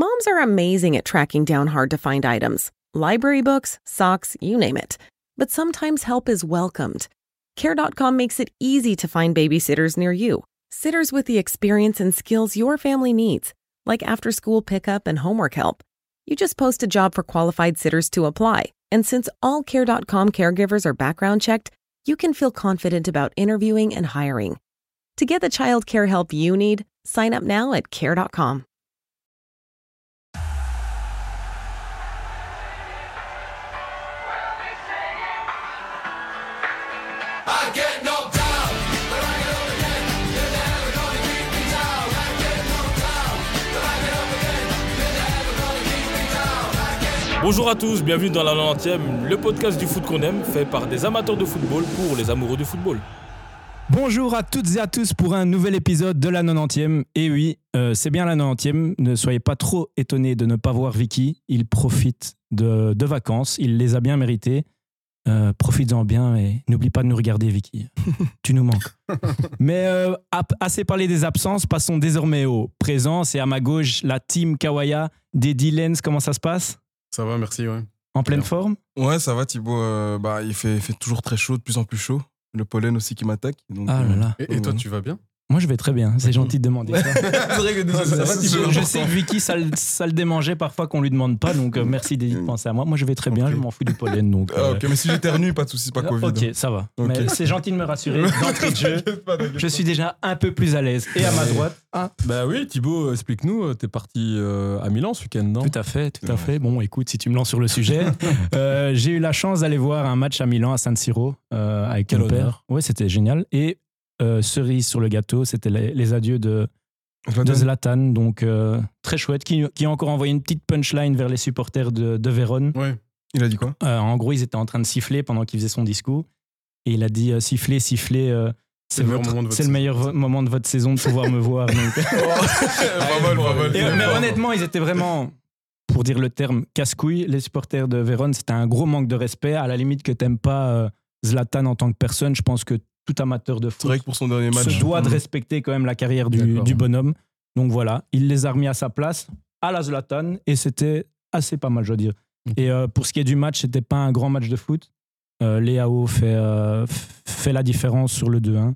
Moms are amazing at tracking down hard to find items library books, socks, you name it. But sometimes help is welcomed. Care.com makes it easy to find babysitters near you. Sitters with the experience and skills your family needs, like after school pickup and homework help. You just post a job for qualified sitters to apply. And since all Care.com caregivers are background checked, you can feel confident about interviewing and hiring. To get the child care help you need, sign up now at Care.com. Bonjour à tous, bienvenue dans la 90e, le podcast du foot qu'on aime, fait par des amateurs de football pour les amoureux du football. Bonjour à toutes et à tous pour un nouvel épisode de la 90e. Et oui, euh, c'est bien la 90e. Ne soyez pas trop étonnés de ne pas voir Vicky. Il profite de, de vacances. Il les a bien méritées. Euh, Profites-en bien et n'oublie pas de nous regarder, Vicky. tu nous manques. Mais euh, assez parlé des absences, passons désormais au présent. C'est à ma gauche la team Kawaya, Daddy Lens. Comment ça se passe? Ça va, merci, ouais. En pleine Bien. forme? Ouais, ça va, Thibaut. euh, bah, il fait, il fait toujours très chaud, de plus en plus chaud. Le pollen aussi qui m'attaque. Ah euh, là là. Et, et toi, tu vas bien? Moi, je vais très bien. C'est gentil de demander ça. C'est vrai que Je, ça va, Thibaut je sais que Vicky, ça, le- ça le démangeait parfois qu'on lui demande pas, donc euh, merci d'y penser à moi. Moi, je vais très bien, je m'en fous du pollen. Donc, Ah, euh, ok, mais si j'éternue, pas de soucis, pas Covid. Ok, hein. ça va. Mais c'est gentil de me rassurer. D'entrée de jeu, T'inquiète pas, t'inquiète je suis déjà un peu plus à l'aise. Et à ma droite Bah oui, Thibaut, explique-nous, euh, t'es parti euh, à Milan ce week-end, non? Tout à fait, tout à fait. Bon, écoute, si tu me lances sur le sujet, euh, j'ai eu la chance d'aller voir un match à Milan, à San Siro, euh, avec Quel mon père. Ouais, c'était génial. Et euh, cerise sur le gâteau, c'était les, les adieux de, Zlatan de Zlatan, donc euh, très chouette, qui, qui a encore envoyé une petite punchline vers les supporters de, de Vérone. Ouais. Il a dit quoi? Euh, en gros, ils étaient en train de siffler pendant qu'il faisait son discours. Et il a dit sifflez, sifflez. euh, c'est le meilleur moment de votre le saison. meilleur vo- moment de votre saison de pouvoir me voir. donc. Pas mal, pas mal. Et, euh, mais honnêtement, ils étaient vraiment, pour dire le terme, casse-couilles. Les supporters de Vérone, c'était un gros manque de respect. À la limite que t'aimes pas Zlatan en tant que personne, je pense que tout amateur de C'est vrai foot que pour son dernier match. se doit de Mhm. respecter quand même la carrière du, bonhomme. Donc voilà, il les a remis à sa place, à la Zlatan, et c'était assez pas mal, je dois dire. Et euh, pour ce qui est du match, c'était pas un grand match de foot. Euh, Léao fait, euh, fait la différence sur le 2-1.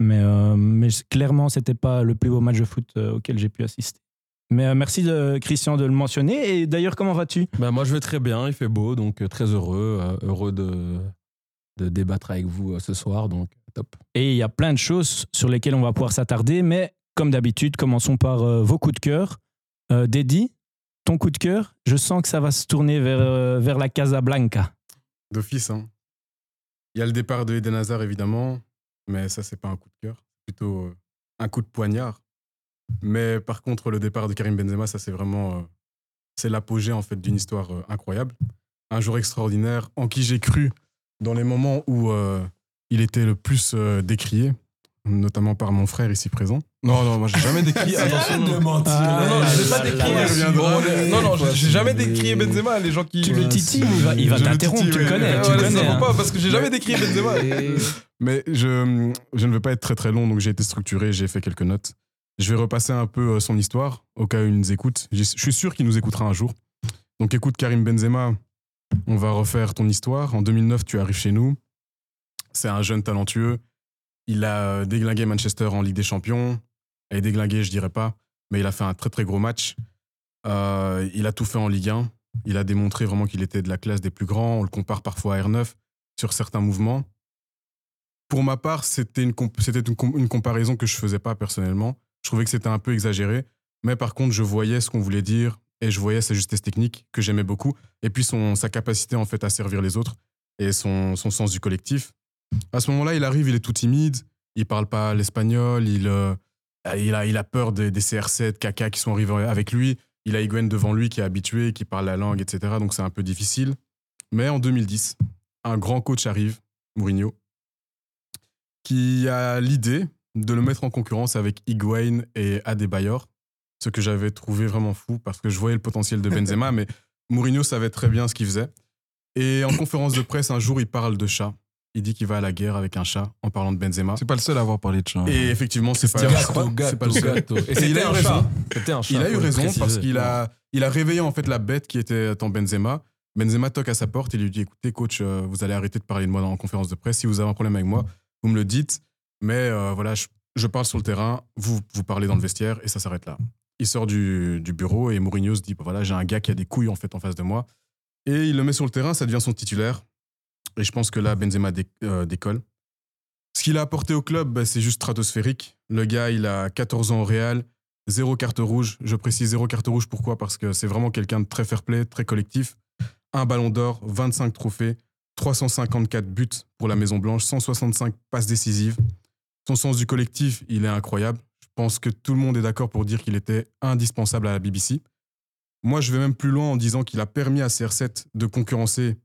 Mais, euh, mais clairement, c'était pas le plus beau match de foot auquel j'ai pu assister. Mais euh, merci de, Christian de le mentionner. Et d'ailleurs, comment vas-tu? Bah moi je vais très bien, il fait beau, donc très heureux, euh, heureux de, de débattre avec vous euh, ce soir, donc top. Et il y a plein de choses sur lesquelles on va pouvoir s'attarder. Mais comme d'habitude, commençons par euh, vos coups de cœur. Euh, Dédi, ton coup de cœur, je sens que ça va se tourner vers, euh, vers la Casablanca. D'office, hein. Il y a le départ de Eden Hazard, évidemment. Mais ça, c'est pas un coup de cœur. C'est plutôt euh, un coup de poignard. Mais par contre, le départ de Karim Benzema, ça, c'est vraiment. euh, c'est l'apogée, en fait, d'une histoire incroyable. Un joueur extraordinaire en qui j'ai cru dans les moments où il était le plus euh, décrié, notamment par mon frère ici présent. Non, non, moi, j'ai jamais décrié. Attention, non. Ah, non, non, je l'ai pas décrié. Non, j'ai- j'ai jamais décrié Benzema. Les gens qui. Tu le titilles, il va, il t'interrompre, tu le connais. Ouais, tu le ouais, connais, hein. pas, parce que j'ai jamais décrit Benzema. Mais je, je ne vais pas être très très long, donc j'ai été structuré, j'ai fait quelques notes. Je vais repasser un peu euh, son histoire, au cas où il nous écoute. J'ai- Je suis sûr qu'il nous écoutera un jour. Donc écoute, Karim Benzema, on va refaire ton histoire. En 2009, tu arrives chez nous. C'est un jeune talentueux. Il a euh, déglingué Manchester en Ligue des Champions. Et déglingué, je dirais pas, mais il a fait un très très gros match. Euh, il a tout fait en Ligue 1. Il a démontré vraiment qu'il était de la classe des plus grands. On le compare parfois à R9 sur certains mouvements. Pour ma part, c'était une, comparaison que je faisais pas personnellement. Je trouvais que c'était un peu exagéré. Mais par contre, je voyais ce qu'on voulait dire et je voyais sa justesse technique que j'aimais beaucoup. Et puis son, sa capacité en fait à servir les autres et son sens du collectif. À ce moment-là, il arrive, il est tout timide. Il parle pas l'espagnol. Il, euh, il, a, il a peur des, des CR7, Kaka qui sont arrivés avec lui. Il a Higuain devant lui qui est habitué, qui parle la langue, etc. Donc c'est un peu difficile. Mais en 2010, un grand coach arrive, Mourinho, qui a l'idée de le mettre en concurrence avec Higuain et Adebayor, ce que j'avais trouvé vraiment fou parce que je voyais le potentiel de Benzema, mais Mourinho savait très bien ce qu'il faisait. Et en conférence de presse, un jour, il parle de chat. Il dit qu'il va à la guerre avec un chat en parlant de Benzema. C'est pas le seul à avoir parlé de chat. Et effectivement, c'est pas, c'est pas le seul. Et il c'était a un eu raison. chat. C'était un chat. Il a eu raison parce qu'il a, il a réveillé en fait la bête qui était en Benzema. Benzema toque à sa porte et lui dit écoutez coach, euh, vous allez arrêter de parler de moi dans la conférence de presse. Si vous avez un problème avec moi, vous me le dites. Mais euh, voilà, je, je parle sur le terrain, vous vous parlez dans le vestiaire et ça s'arrête là. Il sort du, du bureau et Mourinho se dit bah, voilà j'ai un gars qui a des couilles en fait en face de moi et il le met sur le terrain, ça devient son titulaire. Et je pense que là Benzema euh, décolle. Ce qu'il a apporté au club, bah, c'est juste stratosphérique. Le gars, il a 14 ans au Real, zéro carte rouge. Je précise zéro carte rouge, pourquoi? Parce que c'est vraiment quelqu'un de très fair-play, très collectif. Un ballon d'or, 25 trophées, 354 buts pour la Maison Blanche, 165 passes décisives. Son sens du collectif, il est incroyable. Je pense que tout le monde est d'accord pour dire qu'il était indispensable à la BBC. Moi, je vais même plus loin en disant qu'il a permis à CR7 de concurrencer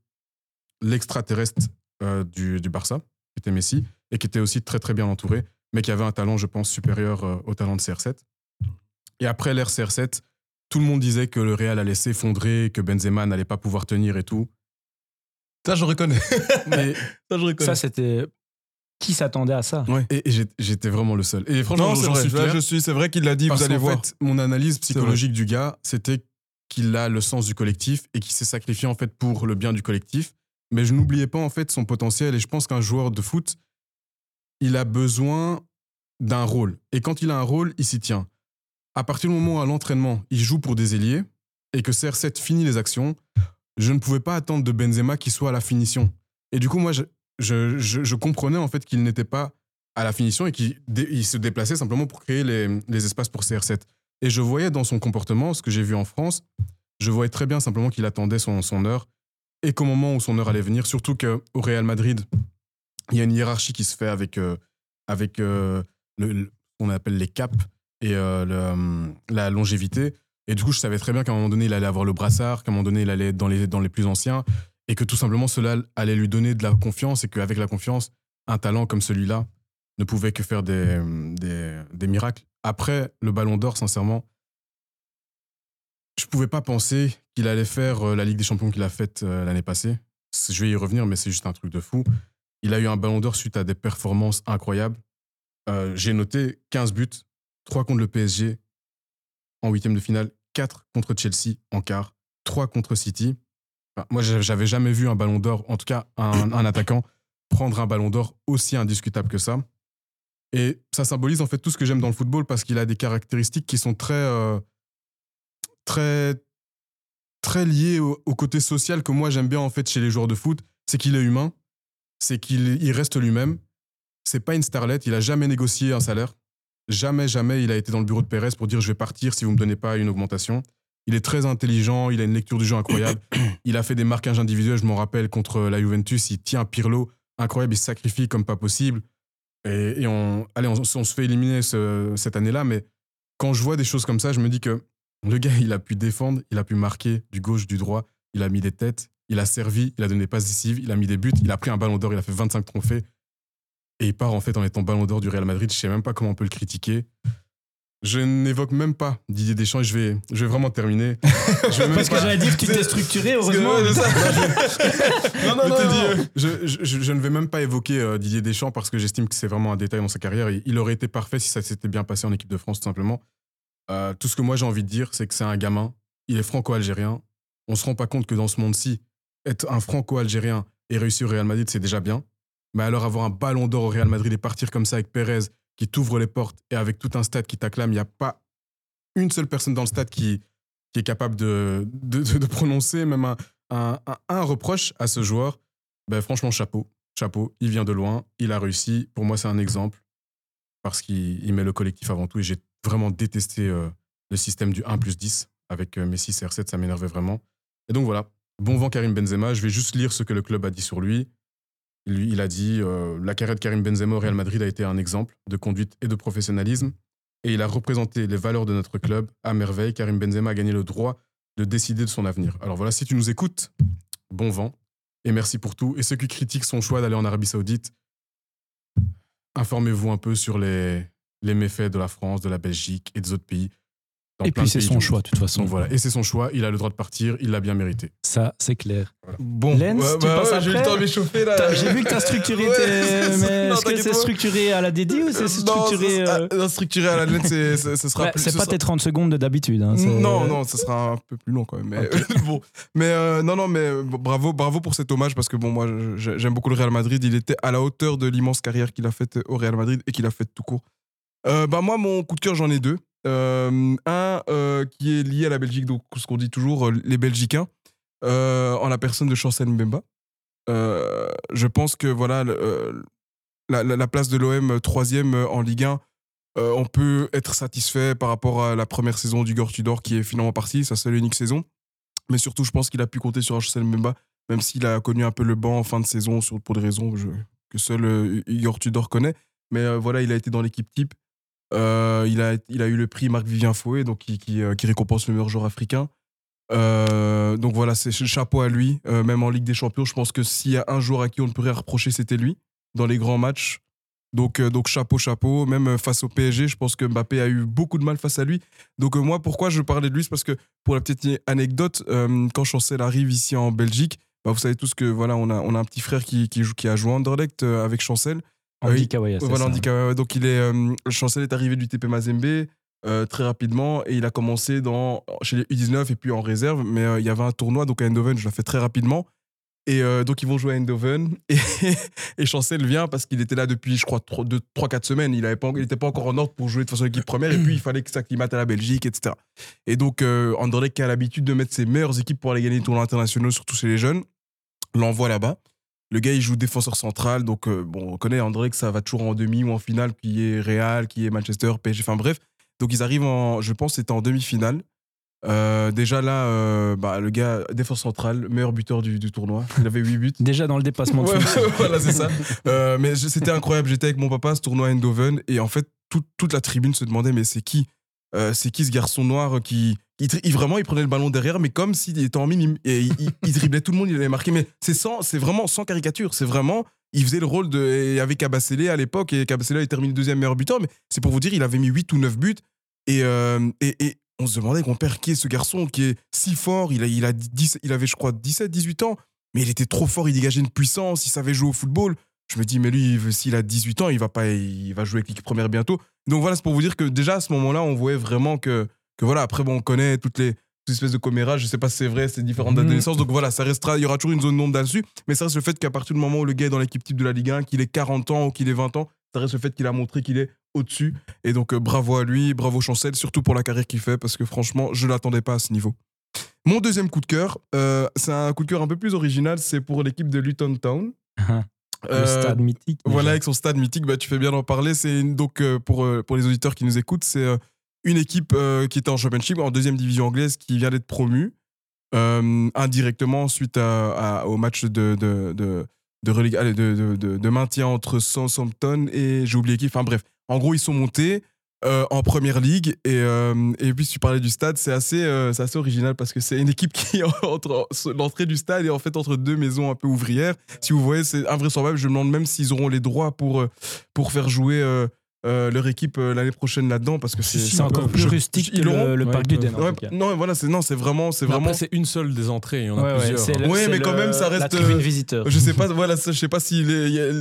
l'extraterrestre euh, du, du Barça, qui était Messi, et qui était aussi très très bien entouré, mais qui avait un talent, je pense, supérieur euh, au talent de CR7. Et après l'ère CR7, tout le monde disait que le Real allait s'effondrer, que Benzema n'allait pas pouvoir tenir et tout. Ça, je reconnais. Mais, Ça, je reconnais. Ça, c'était. Qui s'attendait à ça? Et, j'étais vraiment le seul. Et franchement, non, c'est vrai. suis Là, je suis. C'est vrai qu'il l'a dit. Parce vous allez voir. fait, mon analyse psychologique du gars, c'était qu'il a le sens du collectif et qu'il s'est sacrifié en fait pour le bien du collectif. Mais je n'oubliais pas en fait son potentiel et je pense qu'un joueur de foot, il a besoin d'un rôle. Et quand il a un rôle, il s'y tient. À partir du moment où à l'entraînement, il joue pour des ailiers et que CR7 finit les actions, je ne pouvais pas attendre de Benzema qu'il soit à la finition. Et du coup, moi, je, je, je- je comprenais en fait qu'il n'était pas à la finition et qu'il se déplaçait simplement pour créer les, les espaces pour CR7. Et je voyais dans son comportement, ce que j'ai vu en France, je voyais très bien simplement qu'il attendait son, son heure et qu'au moment où son heure allait venir, surtout qu'au Real Madrid, il y a une hiérarchie qui se fait avec, euh, avec euh, le, appelle les caps et euh, euh, la longévité. Et du coup, je savais très bien qu'à un moment donné, il allait avoir le brassard, qu'à un moment donné, il allait être dans les, dans les plus anciens et que tout simplement cela allait lui donner de la confiance et qu'avec la confiance, un talent comme celui-là ne pouvait que faire des, des, des miracles. Après le Ballon d'Or, sincèrement, je pouvais pas penser qu'il allait faire euh, la Ligue des Champions qu'il a faite euh, l'année passée. Je vais y revenir, mais c'est juste un truc de fou. Il a eu un Ballon d'Or suite à des performances incroyables. Euh, J'ai noté 15 buts, 3 contre le PSG en huitième de finale, 4 contre Chelsea en quart, 3 contre City. Enfin, moi, j'a- j'avais jamais vu un Ballon d'Or, en tout cas un, attaquant, prendre un Ballon d'Or aussi indiscutable que ça. Et ça symbolise en fait tout ce que j'aime dans le football parce qu'il a des caractéristiques qui sont très, très, très liées au, au côté social que moi j'aime bien en fait chez les joueurs de foot. C'est qu'il est humain, c'est qu'il il reste lui-même. C'est pas une starlette, il a jamais négocié un salaire. Jamais, jamais il a été dans le bureau de Pérez pour dire je vais partir si vous me donnez pas une augmentation. Il est très intelligent, il a une lecture du jeu incroyable. il a fait des marquages individuels, je m'en rappelle, contre la Juventus. Il tient Pirlo, incroyable, il se sacrifie comme pas possible. Et, et on, allez, on, on se fait éliminer ce- cette année-là, mais quand je vois des choses comme ça, je me dis que le gars, il a pu défendre, il a pu marquer du gauche, du droit, il a mis des têtes, il a servi, il a donné des passes décisives, il a mis des buts, il a pris un ballon d'or, il a fait 25 trophées. Et il part en fait en étant ballon d'or du Real Madrid. Je sais même pas comment on peut le critiquer. Je n'évoque même pas Didier Deschamps et je vais, je vais vraiment terminer. Je vais Parce que j'allais dire que tu t'es structuré, heureusement. Ça. non, non, non, non. Je, je- je- je ne vais même pas évoquer euh, Didier Deschamps parce que j'estime que c'est vraiment un détail dans sa carrière. Il, il aurait été parfait si ça s'était bien passé en équipe de France, tout simplement. Euh, tout ce que moi j'ai envie de dire, c'est que c'est un gamin. Il est franco-algérien. On se rend pas compte que dans ce monde-ci, être un franco-algérien et réussir au Real Madrid, c'est déjà bien. Mais alors avoir un ballon d'or au Real Madrid et partir comme ça avec Pérez qui t'ouvre les portes et avec tout un stade qui t'acclame, il n'y a pas une seule personne dans le stade qui, est capable de, prononcer même un, un, reproche à ce joueur. Ben, franchement, chapeau. Chapeau. Il vient de loin. Il a réussi. Pour moi, c'est un exemple parce qu'il il met le collectif avant tout. Et j'ai vraiment détesté euh, le système du 1 plus 10 avec euh, Messi, CR7. Ça m'énervait vraiment. Et donc voilà. Bon vent Karim Benzema. Je vais juste lire ce que le club a dit sur lui. Lui, il a dit euh, La carrière de Karim Benzema au Real Madrid a été un exemple de conduite et de professionnalisme. et il a représenté les valeurs de notre club à merveille. Karim Benzema a gagné le droit de décider de son avenir. Alors voilà, si tu nous écoutes, bon vent et merci pour tout. Et ceux qui critiquent son choix d'aller en Arabie Saoudite, informez-vous un peu sur les, les méfaits de la France, de la Belgique et des autres pays. dans Et plein puis c'est son choix, de toute façon. Donc voilà, et c'est son choix, il a le droit de partir, il l'a bien mérité. Ça, c'est clair. Bon, Lens, tu passes j'ai eu le temps de m'échauffer là. T'as- J'ai vu que tu as structuré Ouais, tes. Mais non, est-ce que c'est structuré à la dédie ou c'est Non, structuré. sera- euh, ah, structuré à la c'est- ce sera bah, plus. C'est ce pas sera- tes 30 secondes de d'habitude. hein, Non, non, ça sera un peu plus long quand même. Mais, bon. mais euh, non, non, mais euh, bravo, bravo pour cet hommage parce que bon, moi, j'aime beaucoup le Real Madrid. Il était à la hauteur de l'immense carrière qu'il a faite au Real Madrid et qu'il a faite tout court. Euh, bah moi, mon coup de cœur, j'en ai deux. Un euh, qui est lié à la Belgique, donc ce qu'on dit toujours, les Belgicains, en la personne de Chancel Mbemba. Euh, je pense que voilà, la, la- la place de l'OM troisième en Ligue 1, euh, on peut être satisfait par rapport à la première saison du Gor Tudor qui est finalement partie, sa seule unique saison. Mais surtout, je pense qu'il a pu compter sur Chancel Mbemba, même s'il a connu un peu le banc en fin de saison sur, pour des raisons que seul Igor Tudor connaît. Mais voilà, il a été dans l'équipe type. Euh, il, a, il a eu le prix Marc-Vivien Fouet, donc qui, euh, qui récompense le meilleur joueur africain. Euh, donc voilà, c'est chapeau à lui. Même en Ligue des Champions, je pense que s'il y a un joueur à qui on ne rien reprocher, c'était lui dans les grands matchs. Donc, donc chapeau, chapeau. Même face au PSG, je pense que Mbappé a eu beaucoup de mal face à lui. Donc moi, pourquoi je parlais de lui C'est parce que pour la petite anecdote, quand Chancel arrive ici en Belgique, bah, vous savez tous que voilà, on a, on a un petit frère qui, qui, joue, qui a joué à Anderlecht avec Chancel. Andy Euh, Kawaya, voilà, ça. Andy Kawaya. Donc il est, euh, Chancel est arrivé du TP Mazembe euh, très rapidement et il a commencé dans, chez les U19 et puis en réserve. Mais euh, il y avait un tournoi donc à Eindhoven, je l'ai fait très rapidement. Et euh, donc ils vont jouer à Eindhoven et, et Chancel vient parce qu'il était là depuis je crois 3-4 semaines. Il n'était pas encore en ordre pour jouer de façon équipe première et puis il fallait que s'acclimate à la Belgique, etc. Et donc Anderlecht qui a l'habitude de mettre ses meilleures équipes pour aller gagner les tournois internationaux, surtout chez les jeunes, l'envoie là-bas. Le gars, il joue défenseur central, donc euh, bon, on connaît André que ça va toujours en demi ou en finale, qui est Real, qui est Manchester, PSG, enfin bref. Donc ils arrivent en, je pense, c'était en demi-finale. Euh, déjà là, euh, bah, le gars, défense centrale, meilleur buteur du, du tournoi. Il avait 8 buts. Déjà dans le dépassement de Ouais, voilà, c'est ça. Euh, mais c'était incroyable. J'étais avec mon papa à ce tournoi à Eindhoven et en fait, tout- toute la tribune se demandait mais c'est qui? Euh, C'est qui ce garçon noir qui. Il, il- vraiment, il prenait le ballon derrière, mais comme s'il était en mime. Et il, il- il driblait tout le monde, il avait marqué. Mais c'est sans, c'est vraiment sans caricature. C'est vraiment. Il faisait le rôle de. et avec Abasselé à l'époque, et Abasselé a terminé deuxième meilleur buteur, mais c'est pour vous dire, il avait mis 8 ou 9 buts. Et, euh, et, on se demandait, mon père, qui est ce garçon qui est si fort il, a, il, a 10 il avait, je crois, 17, 18 ans, mais il était trop fort, il dégageait une puissance, il savait jouer au football. Je me dis, mais lui, s'il a 18 ans, il va, pas, il va jouer avec l'équipe première bientôt. Donc voilà, c'est pour vous dire que déjà à ce moment-là, on voyait vraiment que, que voilà, après, bon, on connaît toutes les, toutes espèces de commérages, je sais pas si c'est vrai, c'est différentes dates de Mhm. naissance, donc voilà, ça restera, il y aura toujours une zone d'ombre là-dessus, mais ça reste le fait qu'à partir du moment où le gars est dans l'équipe type de la Ligue 1, qu'il ait 40 ans ou qu'il ait 20 ans, ça reste le fait qu'il a montré qu'il est au-dessus. Et donc, euh, bravo à lui, bravo Chancel, surtout pour la carrière qu'il fait, parce que franchement, je l'attendais pas à ce niveau. Mon deuxième coup de cœur, euh, c'est un coup de cœur un peu plus original, c'est pour l'équipe de Luton Town. Le Euh, stade mythique. déjà. voilà, avec son stade mythique, bah, tu fais bien d'en parler. C'est donc euh, pour, euh, pour les auditeurs qui nous écoutent, c'est une équipe qui était en Championship, en deuxième division anglaise, qui vient d'être promue indirectement suite à, à- au match de, de, de, de, relég- allez, de, de, de- de maintien entre Southampton et j'ai oublié qui. Enfin bref, en gros, ils sont montés. Euh, en première ligue et, euh, et puis si tu parlais du stade c'est assez, euh, c'est assez original parce que c'est une équipe qui est entre l'entrée du stade et en fait entre deux maisons un peu ouvrières si vous voyez c'est invraisemblable je me demande même s'ils auront les droits pour, euh, pour faire jouer euh, euh, leur équipe euh, l'année prochaine là-dedans parce que c'est encore plus je- rustique ils que l'auront le, le Ouais, parc du. Den. Ouais, non voilà c'est non c'est vraiment c'est vraiment Après, c'est une seule des entrées, il y en a Ouais, plusieurs. c'est le- Ouais, c'est mais le- quand même, ça La reste, tribune euh, visiteur. je sais pas voilà ça, je sais pas si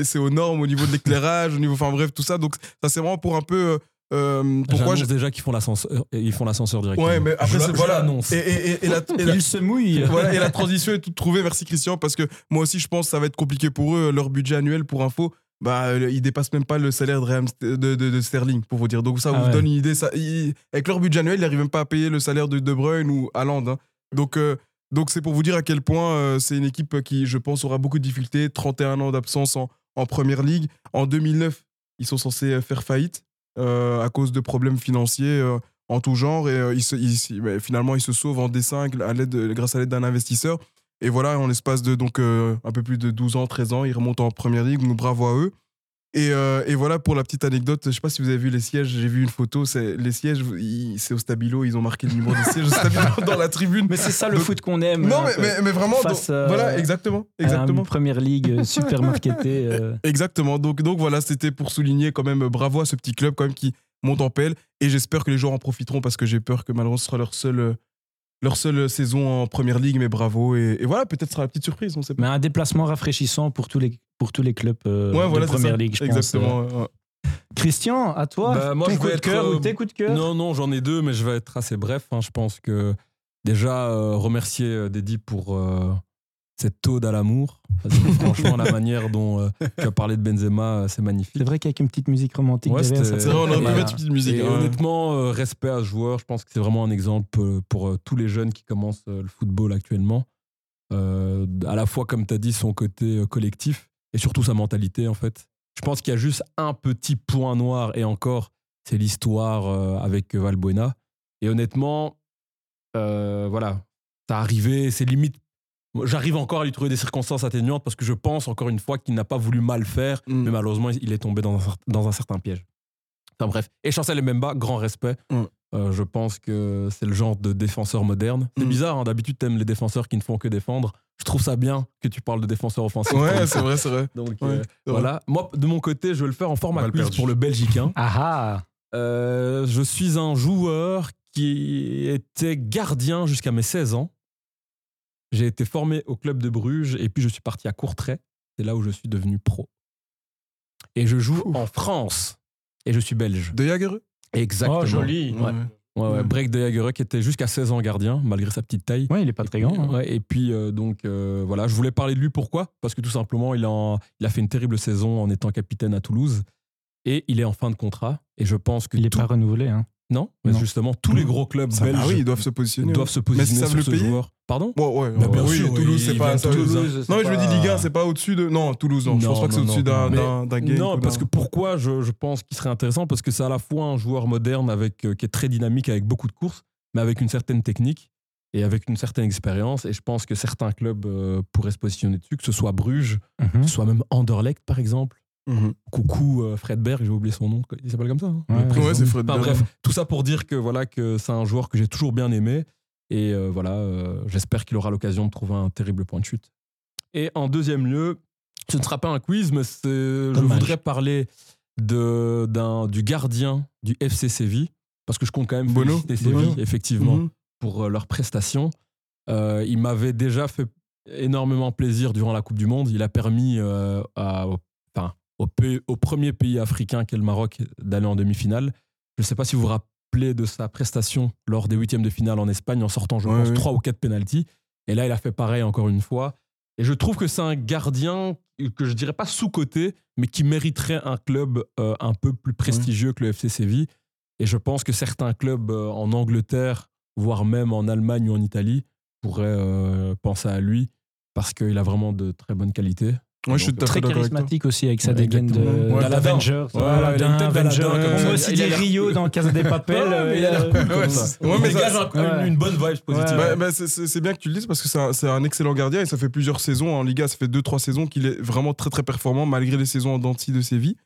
c'est au nord au niveau de l'éclairage au niveau enfin bref tout ça donc ça c'est vraiment pour un peu euh, euh, pourquoi je... déjà qu'ils font l'ascenseur, ils font l'ascenseur directement. ouais mais après Je- voilà et, et, et, et la, et la- Il se mouille. voilà, et la transition est toute trouvée. Merci Christian, parce que moi aussi, je pense que ça va être compliqué pour eux. Leur budget annuel, pour info, bah, euh, ils dépassent même pas le salaire de, de, de- de Sterling, pour vous dire. Donc ça Ah vous ouais. donne une idée. Ça, ils- avec leur budget annuel, ils n'arrivent même pas à payer le salaire de De Bruyne ou Haaland. hein. Donc euh, donc c'est pour vous dire à quel point euh, c'est une équipe qui, je pense, aura beaucoup de difficultés. 31 ans d'absence en, en première ligue. En 2009, ils sont censés euh, faire faillite euh, à cause de problèmes financiers. euh, en tout genre et euh, finalement ils se sauvent en D5 à l'aide de- grâce à l'aide d'un investisseur et voilà en l'espace de donc euh, un peu plus de 12 ans 13 ans ils remontent en première ligue donc bravo à eux Et, euh, et voilà pour la petite anecdote. Je sais pas si vous avez vu les sièges. J'ai vu une photo. C'est les sièges. C'est au stabilo. Ils ont marqué le numéro des sièges au stabilo dans la tribune. Mais c'est ça le Donc- foot qu'on aime. Non, hein, mais, mais, mais vraiment. Donc- euh, voilà, exactement, à exactement. Une première ligue euh, super marketée. euh. Exactement. Donc, donc voilà, c'était pour souligner quand même bravo à ce petit club quand même qui monte en pelle. Et j'espère que les joueurs en profiteront parce que j'ai peur que malheureusement ce sera leur seule, euh, leur seule saison en première ligue. Mais bravo. Et, et voilà, peut-être sera la petite surprise. On sait pas. Mais un déplacement rafraîchissant pour tous les, pour tous les clubs euh, ouais, voilà, de première ça. ligue, je Exactement. pense. ouais, ouais. Christian, à toi, Bah, moi, ton je coup vais de être, cœur euh, ou tes coups de cœur? Non, non, j'en ai deux, mais je vais être assez bref. hein. Je pense que déjà, euh, remercier euh, Deddy pour euh, cette ode à l'amour. Franchement, la manière dont euh, tu as parlé de Benzema, euh, c'est magnifique. C'est vrai qu'avec une petite musique romantique Ouais, derrière, C'est vrai, on aurait pu mettre une petite musique. Et hein. honnêtement, euh, respect à ce joueur. Je pense que c'est vraiment un exemple pour euh, tous les jeunes qui commencent euh, le football actuellement. Euh, à la fois, comme tu as dit, son côté euh, collectif et surtout sa mentalité, en fait. Je pense qu'il y a juste un petit point noir, et encore, c'est l'histoire euh, avec Valbuena. Et honnêtement, euh, voilà, ça arrivé, c'est limite. J'arrive encore à lui trouver des circonstances atténuantes parce que je pense, encore une fois, qu'il n'a pas voulu mal faire, Mm. mais malheureusement, il est tombé dans un, dans un certain piège. Enfin bref. Et Chancel Mbemba, grand respect. Mm. Euh, je pense que c'est le genre de défenseur moderne. C'est Mm. bizarre, hein, d'habitude, t'aimes les défenseurs qui ne font que défendre. Je trouve ça bien que tu parles de défenseur offensif. Ouais, c'est vrai, c'est vrai. Donc Ouais, euh, c'est vrai. voilà. Moi, de mon côté, je vais le faire en format Mal quiz perdu. pour le Belgicain. Ah ah Euh, je suis un joueur qui était gardien jusqu'à mes 16 ans. J'ai été formé au club de Bruges et puis je suis parti à Courtrai. C'est là où je suis devenu pro. Et je joue en France. Et je suis belge. De Jagereux Exactement. Oh, joli. Ouais. Ouais, ouais. Ouais. Break de Jagereux qui était jusqu'à 16 ans gardien, malgré sa petite taille. Ouais, il est pas très grand. hein. Ouais, et puis, euh, donc, euh, voilà, je voulais parler de lui. Pourquoi? Parce que tout simplement, il a, en- il a fait une terrible saison en étant capitaine à Toulouse. Et il est en fin de contrat. Et je pense que. Il est tout- pas renouvelé. Hein. Non, mais Non. justement, tous les gros clubs Ça, belges bah oui, ils doivent se positionner. doivent se positionner sur veut ce le payer joueur. Pardon Ouais, ouais, Bah, ouais. bien oui, sûr, Toulouse, c'est pas. Toulouse, Non, mais je me dis Ligue 1, c'est pas au-dessus de. Non, Toulouse, non. Je pense Non, pas que c'est non, au-dessus non. d'un game. Non, parce que pourquoi je, je pense qu'il serait intéressant Parce que c'est à la fois un joueur moderne avec, euh, qui est très dynamique, avec beaucoup de courses, mais avec une certaine technique et avec une certaine expérience. Et je pense que certains clubs euh, pourraient se positionner dessus, que ce soit Bruges, Mhm. que ce soit même Anderlecht, par exemple. Mhm. Coucou euh, Fred Berg, j'ai oublié son nom. Il s'appelle comme ça. hein Ouais, Le ouais, président. Ouais, c'est Fred Enfin, Berg. bref, tout ça pour dire que voilà que c'est un joueur que j'ai toujours bien aimé et euh, voilà, euh, j'espère qu'il aura l'occasion de trouver un terrible point de chute. Et en deuxième lieu, ce ne sera pas un quiz, mais c'est- je voudrais parler de, d'un, du gardien du FC Séville parce que je compte quand même Bono féliciter Séville Bono effectivement Mhm. pour euh, leurs prestations. Euh, il m'avait déjà fait énormément plaisir durant la Coupe du Monde. Il a permis euh, à- au, pays- premier pays africain qu'est le Maroc d'aller en demi-finale. Je ne sais pas si vous vous rappelez de sa prestation lors des huitièmes de finale en Espagne en sortant, je Ouais, pense, trois ou quatre pénalties. Et là, il a fait pareil encore une fois. Et je trouve que c'est un gardien que je dirais pas sous-coté, mais qui mériterait un club euh, un peu plus prestigieux que le FC Séville. Et je pense que certains clubs euh, en Angleterre, voire même en Allemagne ou en Italie, pourraient euh, penser à lui parce qu'il a vraiment de très bonnes qualités. Ouais, je suis Très charismatique aussi avec sa dégaine de. Ouais, l'Avenger. Ouais, il a une tête d'Aladin, comme ça. Moi aussi l'air Rio dans Casa des Papel. Euh, il a l'air cool comme ça. ouais, mais dégage une bonne vibe positive. Bah, bah, c'est- bien que tu le dises parce que c'est un, excellent gardien et ça fait plusieurs saisons en Liga. Ça fait 2-3 saisons qu'il est vraiment très très performant malgré les saisons en denti de Séville.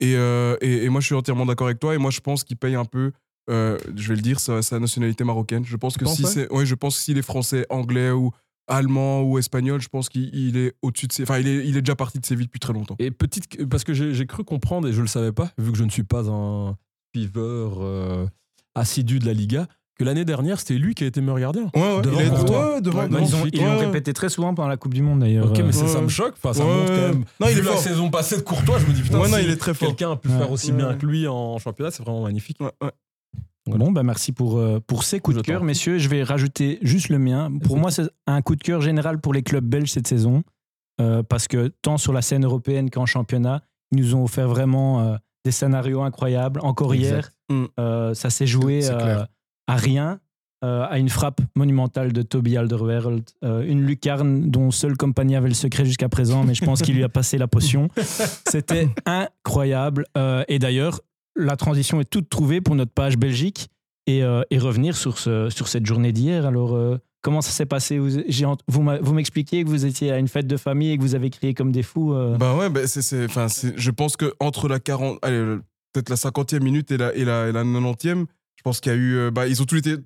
Et, euh, et, et moi je suis entièrement d'accord avec toi et moi je pense qu'il paye un peu, euh, je vais le dire, sa, nationalité marocaine. Je pense que si c'est, ouais, je pense que s'il est français, anglais ou allemand ou espagnol, je pense qu'il il est au-dessus de ses, enfin il est, il est déjà parti de Séville depuis très longtemps. Et petite, parce que j'ai cru comprendre, et je ne le savais pas, vu que je ne suis pas un suiveur euh, assidu de la Liga, que l'année dernière, c'était lui qui a été meilleur gardien. Ouais, ouais, Devant il est Courtois. ouais, devant, Ouais, devant- Ils ont- Ouais, répété très souvent pendant la Coupe du Monde d'ailleurs. Ok, mais Euh, ça, Ouais. ça me choque. Enfin, ça Ouais. montre quand même. Non, il est la fort. saison passée de Courtois, je me dis putain, Ouais, non, si il est très fort. quelqu'un a pu Ouais. faire aussi Ouais. bien que lui en championnat, c'est vraiment magnifique. Ouais, ouais. Bon, bah merci pour, euh, pour ces coups de cœur, messieurs. Je vais rajouter juste le mien. Pour moi, c'est un coup de cœur général pour les clubs belges cette saison. euh, parce que tant sur la scène européenne qu'en championnat, ils nous ont offert vraiment euh, des scénarios incroyables. Encore hier, Mm. euh, ça s'est joué à rien, à une frappe monumentale de Toby Alderweireld. une lucarne dont seule compagnie avait le secret jusqu'à présent, mais je pense qu'il lui a passé la potion. C'était incroyable. Et d'ailleurs, la transition est toute trouvée pour notre page Belgique. et, euh, et revenir sur, ce, sur cette journée d'hier. Alors, euh, comment ça s'est passé? Vous, vous, m'expliquiez que vous étiez à une fête de famille et que vous avez crié comme des fous. euh. Bah ouais, bah c'est, c'est, enfin, c'est, je pense que entre la 40, allez, euh, peut-être la 50e minute et la, et la, et la 90e, je pense qu'il y a eu, euh, bah, ils ont tous été,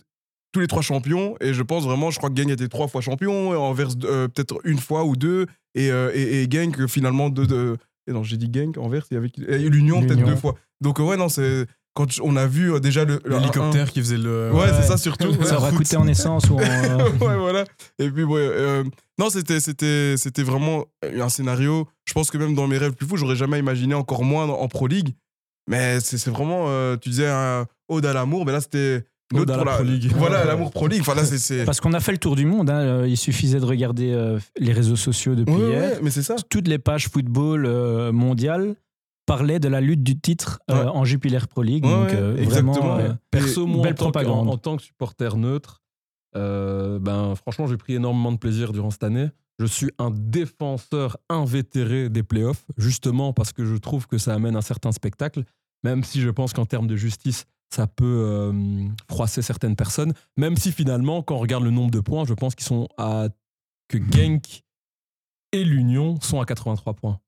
tous les trois champions, et je pense vraiment, je crois que Gang était trois fois champion, Anvers euh, peut-être une fois ou deux, et, euh, et, et Gang finalement deux, deux et non, j'ai dit Gang, Anvers, il y avait l'Union peut-être deux fois. Donc euh, ouais, non, c'est quand on a vu euh, déjà le, L'hélicoptère qui faisait le. 1-1. Ouais, c'est ça surtout. ça aura coûté en essence ou en. ouais, voilà. Et puis, ouais, euh, non, c'était, c'était, c'était vraiment un scénario. Je pense que même dans mes rêves plus fous, j'aurais jamais imaginé encore moins en Pro League. Mais c'est, c'est vraiment, euh, tu disais, un ode à l'amour, mais là, c'était. une Ode à la Pro League. Voilà, l'amour Pro League. Enfin, là, c'est. c'est... Parce qu'on a fait le tour du monde. hein. Il suffisait de regarder euh, les réseaux sociaux depuis Ouais, hier. ouais, mais c'est ça. Toutes les pages football euh, parlaient de la lutte du titre euh, Ouais. en Jupiler Pro League. Ouais, donc, ouais, euh, exactement, vraiment, euh, Perso, moi, belle en tant, que, propagande. en, en tant que supporter neutre, ben, franchement, j'ai pris énormément de plaisir durant cette année. Je suis un défenseur invétéré des playoffs, justement parce que je trouve que ça amène un certain spectacle, même si je pense qu'en termes de justice, ça peut euh, froisser certaines personnes. Même si finalement, quand on regarde le nombre de points, je pense qu'ils sont à. que Genk et l'Union sont à 83 points.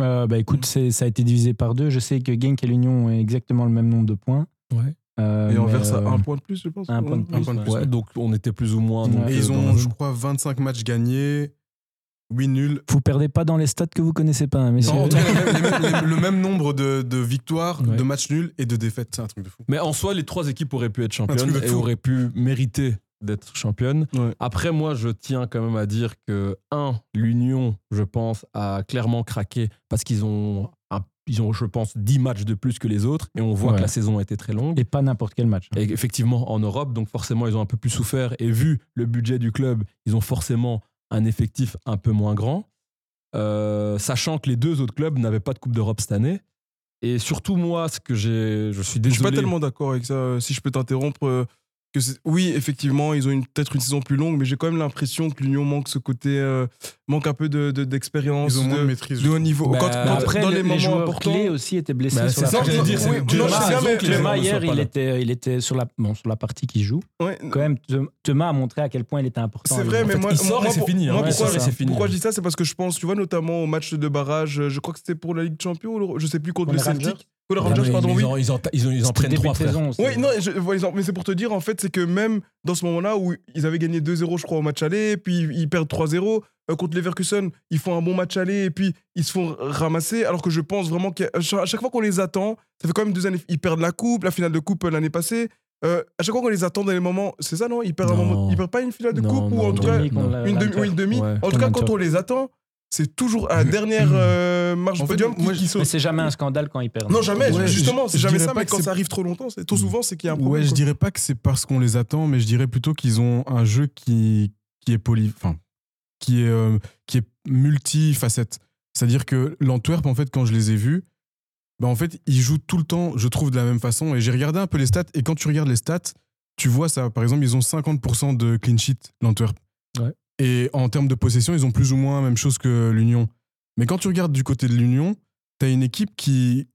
Euh, bah, écoute, c'est- ça a été divisé par deux. Je sais que Genk et l'Union ont exactement le même nombre de points. Ouais. Euh, Et mais, Anvers, ça euh, un point de plus, je pense. un point de Ouais, plus, un point de ouais. plus. Ouais, donc on était plus ou moins. donc. Et ils ont, je crois, 25 matchs gagnés, 8 nuls. Vous perdez pas dans les stats que vous connaissez pas, hein, messieurs. Non, en tout cas, le même- les mêmes- les- le même nombre de, de victoires, Ouais. de matchs nuls et de défaites. C'est un truc de fou. Mais en soi, les trois équipes auraient pu être championnes et auraient pu mériter d'être championnes. Ouais. Après, moi, je tiens quand même à dire que, un, l'Union, je pense, a clairement craqué parce qu'ils ont, un- ils ont, je pense, 10 matchs de plus que les autres et on voit Ouais. que la saison a été très longue. Et pas n'importe quel match. Et effectivement, en Europe, donc forcément, ils ont un peu plus souffert. Et vu le budget du club, ils ont forcément un effectif un peu moins grand. Euh, sachant que les deux autres clubs n'avaient pas de Coupe d'Europe cette année. Et surtout, moi, ce que j'ai. Je suis Je suis désolé. pas tellement d'accord avec ça. euh, Si je peux t'interrompre, euh, que oui, effectivement, ils ont une- peut-être une saison plus longue, mais j'ai quand même l'impression que l'Union manque ce côté, euh, manque un peu de- de- d'expérience, Ils ont moins de, de maîtrise. de haut niveau. Bah, quand, quand- Après, dans le- les les, moments joueurs importants, clés aussi étaient blessés Bah, sur c'est la ça dire, oui, je gens Thomas hier, il était, il était sur la, bon, sur la partie qui joue. ouais, Quand même, Thomas a montré à quel point il était important. C'est vrai, mais moi, il sort moi, et c'est pour- fini, hein. pourquoi, c'est fini. pourquoi je dis ça C'est parce que je pense, tu vois, notamment au match de barrage, je crois que c'était pour la Ligue Champion, je sais plus, contre le Celtic. Ah, Rangers, pardon, mais oui. Ils en, ils en, ils en- ils en prennent trois, frère. saison aussi. Oui, non, je- ils mais c'est pour te dire, en fait, c'est que même dans ce moment-là où ils avaient gagné 2-0, je crois, au match aller, puis ils perdent 3-0 euh, contre Leverkusen, ils font un bon match aller, et puis ils se font ramasser, alors que je pense vraiment qu'à chaque, fois qu'on les attend, ça fait quand même deux années, ils perdent la coupe, la finale de coupe euh, l'année passée. euh, à chaque fois qu'on les attend dans les moments, c'est ça, non? Ils perdent, un Non. moment- ils perdent pas une finale de Non, coupe, ou non, en tout non, cas une demi. ou une demi. Ouais. En tout cas, quand on les attend, c'est toujours à la dernière euh, marche En fait, podium qui, moi, qui je- saute. Mais c'est jamais un scandale quand ils perdent. Non, jamais, Ouais, justement, c'est jamais ça, mais quand ça arrive trop longtemps, c'est trop souvent, c'est qu'il y a un problème. Ouais, je quoi. dirais pas que c'est parce qu'on les attend, mais je dirais plutôt qu'ils ont un jeu qui, qui est poly, enfin, qui est, euh, qui est multifacette. C'est-à-dire que l'Antwerp, en fait, quand je les ai vus, bah, en fait, ils jouent tout le temps, je trouve, de la même façon. Et j'ai regardé un peu les stats, et quand tu regardes les stats, tu vois ça. Par exemple, ils ont 50% de clean sheet, l'Antwerp. Ouais. Et en termes de possession, ils ont plus ou moins la même chose que l'Union. Mais quand tu regardes du côté de l'Union, tu as une équipe qui,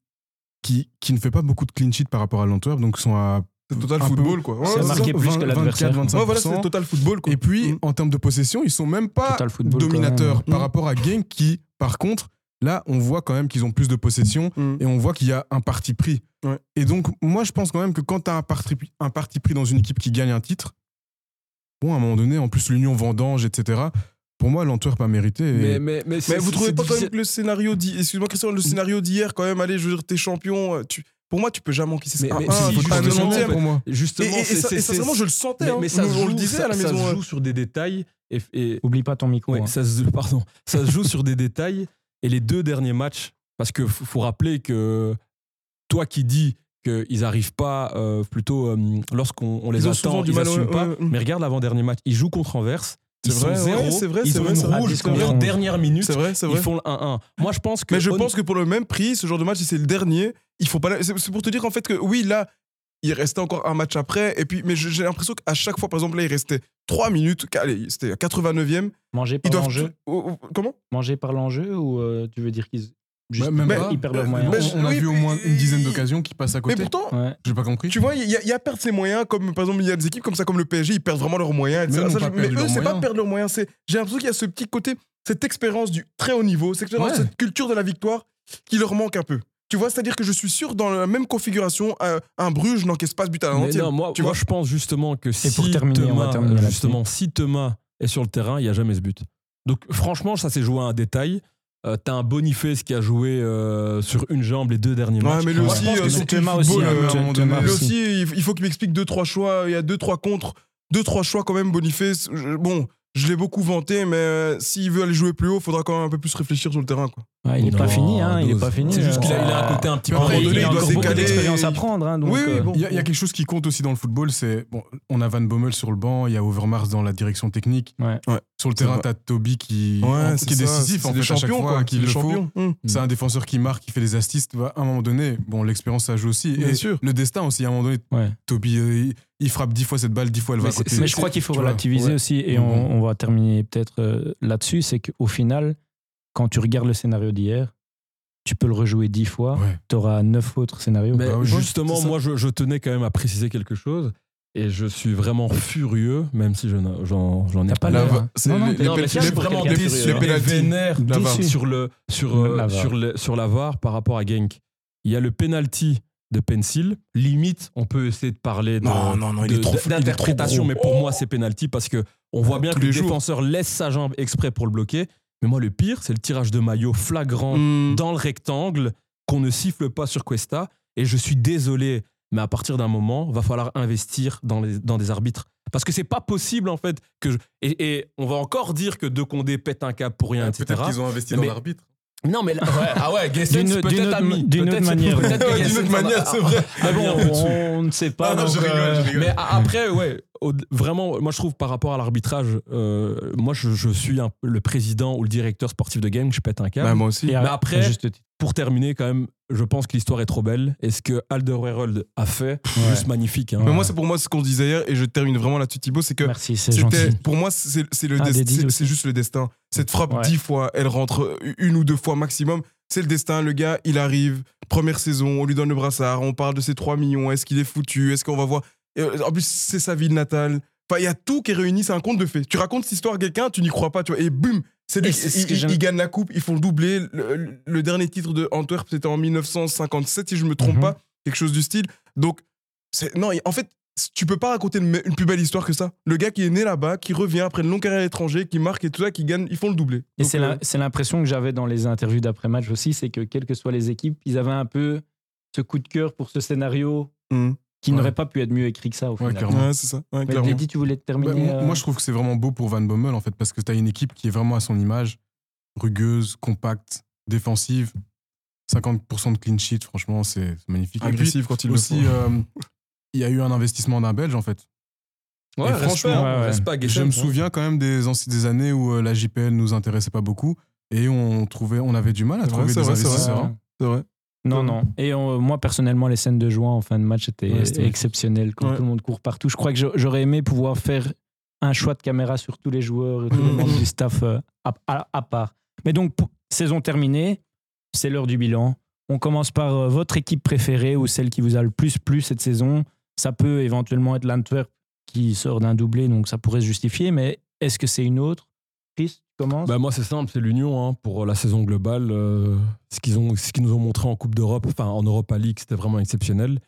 qui, qui ne fait pas beaucoup de clean sheet par rapport à l'Antwerp, donc ils sont à C'est total un peu- football, quoi. Ouais, C'est marqué plus que l'adversaire. 24, Ouais, voilà, 25%. c'est total football, quoi. Et puis, Mm. en termes de possession, ils sont même pas football, dominateurs par rapport à Genk qui, par contre, là, on voit quand même qu'ils ont plus de possession Mm. et on voit qu'il y a un parti pris. Ouais. Et donc, moi, je pense quand même que quand tu as un parti, un parti pris dans une équipe qui gagne un titre, bon, à un moment donné, en plus, l'Union vendange, etc., pour moi, l'Antwerp a mérité. et- Mais, mais, mais, vous trouvez pas quand même que le scénario d'hier, excuse-moi Christian, le scénario d'hier quand même, allez, je veux dire, t'es champion, euh, tu, pour moi tu peux jamais encaisser ça. Mais- Un- mais un, si, faut pas un justement, 90e. pour moi. Justement, et, ça- c'est- et sincèrement, je le sentais, mais, hein. mais ça, Nous, se on joue, le disait ça, à la ça maison. se ouais. joue sur des détails. Et, et- Oublie pas ton micro. ouais, hein. ça, se, pardon, ça se joue sur des détails. Et les deux derniers matchs, parce qu'il faut, faut rappeler que toi qui dis qu'ils n'arrivent pas, euh, plutôt euh, lorsqu'on on les Ils attend, ils n'assument pas. ouais, ouais. Mais regarde l'avant-dernier match, ils jouent contre Anvers. Ils C'est sont vrai, zéro, ouais, c'est vrai, ils ont vrai, une vrai. rouge en dernière minute, C'est vrai, c'est ils vrai. font le 1-1. Moi, je pense que. Mais je pense que pour le même prix, ce genre de match, si c'est le dernier, il faut pas. C'est pour te dire en fait que oui, là, il restait encore un match après. Et puis, mais j'ai l'impression qu'à chaque fois, par exemple, là, il restait 3 minutes. Allez, c'était à 89e. Manger par l'enjeu Oh, oh, Comment? Manger par l'enjeu ou euh, tu veux dire qu'ils Juste, même pas. ils perdent leurs Euh, moyens. mais On a Oui, vu au moins une dizaine d'occasions qui passent à Mais côté. pourtant, Ouais. J'ai pas compris. tu vois, il y, a- il y a perdre ses moyens, comme par exemple, il y a des équipes comme ça, comme le PSG, ils perdent vraiment leurs moyens. Mais etc. eux Ça, mais c'est pas perdre leurs moyens, c'est j'ai l'impression qu'il y a ce petit côté, cette expérience du très haut niveau, cette, expérience, Ouais. cette culture de la victoire qui leur manque un peu. Tu vois, c'est-à-dire que je suis sûr, dans la même configuration, un, un Bruges n'encaisse pas ce but à la Mais 90e. non, moi, tu moi vois je pense justement que si pour terminer, Thomas, justement, si Thomas est sur le terrain, il n'y a jamais ce but. Donc franchement, ça s'est joué à un détail. Euh, T'as un Boniface qui a joué euh, sur une jambe les deux derniers Ouais, matchs. mais lui Moi, aussi, euh, hein, euh, Thomas il- faut qu'il m'explique deux, trois choix. Il y a deux, trois contres, deux, trois choix quand même, Boniface. Je- Bon, je l'ai beaucoup vanté, mais euh, s'il veut aller jouer plus haut, il faudra quand même un peu plus réfléchir sur le terrain. Quoi. Ouais, il n'est pas fini, hein, il n'est dose. pas fini. C'est juste qu'il a, euh, il a un côté un petit peu Puis à un moment il donné, a il doit encore beaucoup d'expérience à prendre. hein, donc, Oui, oui, euh, bon. Il y, a, il y a quelque chose qui compte aussi dans le football, c'est bon, on a Van Bommel sur le banc, il y a Overmars dans la direction technique. Ouais. Sur le terrain, t'as Toby qui, Ouais, en- c'est qui est décisif en des fait, à chaque champions, fois quoi. qu'il C'est le champions. Hum. C'est un défenseur qui marque, qui fait des assists. À un moment donné, bon, l'expérience ça joue aussi. Bien Et sûr. le destin aussi. À un moment donné. Toby, euh, il, frappe dix fois cette balle, dix fois elle va Mais, à côté. mais je crois qu'il faut relativiser ouais. aussi, et Mhm. on, on va terminer peut-être là-dessus, c'est qu'au final, quand tu regardes le scénario d'hier, tu peux le rejouer dix fois, Ouais. tu auras neuf autres scénarios. Mais Bah justement, moi, je, je tenais quand même à préciser quelque chose. Et je suis vraiment furieux, même si je n'en- j'en j'en ai pas pas La l'air, hein. c'est je vraiment les pénaltys. vénère La Déçu. VAR. sur, le, sur, euh, la VAR. sur, le, sur la VAR par rapport à Genk. Il y a le penalty de Pencil. Limite, on peut essayer de parler d'interprétation, mais pour moi, c'est penalty parce que on voit bien Tous que le défenseur laisse sa jambe exprès pour le bloquer. Mais moi, le pire, c'est le tirage de maillot flagrant Hum. dans le rectangle qu'on ne siffle pas sur Cuesta. Et je suis désolé, mais à partir d'un moment, va falloir investir dans, les, dans des arbitres. Parce que c'est pas possible, en fait, que. je- et, et on va encore dire que De Condé pète un câble pour rien, etc. Peut-être qu'ils ont investi Mais- dans l'arbitre. Non, mais là- ouais, ah ouais, Gessens, peut-être ami. d'une autre manière. Ouais, d'une autre manière, c'est vrai. Ah, bon, on ne sait pas. Ah non, je rigole, euh, je rigole. Mais a- après, ouais, vraiment, moi je trouve par rapport à l'arbitrage, euh, moi je, je suis un- le président ou le directeur sportif de game, je pète un câble. Bah, moi aussi. et Mais après- juste. Pour terminer, quand même, je pense que l'histoire est trop belle. Et ce que Alderweireld a fait, Ouais. juste magnifique. hein. Mais moi, c'est pour moi ce qu'on disait hier, et je termine vraiment là-dessus, Thibaut, c'est que Merci, c'est C'était, gentil. pour moi, c'est c'est le Ah, c'est- juste le destin. Cette frappe Ouais. dix fois, elle rentre une ou deux fois maximum. C'est le destin. Le gars, il arrive, première saison, on lui donne le brassard, on parle de ses 3 millions. Est-ce qu'il est foutu Est-ce qu'on va voir En plus, c'est sa ville natale. Enfin, il y a tout qui est réuni. C'est un conte de fées. Tu racontes cette histoire à quelqu'un, tu n'y crois pas, tu vois, et boum, c'est lui. Et c'est ce Il, que il- j'aime- il gagne la coupe, ils font le doublé. Le, le- dernier titre de Antwerp, c'était en 1957, si je me trompe Mhm. pas, quelque chose du style. Donc, c'est- non, en fait, tu peux pas raconter une, une plus belle histoire que ça. Le gars qui est né là-bas, qui revient après une longue carrière à l'étranger, qui marque et tout ça, qui gagne, ils font le doublé. Et c'est euh, c'est l'impression que j'avais dans les interviews d'après-match aussi, c'est que quelles que soient les équipes, ils avaient un peu ce coup de cœur pour ce scénario Mhm. Qui Ouais. n'aurait pas pu être mieux écrit que ça au Ouais, final. clairement. Ouais, c'est ça. Ouais, Mais. Lady, tu voulais terminer Bah, moi, euh, moi, je trouve que c'est vraiment beau pour Van Bommel, en fait, parce que tu as une équipe qui est vraiment à son image, rugueuse, compacte, défensive. 50% de clean sheet, franchement, c'est magnifique. Agressif quand il le aussi, euh, il y a eu un investissement d'un Belge, en fait. Ouais, Et franchement, hein, ouais, ouais. respect Je me hein. souviens quand même des, des années où euh, la JPL nous intéressait pas beaucoup et on, trouvait, on avait du mal à trouver des vrai, c'est vrai. investisseurs. hein. C'est vrai. Non, non. Et on- moi, personnellement, les scènes de joie en fin de match étaient Ouais, exceptionnelles quand Ouais. tout le monde court partout. Je crois que j'a- j'aurais aimé pouvoir faire un choix de caméra sur tous les joueurs et tout le monde du staff euh, à, à- à part. Mais donc, saison terminée, c'est l'heure du bilan. On commence par euh, votre équipe préférée ou celle qui vous a le plus plu cette saison. Ça peut éventuellement être l'Antwerp qui sort d'un doublé, donc ça pourrait se justifier, mais est-ce que c'est une autre? Chris, tu commences Bah moi c'est simple, c'est l'Union hein, pour la saison globale. euh, ce qu'ils ont, ce qu'ils nous ont montré en Coupe d'Europe, enfin en Europa League, c'était vraiment exceptionnel.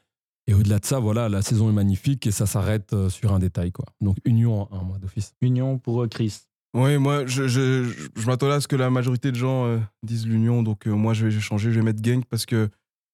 Et au-delà de ça, voilà, la saison est magnifique et ça s'arrête euh, sur un détail quoi. Donc Union en un mois d'office. Union pour euh, Chris. Oui, moi, je, je, je, je m'attendais à ce que la majorité de gens euh, disent l'Union. Donc, euh, moi, je vais changer. Je vais mettre Genk parce que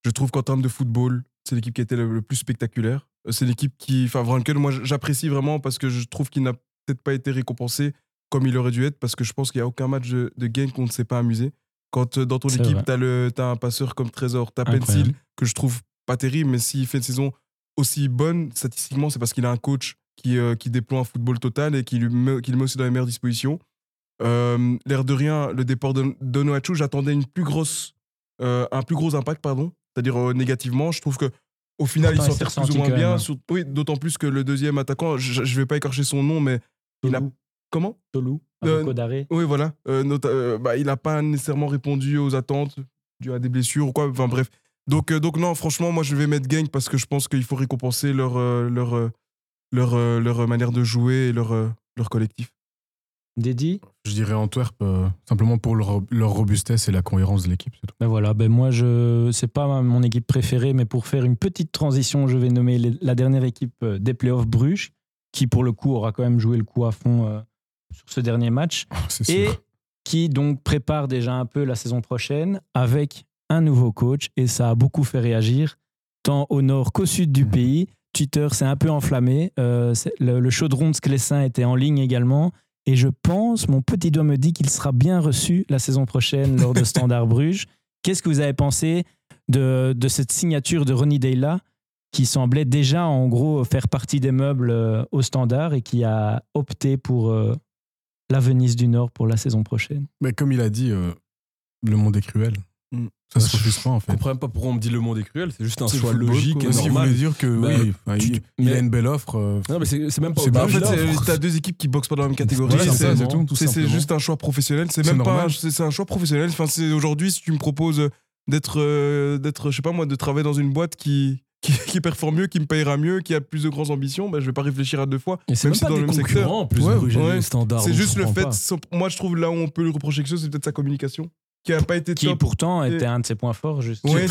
je trouve qu'en termes de football, c'est l'équipe qui a été le, le plus spectaculaire. C'est l'équipe qui. Enfin, Vrankel, moi, j'apprécie vraiment parce que je trouve qu'il n'a peut-être pas été récompensé comme il aurait dû être parce que je pense qu'il n'y a aucun match de, de Genk où on ne s'est pas amusé. Quand euh, dans ton équipe, tu as, un passeur comme Trésor, tu as. Pencil, que je trouve pas terrible, mais s'il fait une saison aussi bonne, statistiquement, c'est parce qu'il a un coach qui, euh, qui déploie un football total et qui, lui met, qui le met aussi dans les meilleures dispositions. Euh, L'air de rien, le départ de j'attendais une plus grosse, euh, un plus gros impact, pardon, c'est-à-dire négativement. Je trouve que au final, il s'en tire plus ou moins bien. hein. sur- oui, d'autant plus que le deuxième attaquant, je, je vais pas écorcher son nom, mais il a Tolou. Comment? Tolou, Euh, d'arrêt. oui, voilà. Euh, nota- euh, bah, il n'a pas nécessairement répondu aux attentes. dû à des blessures ou quoi. Enfin bref. Donc, euh, donc non, franchement, moi je vais mettre Gang parce que je pense qu'il faut récompenser leur, euh, leur, leur, leur manière de jouer et leur, leur collectif. Dédi? Je dirais Antwerp, euh, simplement pour leur, leur robustesse et la cohérence de l'équipe. c'est tout. Ben voilà, ben moi je c'est pas mon équipe préférée, mais pour faire une petite transition, je vais nommer les- la dernière équipe des playoffs Bruges, qui pour le coup aura quand même joué le coup à fond euh, sur ce dernier match, C'est et sûr. qui donc prépare déjà un peu la saison prochaine avec un nouveau coach, et ça a beaucoup fait réagir, tant au nord qu'au sud du pays. Twitter s'est un peu enflammé, euh, le chaudron de Sclessin était en ligne également, et je pense, mon petit doigt me dit qu'il sera bien reçu la saison prochaine lors de Standard Bruges. Qu'est-ce que vous avez pensé de, de cette signature de Ronnie Deyla qui semblait déjà en gros faire partie des meubles euh, au Standard et qui a opté pour euh, la Venise du Nord pour la saison prochaine Mais comme il a dit, euh, le monde est cruel. Mm. Ça se refuse pas en Je fait. comprends même pas pourquoi on me dit le monde est cruel, c'est juste un choix logique quoi. et Parce qu'il normal. voulait dire que Bah, oui, tu- il, il mais- a une belle offre. euh, Non, mais c'est même pas C'est Bah, en pas fait, t'as deux équipes qui boxent pas dans la même catégorie. Voilà, c'est- tout, tout juste un choix professionnel. C'est même pas. normal. C'est c'est un choix professionnel. Enfin, c'est aujourd'hui si tu me proposes d'être, euh, d'être, je sais pas moi, de travailler dans une boîte qui qui, qui performe mieux, qui me payera mieux, qui a plus de grandes ambitions, bah, je vais pas réfléchir à deux fois. Et c'est même même si pas dans des le même secteur. en plus, Ouais, ouais. les standards. C'est juste le fait. pas. Moi, je trouve là où on peut lui reprocher quelque chose, c'est peut-être sa communication, qui a pas été qui top. pourtant Et- était un de ses points forts juste Ouais.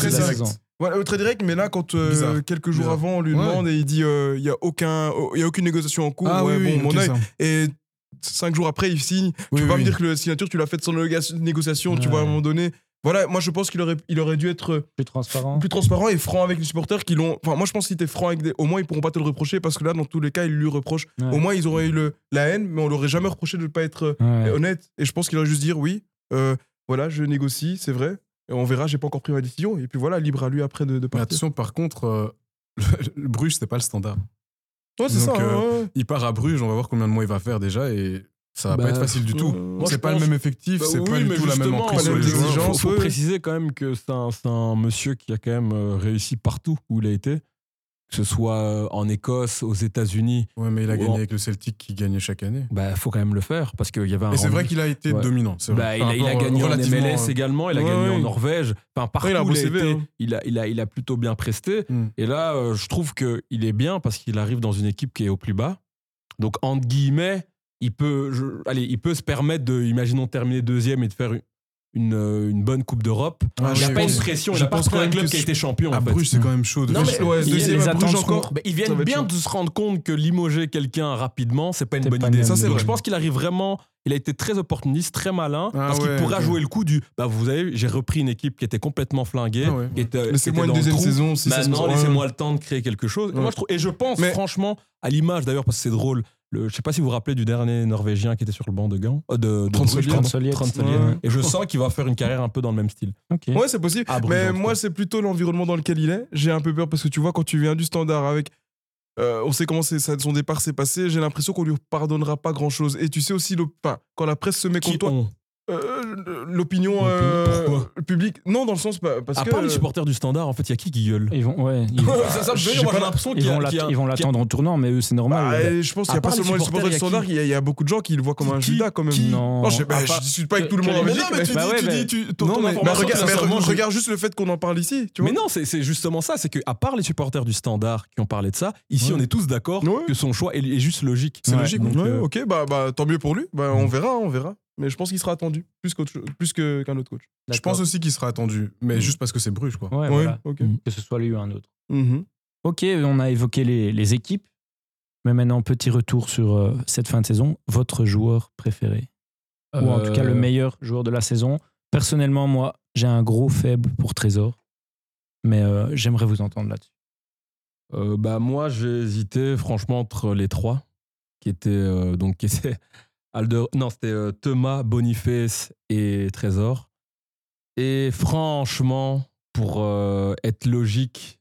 Voilà, euh, très direct, mais là, quand euh, quelques jours Bizarre. avant, on lui Ouais. demande et il dit euh, il y a aucun, il y a aucune négociation en cours. Ah oui, mon œil. Et cinq jours après, il signe. Oui, tu peux pas oui. me dire que la signature, tu l'as faite sans négocia- négociation, tu vois, à un moment donné. Voilà, moi je pense qu'il aurait, il aurait dû être Plus transparent. plus transparent et franc avec les supporters qui l'ont. Enfin, moi je pense qu'il était franc avec des. Au moins, ils pourront pas te le reprocher parce que là, dans tous les cas, ils lui reprochent. Ouais. Au moins, ils auraient eu le, la haine, mais on l'aurait jamais reproché de ne pas être euh, Ouais. honnête. Et je pense qu'il aurait juste dire oui, euh, voilà, je négocie, c'est vrai. Et on verra, j'ai pas encore pris ma décision. Et puis voilà, libre à lui après de, de Mais partir. attention, par contre, euh, le, le Bruges, pas le standard. Ouais, c'est ça. Donc, euh, hein, ouais. Il part à Bruges, on va voir combien de mois il va faire déjà et ça va Bah, pas être facile du tout. euh, c'est pas pense- le même effectif, Bah c'est oui, pas du tout la même emprise sur les joueurs. exigence. Faut, préciser quand même que c'est un, monsieur qui a quand même euh, réussi partout où il a été, que ce soit euh, en Écosse, aux États-Unis. Ouais, mais il a gagné avec le Celtic qui gagnait chaque année. Bah, faut quand même le faire parce qu'il y avait un. Et c'est vrai qu'il a été Ouais. dominant. Bah, il, a, il rapport, gagné euh, en MLS euh, également, il a Ouais, gagné en. Norvège. Enfin, partout il a où il a, été, hein. il, a, il, a, il a plutôt bien presté. Hmm. Et là, euh, je trouve qu'il est bien parce qu'il arrive dans une équipe qui est au plus bas. Donc, entre guillemets, il peut, je- allez, il peut se permettre de, imaginons, terminer deuxième et de faire une, une, euh, une bonne Coupe d'Europe. Ah, il n'a je pas pense- une pression, il pas un même club qui a c'est- été champion. À en fait. Bruges, c'est quand même chaud. de Non, mais ouais, deuxième les Bruges encore. Bah, ils viennent bien chaud. de se rendre compte que limoger quelqu'un rapidement, c'est pas une C'est bonne pas idée. Ça, c'est je pense qu'il arrive vraiment. Il a été très opportuniste, très malin, Ah parce qu'il pourra jouer le coup du. Bah, vous avez, j'ai repris une équipe qui était complètement flinguée. Ah qui était- qui Laissez-moi était une deuxième saison. si Maintenant, laissez-moi le temps de créer quelque chose. Et, moi, je pense, Mais- franchement, à l'image d'ailleurs, parce que c'est drôle, le, je sais pas si vous vous rappelez du dernier Norvégien qui était sur le banc de Gand. euh, de, de Bruges. Ouais. Et je sens qu'il va faire une carrière un peu dans le même style. Ok. Ouais, c'est possible. Mais moi, c'est plutôt l'environnement dans lequel il est. J'ai un peu peur parce que tu vois, quand tu viens du standard avec. euh, on sait comment son départ s'est passé. J'ai l'impression qu'on lui pardonnera pas grand chose. Et tu sais aussi, enfin, quand la presse se met Qui contre toi, euh, l'opinion euh, publique. Non, dans le sens bah, parce À que. part les supporters du standard, en fait, il y a qui qui gueule Ils vont, ouais, ils, Ça, ça fait J'ai l'impression vont vont l'attendre en tournant, mais eux, c'est normal. Bah, euh, je pense qu'il n'y a pas seulement les supporters, du standard, il y, a- il y a beaucoup de gens qui le voient comme un Qui- Judas quand même. qui- Non. Non, je, part- discute pas avec tout le monde en Mais Belgique. non, mais tu Bah dis, tu dis, ton- bah, regarde, juste le fait qu'on en parle ici. Tu vois Mais non, c'est c'est justement ça, c'est que à part les supporters du Standard qui ont parlé de ça, ici on est tous d'accord que son choix est, juste logique. C'est logique. euh, ok, bah, bah, tant mieux pour lui. Bah, on verra, on verra. Mais je pense qu'il sera attendu plus plus que- qu'un autre coach. Je pense aussi qu'il sera attendu, mais juste parce que c'est Bruges, quoi. Ouais, Ouais, voilà. ok. Mm. Que ce soit lui ou un autre. Mhm. Ok, on a évoqué les, les équipes. Mais maintenant, petit retour sur euh, cette fin de saison. Votre joueur préféré? Ou en tout cas, le Euh, meilleur joueur de la saison. Personnellement, moi, j'ai un gros faible pour Trésor. Mais euh, j'aimerais vous entendre là-dessus. Euh, bah moi j'ai hésité franchement entre les trois qui étaient euh, donc qui étaient Alder non c'était euh, Thomas Boniface et Trésor et franchement pour euh, être logique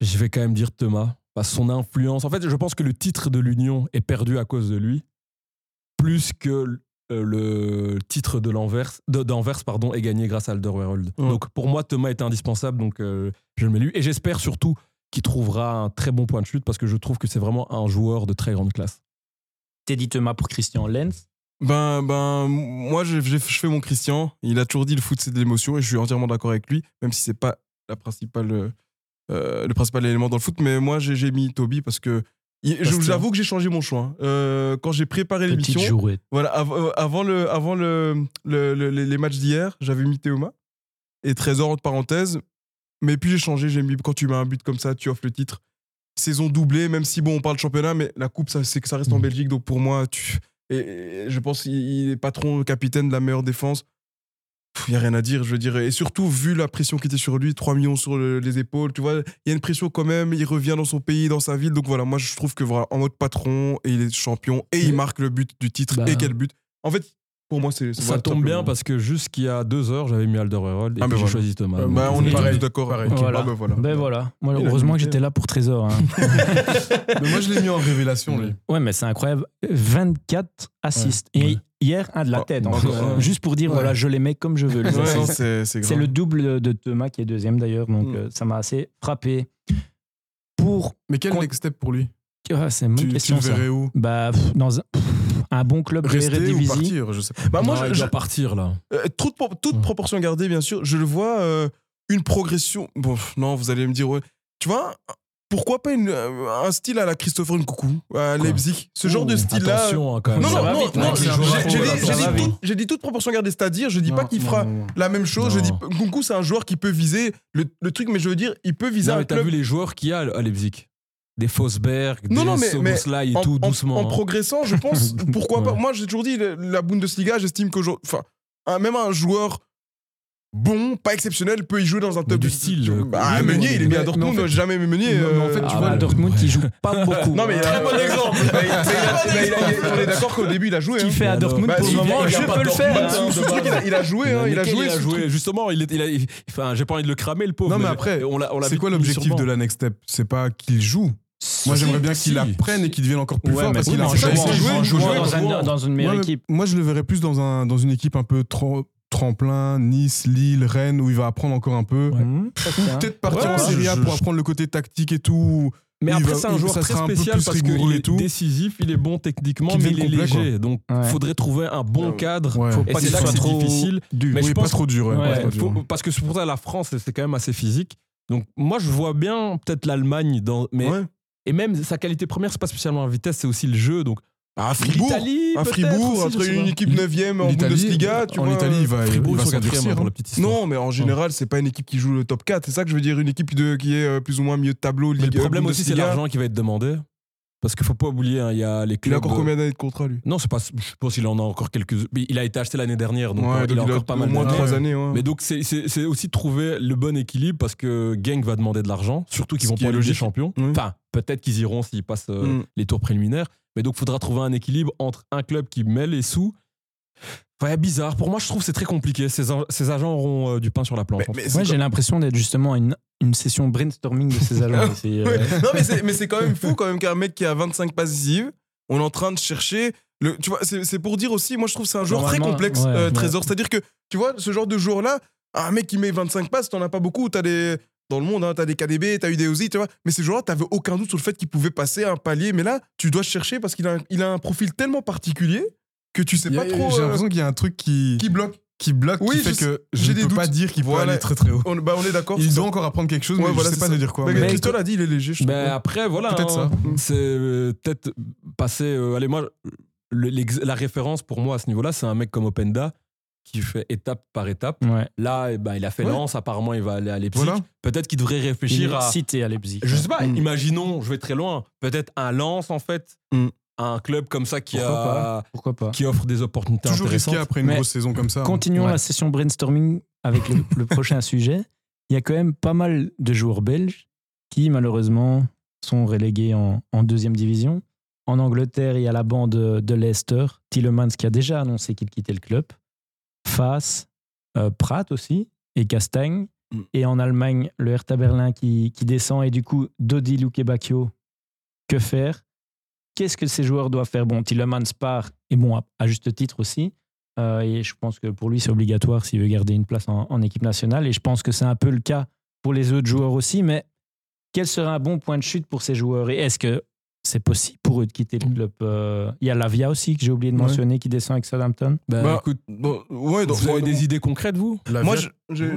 je vais quand même dire Thomas parce son influence en fait je pense que le titre de l'Union est perdu à cause de lui plus que euh, le titre de l'Anvers d'Anvers pardon est gagné grâce à Alderweireld Ouais. donc pour moi Thomas est indispensable donc euh, je le mets lui et j'espère surtout qui trouvera un très bon point de chute parce que je trouve que c'est vraiment un joueur de très grande classe. Teddy Thomas pour Christian Lenz. Ben, ben, moi, je, fais mon Christian. Il a toujours dit le foot, c'est de l'émotion, et je suis entièrement d'accord avec lui, même si c'est pas la principale, euh, euh, le principal élément dans le foot. Mais moi, j'ai mis Toby parce que j'avoue que j'ai changé mon choix. hein. Euh, quand j'ai préparé l'émission, voilà, av- avant, le, avant le, le- le- les les matchs d'hier, j'avais mis Théoma et Trésor entre parenthèses. Mais puis j'ai changé, j'ai mis quand tu mets un but comme ça, tu offres le titre. Saison doublée, même si bon, on parle championnat, mais la coupe, ça, c'est que ça reste en Mhm. Belgique. Donc pour moi, tu, et, et je pense qu'il il est patron, capitaine de la meilleure défense. Il n'y a rien à dire, je veux dire. Et surtout, vu la pression qui était sur lui, 3 millions sur le- les épaules, tu vois, il y a une pression quand même. Il revient dans son pays, dans sa ville. Donc voilà, moi, je trouve que voilà, en mode patron, et il est champion, et il marque le but du titre. Bah. Et quel but En fait, pour moi, c'est. Ça tombe bien parce que jusqu'il y a deux heures, j'avais mis Alderweireld et Ah, puis ben j'ai voilà. choisi Thomas. Euh, bah, on est Pareil, tous d'accord. pareil. Ok, Voilà. voilà. Ben voilà. Moi, heureusement que j'étais là pour Trésor. hein. Mais moi, je l'ai mis en révélation, lui. ouais, mais c'est incroyable. 24 assists. Et hier, un de la Oh, tête. oh, encore. oh. Juste pour dire, Ouais. voilà, je les mets comme je veux. Ouais, c'est le double de Thomas qui est deuxième d'ailleurs, donc Mm. euh, ça m'a assez frappé. Pour. Mais quel next step pour lui? Ah, c'est une bonne Tu, tu question le verrais où? Bah, dans un, un bon club de Rester ou Eredivisie. partir Je sais pas. Bah, moi, non, je- il je- doit partir là. Euh, toute, pro- toute proportion gardée, bien sûr, je le vois euh, une progression. Bon, non, vous allez me dire, ouais. Tu vois, pourquoi pas une- euh, un style à la Christopher Nkunku, à Leipzig? Ce genre de Ouh, style-là. Attention hein, quand même. Non, Ça non, non, vite, non, mec, j'ai là, dit- toute proportion gardée, c'est-à-dire, je dis pas qu'il fera non, non. la même chose. Je dis, Nkunku, c'est un joueur qui peut viser le, le truc, mais je veux dire, il peut viser Non, un mais t'as club vu les joueurs qu'il y a à Leipzig Des Fosberg, Non, des non, mais- et en, tout, en- doucement. en hein. progressant, je pense, pourquoi pas. Moi, j'ai toujours dit, la Bundesliga, j'estime qu'aujourd'hui, enfin, un- même un joueur bon, pas exceptionnel, peut y jouer dans un top du style, euh, Bah, oui, Meunier, il est bien à Dortmund, en fait- j'ai jamais aimé Meunier. Non, mais en fait, euh, tu Ah, vois, bah, le- Dortmund qui joue pas beaucoup. Non, mais il a- Très bon exemple. Il il il on est d'accord qu'au début, il a joué. Ce qu'il hein. fait à Bah, Dortmund bah, pour le il moment, il je peux le faire. Hein. Il a- il joué, il a joué. il. Justement, il est, il a, il- enfin, j'ai pas envie de le cramer, le pauvre. Non, mais après, on l'a- C'est quoi l'objectif de la next step? C'est pas qu'il joue. Moi, j'aimerais bien qu'il Si. apprenne et qu'il devienne encore plus Ouais, fort mais parce qu'il a un jouer, dans jouer. un- dans une meilleure Moi, équipe. moi, je le verrais plus dans, un, dans une équipe un peu trop tremplin, Nice, Lille, Rennes, où il va apprendre encore un peu. Peut-être partir Ouais, en Serie A pour apprendre le côté tactique et tout. Mais Il après, c'est un il- joueur très sera un peu spécial plus parce qu'il est tout. décisif, il est bon techniquement, mais il est complet, quoi. léger. Donc, Ouais. faudrait trouver un bon Ouais. cadre. Ouais. Faut Et pas c'est là que c'est trop difficile. dur. Mais oui, je pas pense- trop dur. ouais, Ouais, pas trop Faut- dur. parce que c'est pour ça la France, c'est quand même assez physique. Donc, moi, je vois bien peut-être l'Allemagne dans. Mais, Ouais. Et même sa qualité première, c'est pas spécialement la vitesse, c'est aussi le jeu. Donc, À Fribourg, l'Italie, à peut-être Fribourg, aussi, entre une équipe 9ème en Bundesliga, tu en vois. Italie, il va, il Fribourg, va s'endurcir. pour hein. la petite histoire. Non, mais en général, c'est pas une équipe qui joue le top 4. C'est ça que je veux dire, une équipe de, qui est euh, plus ou moins milieu de tableau. Mais Ligue, le problème aussi, c'est l'argent qui va être demandé. Parce qu'il faut pas oublier, hein, il y a les Il clubs. a encore combien d'années de contrat, lui? Non, c'est pas. Je pense qu'il en a encore quelques. Il a été acheté l'année dernière, donc Ouais, euh, il donc a encore pas mal au moins. 3 années. ouais. Mais donc, c'est- c'est c'est aussi de trouver le bon équilibre parce que Genk va demander de l'argent, surtout qu'ils vont pas. Champions. Oui. Enfin, peut-être qu'ils iront s'ils passent euh, Mm. les tours préliminaires. Mais donc, il faudra trouver un équilibre entre un club qui met les sous. Ouais, bizarre. Pour moi, je trouve que c'est très compliqué. Ces, a- ces agents auront euh, du pain sur la planche. Moi, j'ai l'impression d'être justement à une, une session brainstorming de ces agents. Euh, Ouais. Non, mais c'est, mais c'est quand même fou quand même qu'un mec qui a 25 passes décisives, on est en train de chercher. Le, tu vois, c'est, c'est pour dire aussi, moi je trouve que c'est un joueur très complexe, ouais, euh, ouais. Trésor. C'est-à-dire que, tu vois, ce genre de joueur-là, un mec qui met 25 passes, t'en as pas beaucoup. T'as des. Dans le monde, hein, t'as des KDB, t'as eu des Ozzy, tu vois. Mais ces joueurs-là, t'avais aucun doute sur le fait qu'il pouvait passer un palier. Mais là, tu dois chercher parce qu'il a un, il a un profil tellement particulier que tu sais a- pas trop. J'ai euh, l'impression qu'il y a un truc qui, qui bloque. Qui bloque, Oui, qui fait que je j'ai ne des peux doutes. pas dire qu'il peut Voilà. aller très très haut. On, bah, on est d'accord. Il ça. doit encore apprendre quelque chose, Ouais, mais voilà, je sais c'est pas ça. te dire quoi. Mais mais- Christophe a dit, il est léger, je. Ben après, voilà. Peut-être hein. ça. C'est euh, peut-être passer. euh, allez, moi, le- la référence pour moi à ce niveau-là, c'est un mec comme Openda qui fait étape par étape. ouais. Là, eh ben, il a fait Ouais. Lens, apparemment, il va aller à Leipzig. Voilà. Peut-être qu'il devrait Il réfléchir est à. cité à Leipzig. Je sais pas, Mm. imaginons, je vais très loin, peut-être un Lens en fait, Mm. Un club comme ça qui, Pourquoi a, pas Pourquoi pas qui offre des opportunités Toujours intéressantes. risqué après une Mais grosse saison comme ça. hein. Continuons Ouais. la session brainstorming avec le, le prochain sujet. Il y a quand même pas mal de joueurs belges qui, malheureusement, sont relégués en, en deuxième division. En Angleterre, il y a la bande de Leicester, Tillemans qui a déjà annoncé qu'il quittait le club, Faas, euh, Pratt aussi, et Castagne. Mm. Et en Allemagne, le Hertha Berlin qui, qui descend. Et du coup, Dodi Lukebakio, que faire? Qu'est-ce que ces joueurs doivent faire? Bon, Tillemans part, et bon, à, à juste titre aussi. Euh, et je pense que pour lui, c'est obligatoire s'il veut garder une place en, en équipe nationale. Et je pense que c'est un peu le cas pour les autres joueurs aussi. Mais quel serait un bon point de chute pour ces joueurs? Et est-ce que c'est possible pour eux de quitter le club. Euh, Il y a Lavia aussi que j'ai oublié de Ouais. mentionner qui descend avec Southampton. Bah, Bah, écoute, Bon, ouais, donc, vous avez des idées concrètes, vous? Moi, j'ai-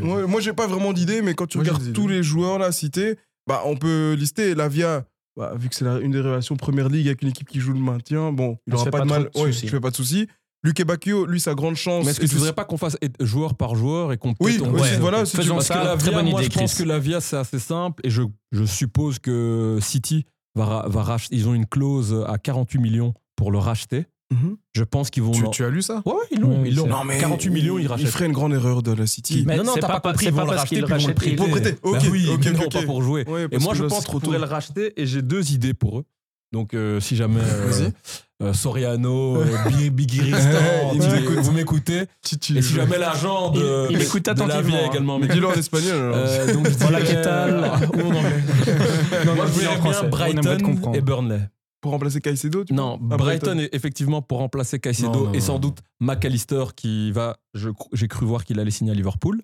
Ouais, moi, pas vraiment d'idée, mais quand tu Moi, regardes des tous les joueurs là cités, bah, on peut lister Lavia. Bah, vu que c'est une des relations Première Ligue avec une équipe qui joue le maintien, bon, il On se aura fait pas, pas de mal. soucis. je fais pas de soucis. Luke Bacchio, lui, sa grande chance. Mais est-ce que tu voudrais pas qu'on fasse joueur par joueur et qu'on Oui, aussi, Ouais. voilà. si tu. Parce que la Très Via, bonne moi idée, je pense que la Via c'est assez simple et je, je suppose que City va, va racheter. Ils ont une clause à 48 millions pour le racheter. Mhm. Je pense qu'ils vont. Tu, as lu ça? Ouais, ouais, ils l'ont. Ouais, ils l'ont. c'est- Non, mais 48 millions, ils Il rachètent. ferait une grande erreur de la City. Mais non, non, c'est t'as pas- pas, compris. Ils pas vont le racheter ils vont le prêter. Pour prêter, ok, oui, ok, mais non, ok, pas ok. pour jouer. Ouais, Et moi, je là, pense qu'on trop pourrait le racheter et j'ai deux idées pour eux. Donc, euh, si jamais euh, Vas-y. euh, Soriano, euh, Bi- Biguiristan, Il tu nous m'écoutes- vous m'écoutez. Et si jamais l'agent de, Il- il écoute attentivement, hein. également. Mais dis-le en espagnol. donc, je Voilà, qu'est-ce que Ou en anglais. Non, Moi, non, je français. bien Brighton comprendre. et Burnley. Pour remplacer Caicedo, tu Non, Brighton est effectivement pour remplacer Caicedo Non, non, et non. sans doute McAllister qui va, j'ai cru voir qu'il allait signer à Liverpool.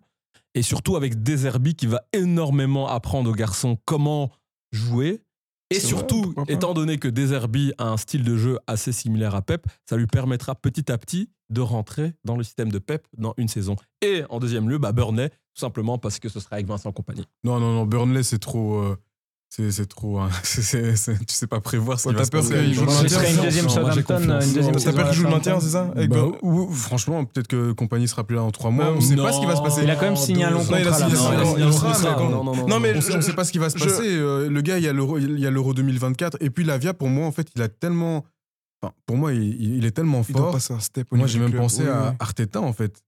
Et surtout avec Deserbi qui va énormément apprendre aux garçons comment jouer. Et vrai, surtout, étant donné que Deserbi a un style de jeu assez similaire à Pep, ça lui permettra petit à petit de rentrer dans le système de Pep dans une saison. Et en deuxième lieu, bah Burnley, tout simplement parce que ce sera avec Vincent Compagnie. Non, non, non, Burnley, c'est trop. euh, c'est c'est trop. hein. C'est- c'est- c'est- tu sais pas prévoir ce Ouais, qui va t'as se peur passer. qu'il joue le Ce maintien, serait une deuxième Southampton, une deuxième T'as peur qu'il joue le maintien, c'est ça Bah, ou- franchement, peut-être que Compagnie sera plus là dans trois mois. Bah, on sait non, pas ce qui va se passer. Il a quand même signé un long il contrat. non, il- il- mais- on, sait pas ce qui va se passer. Euh, le gars, il y a l'Euro, il y a l'Euro 2024. Et puis Lavia, pour moi, en fait, il a tellement. enfin, pour moi, il, il est tellement Il doit fort. passer un step. au Moi, j'ai même club. pensé Oui, à. Arteta, en fait.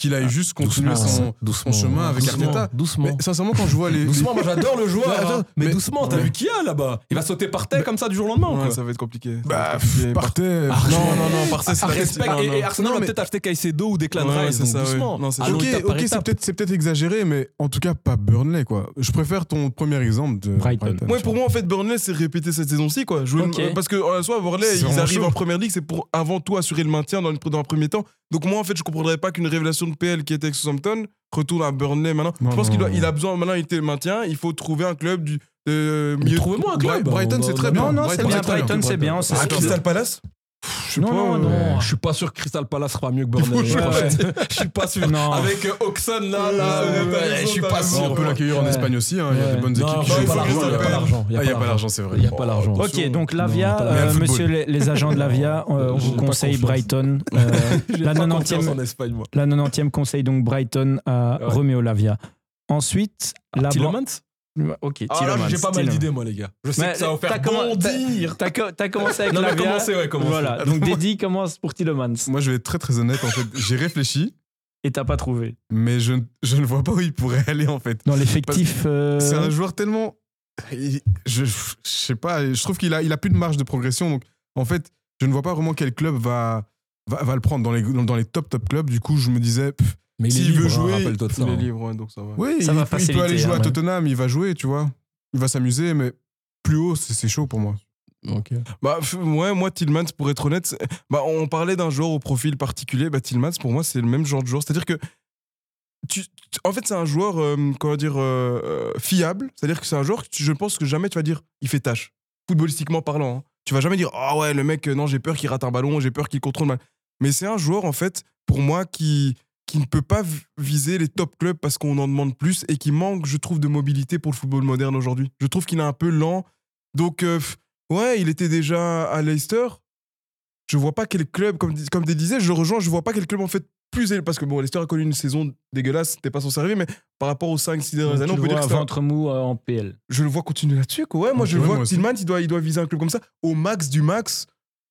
Qu'il aille juste continuer Doucement, son, doucement, son chemin avec doucement, Arteta. Doucement. Mais sincèrement, quand je vois les. Doucement, moi j'adore le joueur. Hein. mais, mais- doucement, t'as vu qui a là-bas? Il va sauter par terre comme ça du jour au lendemain. ou Ouais, quoi ça va être compliqué. Bah, par terre. Ah, Non, non, non, par ça, c'est Ah, la respect. non, Et, et Arsenal va peut-être acheter Caicedo ou Declan Rice. doucement. Non, c'est Allons Ok, c'est peut-être exagéré, mais en tout cas pas Burnley quoi. Je préfère ton premier exemple de Brighton. Pour moi, en fait, Burnley, c'est répéter cette saison-ci, quoi. Parce que, en soi, Burnley, ils arrivent en première ligue, c'est pour avant tout assurer le maintien dans, le- dans un premier temps. Donc, moi, en fait, je comprendrais pas qu'une révélation de PL qui était avec Southampton retourne à Burnley maintenant. Non, je pense qu'il il a besoin, maintenant, il était le maintien, il faut trouver un club du. de- trouvez-moi un club. Brighton, On c'est très bien. Non, non, c'est bien. Brighton, c'est bien. Ah. Crystal Palace Je sais Non, pas, non, euh, non. Je suis pas sûr que Crystal Palace sera mieux que Burnley. Ouais, ouais. Je suis pas sûr. Non. Avec euh, Oxon là, là, Ouais, euh, je suis pas sûr. on peut l'accueillir en. Espagne aussi, hein, il y a des bonnes Non, équipes qui il y a jouent pas l'argent, il y a pas euh, l'argent. Ah, n'y a pas l'argent, c'est vrai. Il y a pas l'argent. Ok, donc Lavia, euh, monsieur les, les agents de Lavia, euh, on vous conseille. Brighton. Euh, la pas 90e confiance en Espagne, moi. La 90e conseille donc Brighton à. Roméo Lavia. Ensuite, la ban- Tillemans Ok, Ah là, j'ai pas mal d'idées, moi, les gars. Je sais Mais que ça va faire bondir. T'as co- t'as commencé avec Non, commencez, ouais. Voilà, donc Dédi commence pour Tillemans. Moi, je vais être très très honnête. En fait, j'ai réfléchi, Et t'as pas trouvé. mais je, je ne vois pas où il pourrait aller en fait. Dans l'effectif. euh, C'est un joueur tellement. Je, je sais pas, je trouve qu'il a, il a plus de marge de progression. Donc, en fait, je ne vois pas vraiment quel club va, va, va le prendre dans les, dans les top top clubs. Du coup, je me disais, pff, Mais S'il veut hein, jouer, rappelle-toi de ça. Il est hein. libre, ouais, donc ça va. oui, Ça il, va peut- il peut aller jouer hein, à ouais. Tottenham, il va jouer, tu vois. Il va s'amuser, mais plus haut, c'est chaud pour moi. Ok. Bah, ouais, moi, Tillmans, pour être honnête, bah, on parlait d'un joueur au profil particulier. Bah, Tillmans, pour moi, c'est le même genre de joueur. C'est-à-dire que. Tu, tu- en fait, c'est un joueur, euh, comment dire, euh, euh, fiable. C'est-à-dire que c'est un joueur que tu- je pense que jamais tu vas dire, il fait tâche. Footballistiquement parlant. hein. Tu vas jamais dire, ah ouais, le mec, euh, non, j'ai peur qu'il rate un ballon, j'ai peur qu'il contrôle mal. Mais c'est un joueur, en fait, pour moi, qui, qui ne peut pas viser les top clubs parce qu'on en demande plus et qui manque, je trouve, de mobilité pour le football moderne aujourd'hui. Je trouve qu'il est un peu lent. Donc, euh, ouais, il était déjà à Leicester. Je vois pas quel club, comme, comme tu disais, je rejoins, je vois pas quel club en fait plus élevé. Parce que bon, Leicester a connu une saison dégueulasse, c'était pas censé arriver, mais par rapport aux 5-6 dernières donc années, tu on peut dire vois que c'est un- ventre mou euh, en PL. je le vois continuer là-dessus. quoi. Ouais, moi je le vois. Tillman, il doit, il doit viser un club comme ça. Au max du max,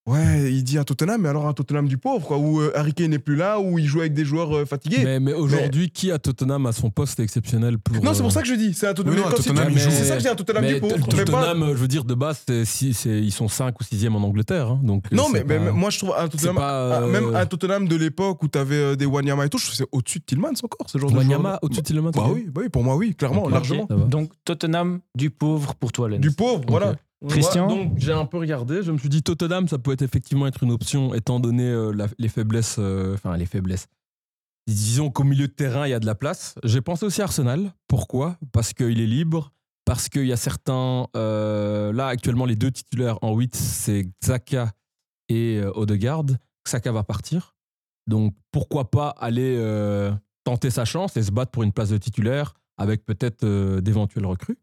ouais, il dit un Tottenham, mais alors un Tottenham du pauvre, quoi, où euh, Harry Kane n'est plus là, où il joue avec des joueurs euh, fatigués. Mais, mais aujourd'hui, qui à Tottenham à son poste exceptionnel pour. non, c'est euh, pour ça que je dis, c'est un Tottenham. Oui, non, un c'est- Tottenham, mais il joue. c'est ça que je dis, un Tottenham mais du pauvre. Pas- Tottenham, euh, je veux dire, de base, si- ils sont 5 ou 6e en Angleterre. hein, donc Non, mais, pas- moi je trouve un Tottenham, pas, euh, même un Tottenham de l'époque où t'avais euh, des Wanyama et tout, je trouve que c'est au-dessus de Tillmans encore, ce genre de Wanyama au-dessus de Tielemans Bah oui, bah oui, pour moi oui, clairement, largement. Donc Tottenham du pauvre pour toi, Lens. Du pauvre, voilà. Christian donc j'ai un peu regardé, je me suis dit Tottenham ça peut être effectivement être une option étant donné euh, la- les faiblesses euh, enfin les faiblesses. Disons qu'au milieu de terrain il y a de la place. J'ai pensé aussi à Arsenal. Pourquoi? Parce qu'il est libre, parce qu'il y a certains. euh, là, actuellement, les deux titulaires en 8, c'est Xhaka et Odegaard. Xhaka va partir. Donc, pourquoi pas aller tenter sa chance et se battre pour une place de titulaire avec peut-être d'éventuels recrues.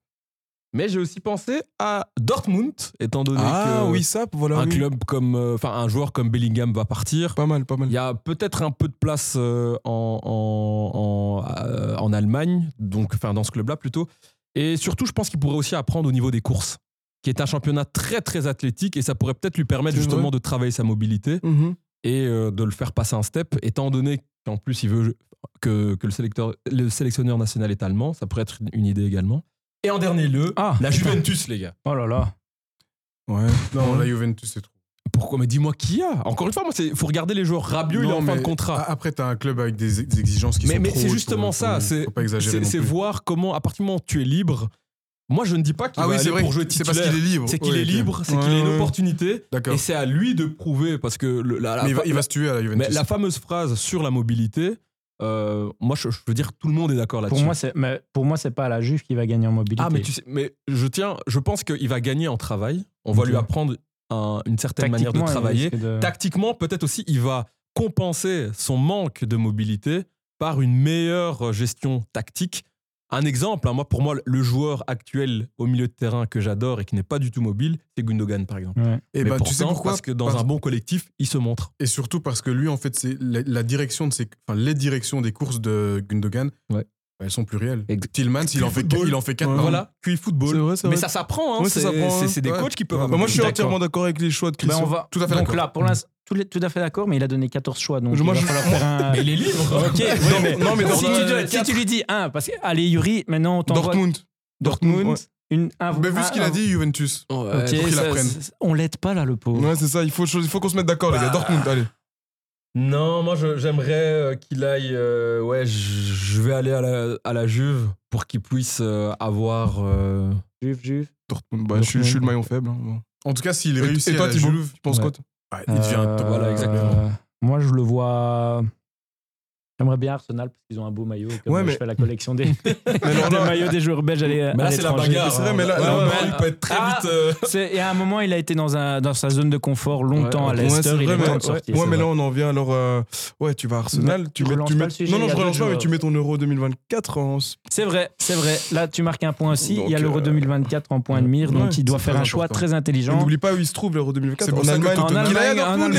Mais j'ai aussi pensé à Dortmund, étant donné Ah que oui, ça, voilà. un oui. club comme, euh, enfin un joueur comme Bellingham va partir. Pas mal, pas mal. Il y a peut-être un peu de place euh, en, en, en, euh, en Allemagne, donc enfin dans ce club-là plutôt. Et surtout, je pense qu'il pourrait aussi apprendre au niveau des courses, qui est un championnat très très athlétique et ça pourrait peut-être lui permettre justement vrai. de travailler sa mobilité Mhm. et de le faire passer un step, étant donné qu'en plus il veut que, que le, sélecteur, le sélectionneur national est allemand, ça pourrait être une idée également. Et en dernier lieu, Ah. la Juventus, les gars. Oh là là. Ouais. Non, la Juventus, c'est trop. Pourquoi? Mais dis-moi qui y a Encore une fois, moi, il faut regarder les joueurs. Rabiot, il est Non, en fin mais de contrat. a- Après, t'as un club avec des, des exigences qui mais sont mais trop c'est hautes justement pour- ça. pour- C'est Faut pas exagérer. c'est- non c'est plus. voir comment, à partir du moment où tu es libre. Moi, je ne dis pas qu'il Ah va oui, c'est aller vrai. pour jouer C'est titulaire. parce qu'il est libre. C'est qu'il Ouais, est ok. libre, c'est qu'il a une ouais. opportunité. D'accord. Et c'est à lui de prouver parce que le- la, la- Mais il va, il va se tuer à la Juventus. mais la fameuse phrase sur la mobilité, euh, moi, je, je veux dire, tout le monde est d'accord là-dessus. Pour moi, c'est, mais pour moi, c'est pas la Juve qui va gagner en mobilité. Ah, mais tu sais, mais je tiens, je pense qu'il va gagner en travail. On va lui apprendre un- une certaine manière de travailler. de- Tactiquement, peut-être aussi, il va compenser son manque de mobilité par une meilleure gestion tactique. Un exemple, hein, moi, pour moi, le joueur actuel au milieu de terrain que j'adore et qui n'est pas du tout mobile, c'est Gundogan, par exemple. Ouais. Et Mais ben, tu sais pourtant, pourquoi Parce que dans Parce- un bon collectif, il se montre. Et surtout parce que lui, en fait, c'est la, la direction de ses, enfin, les directions des courses de Gundogan. Ouais. Elles sont plurielles. Tillmans, il en fait, Football. il en fait quatre. Ouais. par an. Voilà, QI football. C'est vrai, c'est Mais ça s'apprend, hein. Ouais, ça c'est s'apprend, c'est- hein. c'est des Ouais. coachs qui peuvent Bah, moi, je suis D'accord. entièrement d'accord avec les choix de Ben, Christian. on va, Tout à fait donc d'accord. là, pour l'instant, tout, les- tout à fait d'accord, mais il a donné 14 choix. Donc moi, il va je- falloir faire un. Mais il est libre. Ok, non, mais, non, mais si, dans- tu, dois- si tu lui dis un, parce que, allez, Yuri, maintenant on t'envoie Dortmund. Dortmund, une, un, Mais vu un- ce qu'il un- a dit, Juventus. Ouais, Ok, pour qu'il ça- apprenne. ça- on l'aide pas là, le pauvre. Ouais, c'est ça. Il faut, il faut qu'on se mette d'accord, les gars. Bah. Dortmund, allez. Non, moi j'aimerais euh, qu'il aille. euh, ouais, je vais aller à la, à la Juve pour qu'il puisse euh, avoir. euh, Juve, Juve. Dortmund, bah, je, suis- je suis le maillon faible. hein, bon. En tout cas, s'il réussit Et toi, à la Juve, tu penses Ouais. quoi toi? Bah, il devient un top. Voilà, exactement. Euh, Moi, je le vois. J'aimerais bien Arsenal parce qu'ils ont un beau maillot. Comme Ouais, moi, mais- je fais la collection des, Mais non, des non, maillots des joueurs belges Mais là, c'est la l'étranger. bagarre. C'est vrai, hein. mais là- Ouais, là, ouais, ouais. il peut être très Ah, vite. euh, Et à un moment, il a été dans, un, dans sa zone de confort longtemps Ouais, à ouais, Leicester. c'est il vrai, est mais, temps de sortir. ouais, mais vrai. là, on en vient alors. euh, ouais, tu vas à Arsenal. Tu mets, tu sujet, non, non, je relance pas, mais tu mets ton Euro 2024 en. C'est vrai, c'est vrai. Là, tu marques un point aussi. il y a l'Euro euh, 2024 en point de mire, donc il doit faire un choix très intelligent. N'oublie pas où il se trouve l'Euro 2024 C'est pour ça que Tottenham.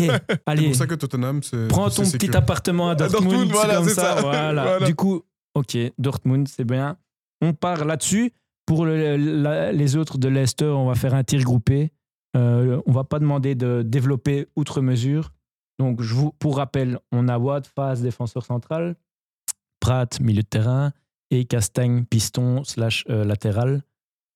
Et, C'est allez, pour ça que Tottenham, prends ton petit appartement à Dortmund. Dortmund, voilà, comme ça. ça. Voilà. Voilà. Du coup, ok, Dortmund, c'est bien. On part là-dessus. Pour le- la- les autres de Leicester, on va faire un tir groupé. Euh, on va pas demander de développer outre mesure. Donc, je vous, pour rappel, on a Watt, phase défenseur central, Pratt, milieu de terrain, et Castagne, piston slash euh, latéral.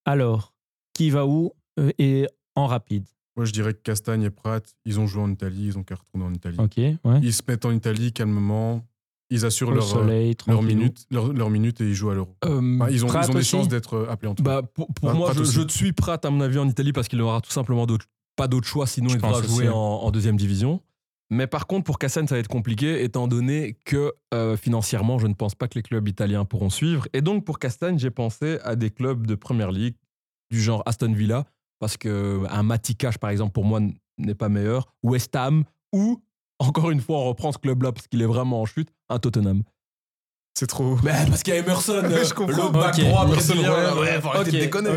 Alors, qui va où euh, et en rapide? Moi, je dirais que Castagne et Pratt, ils ont joué en Italie, ils ont qu'à retourner en Italie. Ok, ouais. Ils se mettent en Italie calmement, ils assurent Au leur, euh, soleil, leur, minute, leur, leur minute et ils jouent à l'euro. euh, Enfin, ils ont, Pratt ils ont des chances d'être euh, appelés en tout cas. bah, pour pour moi, Pratt je, te suis Pratt, à mon avis, en Italie parce qu'il n'aura tout simplement pas d'autre choix, sinon Je il devra jouer en, en deuxième division. Mais par contre, pour Cassane, ça va être compliqué, étant donné que euh, financièrement, je ne pense pas que les clubs italiens pourront suivre. Et donc, pour Castagne, j'ai pensé à des clubs de première ligue, du genre Aston Villa, parce que un Matikash, par exemple, pour moi, n'est pas meilleur. West Ham, ou, encore une fois, on reprend ce club-là parce qu'il est vraiment en chute, un Tottenham. C'est trop. Mais parce qu'il y a Emerson, euh, Je comprends. l'autre back Ok. droit Emerson, brésilien. ouais, là, ouais, ouais, faut arrêter de déconner.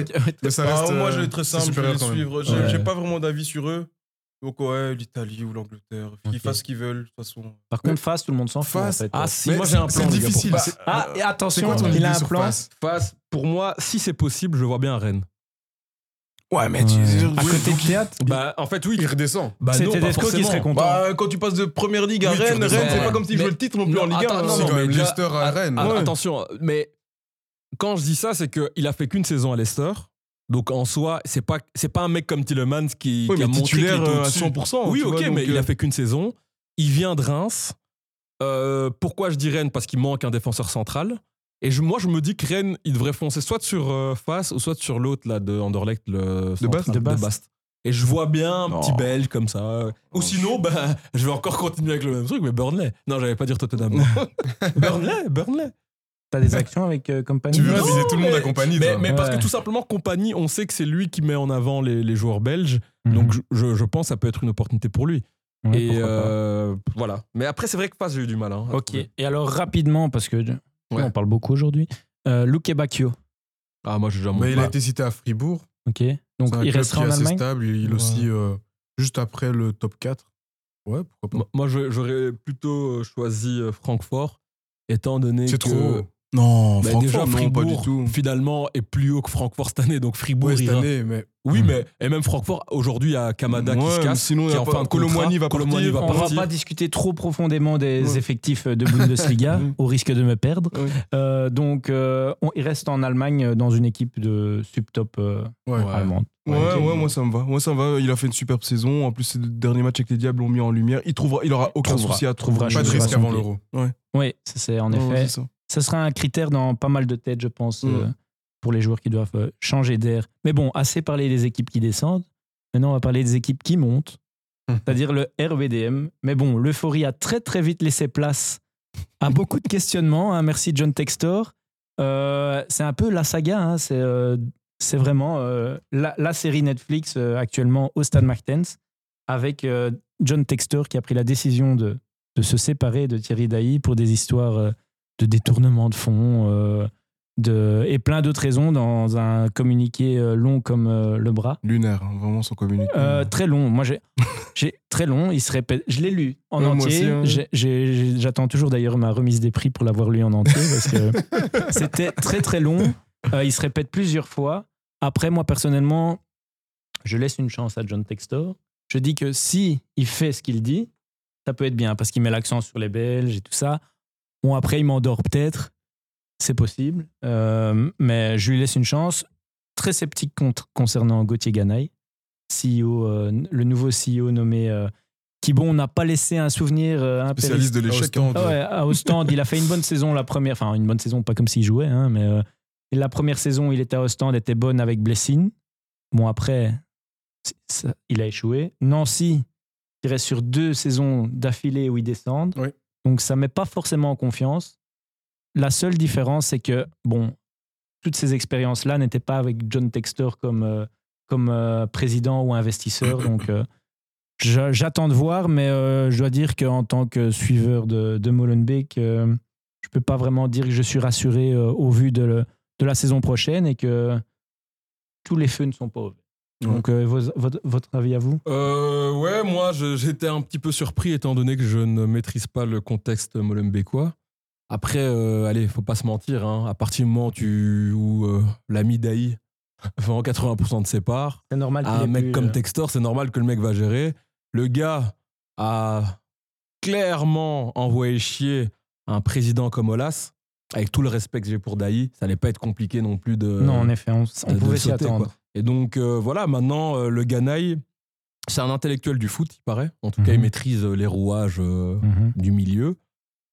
Mais ça Bah, reste, moi, euh, je vais être très c'est simple, je vais les suivre. J'ai Ouais. pas vraiment d'avis sur eux. Donc, ouais, l'Italie ou l'Angleterre. Qu'ils Ok. fassent ce qu'ils veulent, de toute façon. Par contre, face, tout le monde s'en fout. Face. en fait. Ah si, Mais moi j'ai un c'est plan. pour difficile. C'est- Ah, et C'est attention, quoi ton il a un plan. face Face, pour moi, si c'est possible, je vois bien à Rennes. Ouais, mais Ouais. tu. À côté de théâtre, Bah, en fait, oui. Il redescend. Bah, non, c'est pas Tedesco qui forcément. serait content. Bah, quand tu passes de première ligue à Oui, tu Rennes, redescends, Rennes, c'est ouais. pas comme s'ils jouaient le titre non plus Non, en Ligue 1. attends, hein. non, C'est non, quand mais même déjà- Leicester à Rennes. Ah, Ouais. Attention, mais quand je dis ça, c'est qu'il a fait qu'une saison à Leicester. Donc en soi, c'est pas c'est pas un mec comme Tillemans qui, Oui, qui a montré qu'il titulaire était euh, à au-dessus. 100%. Oui, ok, vois, mais il euh, a fait qu'une saison. Il vient de Reims. Euh, pourquoi je dis Rennes? Parce qu'il manque un défenseur central. Et je- moi, je me dis que Rennes, il devrait foncer soit sur euh, Face ou soit sur l'autre là de Anderlecht, le central, Bast De Bast. Et je vois bien un petit Belge comme ça. Ou sinon, ben, je vais encore continuer avec le même truc, mais Burnley. Non, j'allais pas dire Tottenham. Burnley, Burnley. T'as des actions avec euh, Compagnie Tu veux viser tout le monde à compagnie, Mais, toi. mais parce que tout simplement, compagnie, on sait que c'est lui qui met en avant les, les joueurs belges. Mhm. Donc je, pense que ça peut être une opportunité pour lui. Ouais, Et euh, voilà. Mais après, c'est vrai que face, j'ai eu du mal. hein, Ok. Et alors, rapidement, parce que Ouais. on parle beaucoup aujourd'hui, euh, Luke Bacchio. Ah, moi, j'ai déjà Mais il a été cité à Fribourg. Ok. Donc, C'est un il club restera qui est en assez Allemagne stable. Il, il Ouais. aussi euh, juste après le top 4. Ouais, pourquoi pas. Moi- j'aurais plutôt choisi euh, Francfort, étant donné C'est que trop. Non, bah, Francfort, déjà non, Fribourg, pas du tout. finalement, est plus haut que Francfort cette année. Donc Fribourg, Ouais, cette année, mais Oui, Hmm. mais et même Francfort, aujourd'hui, il y a Kamada qui Ouais, se casse, sinon, qui y a en pas- fin va Colomboigny partir. va On va partir. pas discuter trop profondément des Ouais. effectifs de Bundesliga, au risque de me perdre. Ouais. Euh, donc, euh, on- il reste en Allemagne euh, dans une équipe de subtop euh, ouais. allemande. Ouais, ouais, moi ça me va. Moi ça me va. Il a fait une superbe saison. En plus, ses derniers matchs avec les Diables l'ont mis en lumière. Il trouvera, il aura aucun Trouvera- souci à trouver. Pas de risque avant l'euro. Oui, ça, c'est en Ouais, effet. c'est ça. Ce sera un critère dans pas mal de têtes, je pense, Mm. euh, pour les joueurs qui doivent euh, changer d'air. Mais bon, assez parlé des équipes qui descendent. Maintenant, on va parler des équipes qui montent, Mm. c'est-à-dire le RBDM. Mais bon, l'euphorie a très très vite laissé place à beaucoup de questionnements. hein. Merci John Textor. Euh, c'est un peu la saga. hein. C'est euh, c'est vraiment la, la série Netflix actuellement au Stade Martens avec John Textor qui a pris la décision de, de se séparer de Thierry Dailly pour des histoires de détournement de fonds euh, de, et plein d'autres raisons dans un communiqué euh, long comme euh, le bras. Lunaire, hein, vraiment son communiqué. Euh, très long. Moi, j'ai, j'ai très long. Il se répète. Je l'ai lu en Ouais, entier. hein. J'attends toujours d'ailleurs ma remise des prix pour l'avoir lu en entier parce que c'était très très long. Il se répète plusieurs fois. Après, moi personnellement, je laisse une chance à John Textor. Je dis que si il fait ce qu'il dit, ça peut être bien parce qu'il met l'accent sur les Belges et tout ça. Bon, après, il m'endort peut-être. C'est possible. Euh, mais je lui laisse une chance. Très sceptique contre- concernant Gauthier Ganaï, CEO, euh, le nouveau CEO nommé. euh, qui, bon, n'a pas laissé un souvenir euh, Spécialiste de l'échec. Ostende. ah ouais, à Ostende, il a fait une bonne saison la première, enfin une bonne saison, pas comme s'il jouait, hein, mais euh, la première saison, il était à Ostende, était bonne avec Blessing. Bon, après, ça- il a échoué. Nancy, il reste sur deux saisons d'affilée où ils descendent. Oui. Donc ça met pas forcément en confiance. La seule différence, c'est que, bon, toutes ces expériences-là n'étaient pas avec John Textor comme, euh, comme euh, président ou investisseur. donc euh, j'attends de voir, mais je dois dire qu'en tant que suiveur de, de Molenbeek, je peux pas vraiment dire que je suis rassuré au vu de, de la saison prochaine et que tous les feux ne sont pas ouverts. Donc, euh, vos- votre, votre avis à vous? Euh, ouais, moi j'étais un petit peu surpris étant donné que je ne maîtrise pas le contexte molenbeekois. Après, euh, allez, faut pas se mentir, hein, à partir du moment où, tu, où euh, l'ami Daï vend 80% de ses parts, C'est normal un mec plus, comme euh, Textor, c'est normal que le mec va gérer. Le gars a clairement envoyé chier un président comme Olas. Avec tout le respect que j'ai pour Daï, ça allait pas être compliqué non plus de. Non, en effet, on, on de- de pouvait s'y sauter, attendre. quoi. Et donc euh, voilà, maintenant euh, le Ganaï, c'est un intellectuel du foot, il paraît. En tout cas, Mhm. il maîtrise euh, les rouages Mhm. du milieu.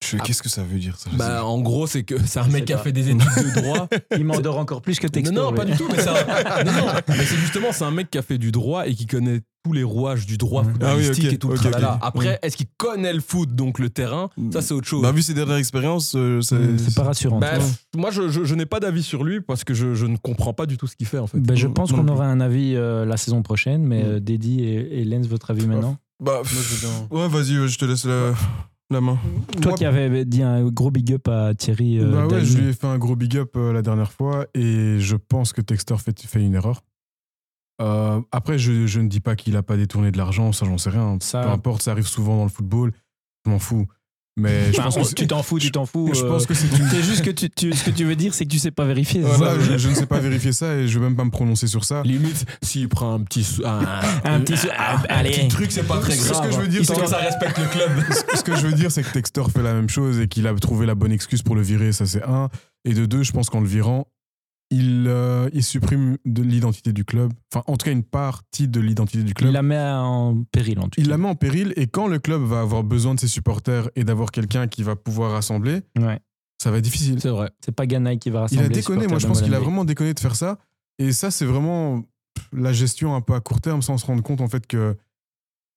Je- Qu'est-ce que ça veut dire ça Bah, en gros, c'est que c'est un mec qui a fait des études de droit. Il m'endort encore plus que Textor. non, non, pas du tout. Mais c'est un- non, non, mais c'est justement, c'est un mec qui a fait du droit et qui connaît tous les rouages du droit footballistique Ah oui, ok, et tout le. Après, est-ce qu'il connaît le foot, donc le terrain? Ça, c'est autre chose. Bah, vu ses dernières expériences, euh, c'est Mm, C'est pas rassurant. Bah, moi, je, je- je n'ai pas d'avis sur lui parce que je, je ne comprends pas du tout ce qu'il fait en fait. Ben, je pense qu'on aura un avis euh, la saison prochaine, mais Mm. euh, Dédi et, et Lens, votre avis maintenant? Bah, pff, ouais, vas-y, je te laisse la, la main. Toi Moi, qui avais dit un gros big up à Thierry. euh, Bah ouais, je lui ai fait un gros big up euh, la dernière fois et je pense que Textor fait, fait une erreur. Euh, après, je, je ne dis pas qu'il a pas détourné de l'argent, ça j'en sais rien. Ça- Peu importe, ça arrive souvent dans le football, je m'en fous. Mais je pense que tu t'en fous, tu t'en fous. je euh, pense que c'est juste que tu, tu- ce que tu veux dire, c'est que tu sais pas vérifier. Voilà, je, je ne sais pas vérifier ça et je vais même pas me prononcer sur ça. Limite, s'il prend un petit, un, Un petit un- allez. petit truc, c'est pas très Ce que grave. je veux dire, que ça respecte le club. Ce ce que je veux dire, c'est que Textor fait la même chose et qu'il a trouvé la bonne excuse pour le virer, ça c'est un. Et de deux, je pense qu'en le virant, il, euh, il supprime de l'identité du club. Enfin, en tout cas, une partie de l'identité du club. Il la met en péril en tout Il cas. la met en péril et quand le club va avoir besoin de ses supporters et d'avoir quelqu'un qui va pouvoir rassembler, Ouais. ça va être difficile. C'est vrai. C'est pas Ganaï qui va Il rassembler. a les déconné, moi je pense qu'il a vraiment déconné de faire ça. Et ça, c'est vraiment la gestion un peu à court terme sans se rendre compte en fait que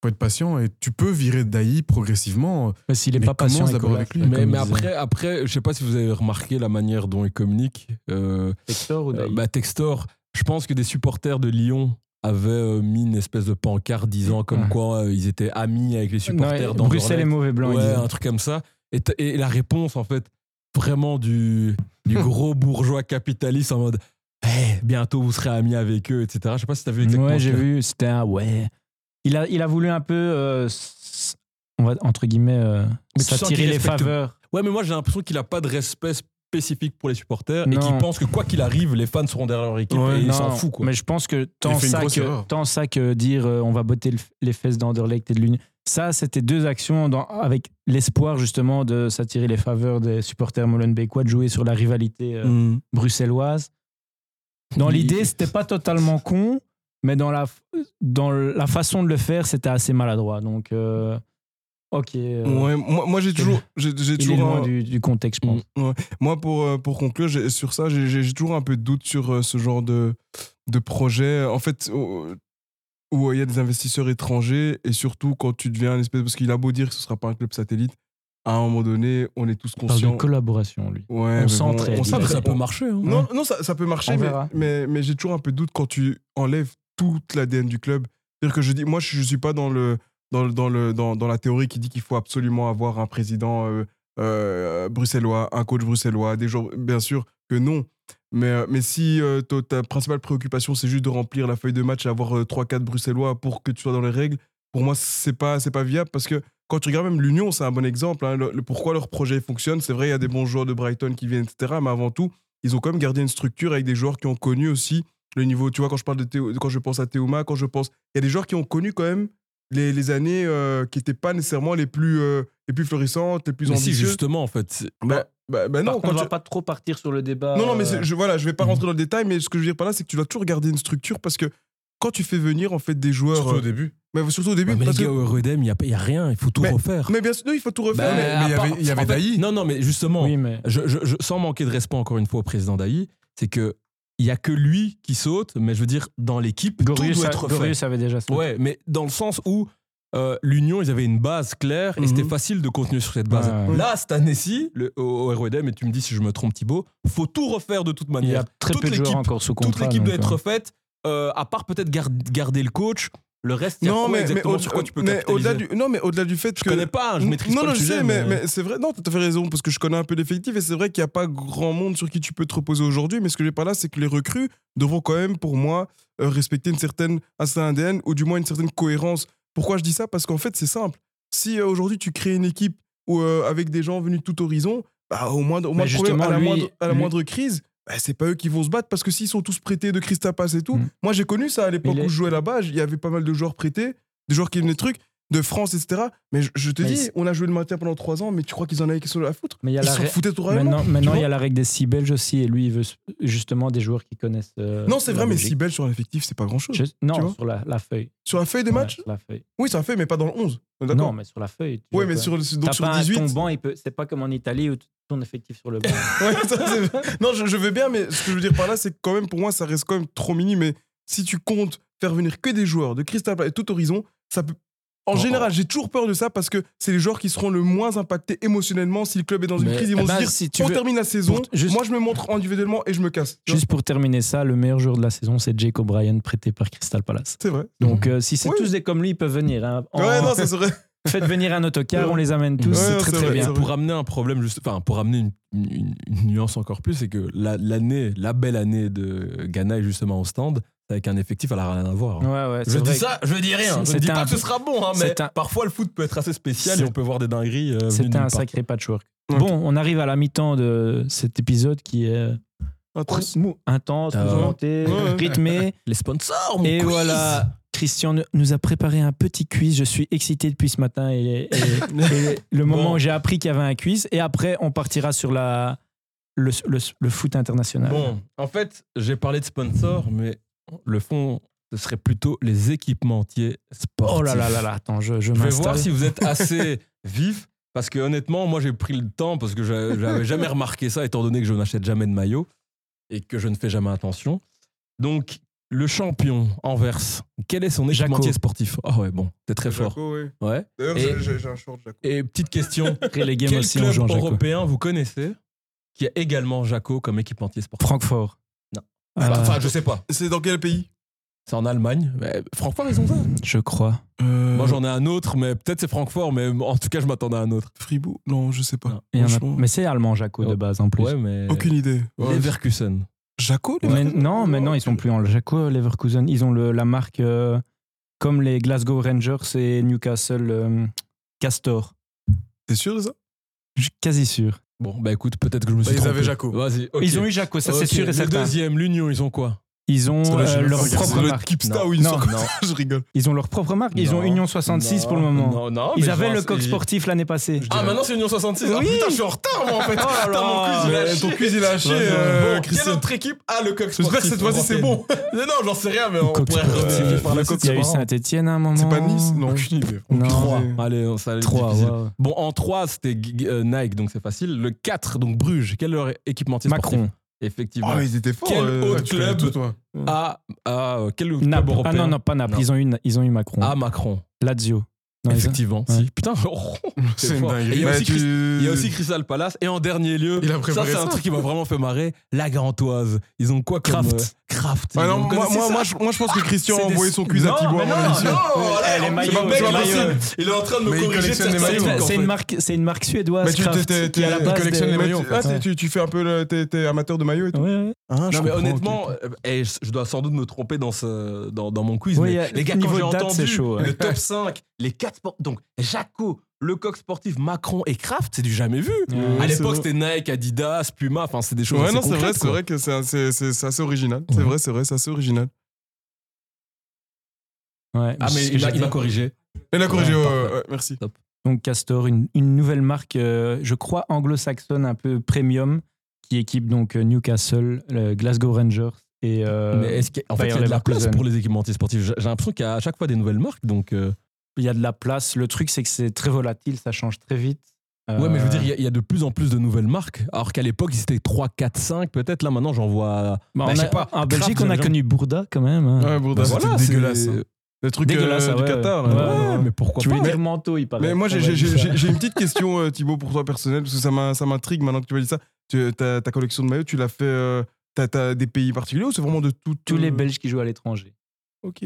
faut être patient et tu peux virer Daï progressivement. Mais s'il est Mais pas patient, d'abord avec lui. Mais, il après, après, je sais pas si vous avez remarqué la manière dont il communique. euh, Textor ou euh, Daï bah, Textor, je pense que des supporters de Lyon avaient euh, mis une espèce de pancarte disant comme Ouais. quoi euh, ils étaient amis avec les supporters et dans Bruxelles est mauvais blanc. il Ouais, un truc comme ça. Et, la réponse, en fait, vraiment du, du gros bourgeois capitaliste en mode Eh, bientôt vous serez amis avec eux, etc. Je sais pas si t'as vu exactement. Ouais, j'ai vu. C'était un ouais. Il a, il a voulu un peu, euh, on va entre guillemets, euh, s'attirer les faveurs. Ouais, mais moi j'ai l'impression qu'il a pas de respect spécifique pour les supporters et qu'il pense que quoi qu'il arrive, les fans seront derrière leur équipe Ouais, et il Non, s'en fout quoi. Mais je pense que tant ça que, erreur. tant ça que dire euh, on va botter le- les fesses d'Anderlecht et de l'Union. Ça, c'était deux actions dans- avec l'espoir justement de s'attirer les faveurs des supporters molenbeekois, de jouer sur la rivalité euh, Mm. bruxelloise. Dans l'idée, c'était pas totalement con, mais dans la, dans la façon de le faire, c'était assez maladroit. Donc, euh, ok. euh, Ouais, moi, moi j'ai toujours, j'ai j'ai il est toujours loin un- du, du contexte, je pense. Ouais. Moi, pour, euh, pour conclure j'ai- sur ça, j'ai- toujours un peu de doute sur ce genre de, de projet. En fait, où où il y a des investisseurs étrangers et surtout quand tu deviens un espèce. Parce qu'il a beau dire que ce sera pas un club satellite, à un moment donné, on est tous parle de conscients. collaboration, lui. Ouais, mais s'entraide, on il Ça, s'entraide. ça peut marcher. hein. Non, non ça, ça peut marcher, On mais, mais, mais j'ai toujours un peu de doute quand tu enlèves toute l'ADN du club. C'est-à-dire que je dis, moi, je ne suis pas dans, le, dans, dans, le, dans, dans la théorie qui dit qu'il faut absolument avoir un président euh, euh, bruxellois, un coach bruxellois, des gens, bien sûr que non. Mais, euh, mais si ta- principale préoccupation, c'est juste de remplir la feuille de match et avoir 3-4 bruxellois pour que tu sois dans les règles, pour moi, c'est pas, c'est pas viable parce que quand tu regardes même l'Union, c'est un bon exemple. hein, pourquoi leur projet fonctionne, c'est vrai, il y a des bons joueurs de Brighton qui viennent, etc. Mais avant tout, ils ont quand même gardé une structure avec des joueurs qui ont connu aussi le niveau. Tu vois, quand je parle de Théo- quand je pense à Théouma, quand je pense, il y a des joueurs qui ont connu quand même les, les années euh, qui n'étaient pas nécessairement les plus, euh, les plus florissantes, les plus Mais si, justement, en fait. Bah, bah, bah Par non, contre, quand on va tu- pas trop partir sur le débat. non, non, mais euh, je, voilà, je vais pas Mhm. rentrer dans le détail, mais ce que je veux dire par là, c'est que tu dois toujours garder une structure parce que quand tu fais venir en fait des joueurs, Surtout au début. mais surtout au début, Ouais, mais les parce gars, que- au Redem, il n'y a, il y a rien, il faut tout Mais- refaire. mais bien sûr, il faut tout refaire. Bah, mais- mais il y avait- il y avait en fait, Daï. Non, non, mais justement, Oui, mais. je, je- je- sans manquer de respect encore une fois au président Daï, c'est que il y a que lui qui saute, mais je veux dire, dans l'équipe, tout doit a- être fait. Gorius avait déjà ça. Ouais, mais dans le sens où euh, l'Union, ils avaient une base claire et Mhm. c'était facile de continuer sur cette base. Ouais. Là, cette année-ci, au, au RODM, et tu me dis si je me trompe, Thibaut, faut tout refaire de toute Il y manière. a très toute peu de joueurs l'équipe- encore sous Toute contrat. l'équipe doit être euh, refaite, euh, à part peut-être gar- garder le coach. Le reste, il y a non, quoi mais, exactement au- sur quoi tu peux mais au-delà capitaliser du, non, mais au-delà du fait Je que connais pas, hein, je maîtrise non, pas non, le je sujet. sais, mais, mais c'est vrai. Non, t'as fait raison parce que je connais un peu l'effectif et c'est vrai qu'il n'y a pas grand monde sur qui tu peux te reposer aujourd'hui. Mais ce que j'ai pas là, c'est que les recrues devront quand même, pour moi, euh, respecter une certaine un certain ADN ou du moins une certaine cohérence. Pourquoi je dis ça? Parce qu'en fait, c'est simple. Si euh, aujourd'hui tu crées une équipe où, euh, avec des gens venus de tout horizon, bah, au moins, au moins à la, moindre, à la lui- moindre crise, bah, c'est pas eux qui vont se battre parce que s'ils sont tous prêtés de Christa Pass et tout. Mm. Moi, j'ai connu ça à l'époque où je jouais là-bas. Il y avait pas mal de joueurs prêtés, des joueurs qui venaient de trucs, de France, etc. Mais je, je te Mais dis, on a joué le maintien pendant trois ans, mais tu crois qu'ils en avaient quelque chose à foutre? Mais il y a Ils la s'en ré- foutaient tout. Maintenant, maintenant il y a la règle des six belges aussi, et lui, il veut justement des joueurs qui connaissent. euh, Non, c'est la vrai, mais Belgique. si belle sur l'effectif, c'est pas grand-chose. Je- non, sur la, la feuille. Sur la feuille des Ouais, matchs? sur la feuille. Oui, ça fait, mais pas dans le 11. Non, mais sur la feuille. vois mais sur, donc sur pas un- 18. ton banc, il peut... c'est pas comme en Italie où ton effectif sur le banc. Ouais, ça, non, je, je veux bien, mais ce que je veux dire par là, c'est que quand même, pour moi, ça reste quand même trop mini. Mais si tu comptes faire venir que des joueurs de Crystal Palace et tout horizon, ça peut. En Oh, général, j'ai toujours peur de ça parce que c'est les joueurs qui seront le moins impactés émotionnellement si le club est dans une Mais- crise. Ils vont eh ben, se dire si tu on veux- termine la saison, juste- moi je me montre individuellement et je me casse. Juste pour terminer ça, le meilleur joueur de la saison, c'est Jake O'Brien, prêté par Crystal Palace. C'est vrai. Donc, euh, si c'est Oui. tous des comme lui, ils peuvent venir. hein. En- Ouais, non, ça serait. Faites venir un autocar, on les amène tous. Ouais, c'est très très vrai, bien. pour amener un problème, juste, enfin, pour amener une, une- une nuance encore plus, c'est que la- l'année, la, belle année de Ghana est justement au stand, avec un effectif, elle a rien à voir. hein. Ouais, ouais, Je dis ça, je dis rien. Je C'était dis pas que ce sera bon, hein, mais un- parfois le foot peut être assez spécial et on peut voir des dingueries. euh, C'était un sacré patchwork. Ok. Bon, on arrive à la mi-temps de cet épisode qui est Intense. Ah. mouvementé, Ouais. rythmé. Les sponsors, mon Et quiz. voilà, Christian nous- nous a préparé un petit quiz. Je suis excité depuis ce matin et, et- et le moment Bon. où j'ai appris qu'il y avait un quiz. Et après, on partira sur la, le, le- le foot international. Bon, en fait, j'ai parlé de sponsors, mais le fond, ce serait plutôt les équipementiers sportifs. Oh là là là là, attends, je, je Je vais voir si vous êtes assez vif. Parce que honnêtement, moi j'ai pris le temps parce que j'a- j'avais jamais remarqué ça étant donné que je n'achète jamais de maillot et que je ne fais jamais attention. Donc le champion Anvers, quel est son Jaco. équipementier sportif? Ah ouais, bon, t'es très fort. Jaco, oui. Ouais. D'ailleurs, Et- j'ai- un short Jaco. Et petite question, Les games quel aussi, club Jaco. européen vous connaissez qui a également Jaco comme équipementier sportif? Francfort. Euh, Enfin, je sais pas. C'est dans quel pays? C'est en Allemagne. Mais Francfort, ils ont ça? je crois. Moi, j'en ai un autre, mais peut-être c'est Francfort, mais en tout cas, je m'attendais à un autre. Fribourg? Non, je sais pas. Non. A- Mais c'est allemand, Jaco, de Oh. base, en plus. Ouais, mais. Aucune idée. Ouais. Leverkusen. Jaco les Mais mecs non, mais non, ils sont plus en Jaco, Leverkusen. Ils ont le, la marque euh, comme les Glasgow Rangers et Newcastle euh, Castor. T'es sûr de ça? Je suis quasi sûr. Bon, bah écoute, peut-être que je me Bah, suis ils trompé. avaient Jaco. Vas-y. ok. Ils ont eu Jaco, ça c'est Ok, sûr et Le certain. deuxième, l'Union, ils ont quoi? Ils ont euh, leur propre le marque. Kipsta Non. où ils Non, sont. non. je rigole. Ils ont leur propre marque. Ils ont. Union 66 pour le moment. Non, non. Ils avaient le coq sportif l'année passée. Ah, maintenant c'est Union 66. Ah, Oui. putain, je suis en retard, moi, en fait. Oh là Putain, mon il ton quiz, il a chié, Bon, euh, Quelle autre équipe a le coq sportif J'espère que cette fois-ci, c'est bon. Non, j'en sais rien, mais on Coq pourrait par la Il coq y a eu. Saint-Etienne à un moment. C'est pas Nice Non. Aucune idée. Non. 3. c'est- Allez, on- ça allait être 3, difficile. ouais. Bon, en 3, c'était euh, Nike, donc c'est facile. Le 4, donc Bruges. Quel est leur équipementier sportif Macron. Effectivement. Oh, ils étaient forts. Quel euh, autre club tout, toi. a, a, euh, quel club Naples. européen Ah non, non, pas Naples. Non. Ils, ont eu, ils ont eu Macron. a Macron Lazio. Non, Effectivement. Ouais. Si. Putain, oh, C'est. Et il y a Bah, aussi tu- Chris- Il y a aussi Crystal Palace. Et en dernier lieu, Il a ça c'est un truc qui m'a vraiment fait marrer, la Garantoise. Ils ont quoi comme Kraft. euh, Kraft. Ouais, non, Vous moi, moi, moi, je, moi, je pense que Christian a envoyé son à Thibaut non. Non, maillots, maillots. Il est en train de me corriger C'est maillots, une, marque, c'est une marque suédoise. Mais tu Kraft, t'es- qui est à la t'es- base collectionne des- les Mais maillots, tu- ah, tu, fais un peu. T'es, amateur de maillot et tout Non mais honnêtement, euh, je dois sans doute me tromper dans, ce, dans, dans mon quiz. Mais euh, les gars, quand j'ai entendu c'est chaud, ouais. le top 5, les 4 sports, donc Jaco, le coq sportif, Macron et Kraft, c'est du jamais vu. À l'époque, c'était Nike, Adidas, Puma, enfin c'est des choses Ouais, assez non, c'est vrai, concrètes, c'est vrai que c'est, assez original. C'est Ouais. vrai, c'est vrai, c'est assez original. Ouais, Ah mais il m'a, il m'a corrigé. Et la corrigé, Ouais, ouais, parfait. ouais, ouais, merci. Donc Castor, une, une nouvelle marque, euh, je crois anglo-saxonne, un peu premium, qui équipe donc euh, Newcastle, le Glasgow Rangers et. euh, mais est-ce qu'en fait, il y a de la place pour les équipementiers sportifs J'ai j'ai l'impression qu'il y a à chaque fois des nouvelles marques, donc... euh, il y a de la place. Le truc, c'est que c'est très volatile, ça change très vite. Ouais, mais je veux Euh, dire, il y a- il y, a de plus en plus de nouvelles marques. Alors qu'à l'époque, ils étaient 3, 4, 5. Peut-être là, maintenant, j'en vois. bah, Bah, on je a- sais pas, en Belgique, on a connu Bourda quand même. hein. Ouais, Bourda, Bah, c'était voilà, dégueulasse. c'est- hein. Le truc Dégueulasse, euh, ah du ouais. Qatar. Ouais, là. ouais, Ouais, mais pourquoi Tu pas veux dire manteau, il paraît. Mais moi, j'ai, une petite question, euh, Thibaut, pour toi personnel, parce que ça, m'intrigue maintenant que tu m'as dit ça. Tu, ta, ta collection de maillots, tu l'as fait. euh, t'as, des pays particuliers ou c'est vraiment de tout Tous les euh, Belges qui jouent à l'étranger. Ok.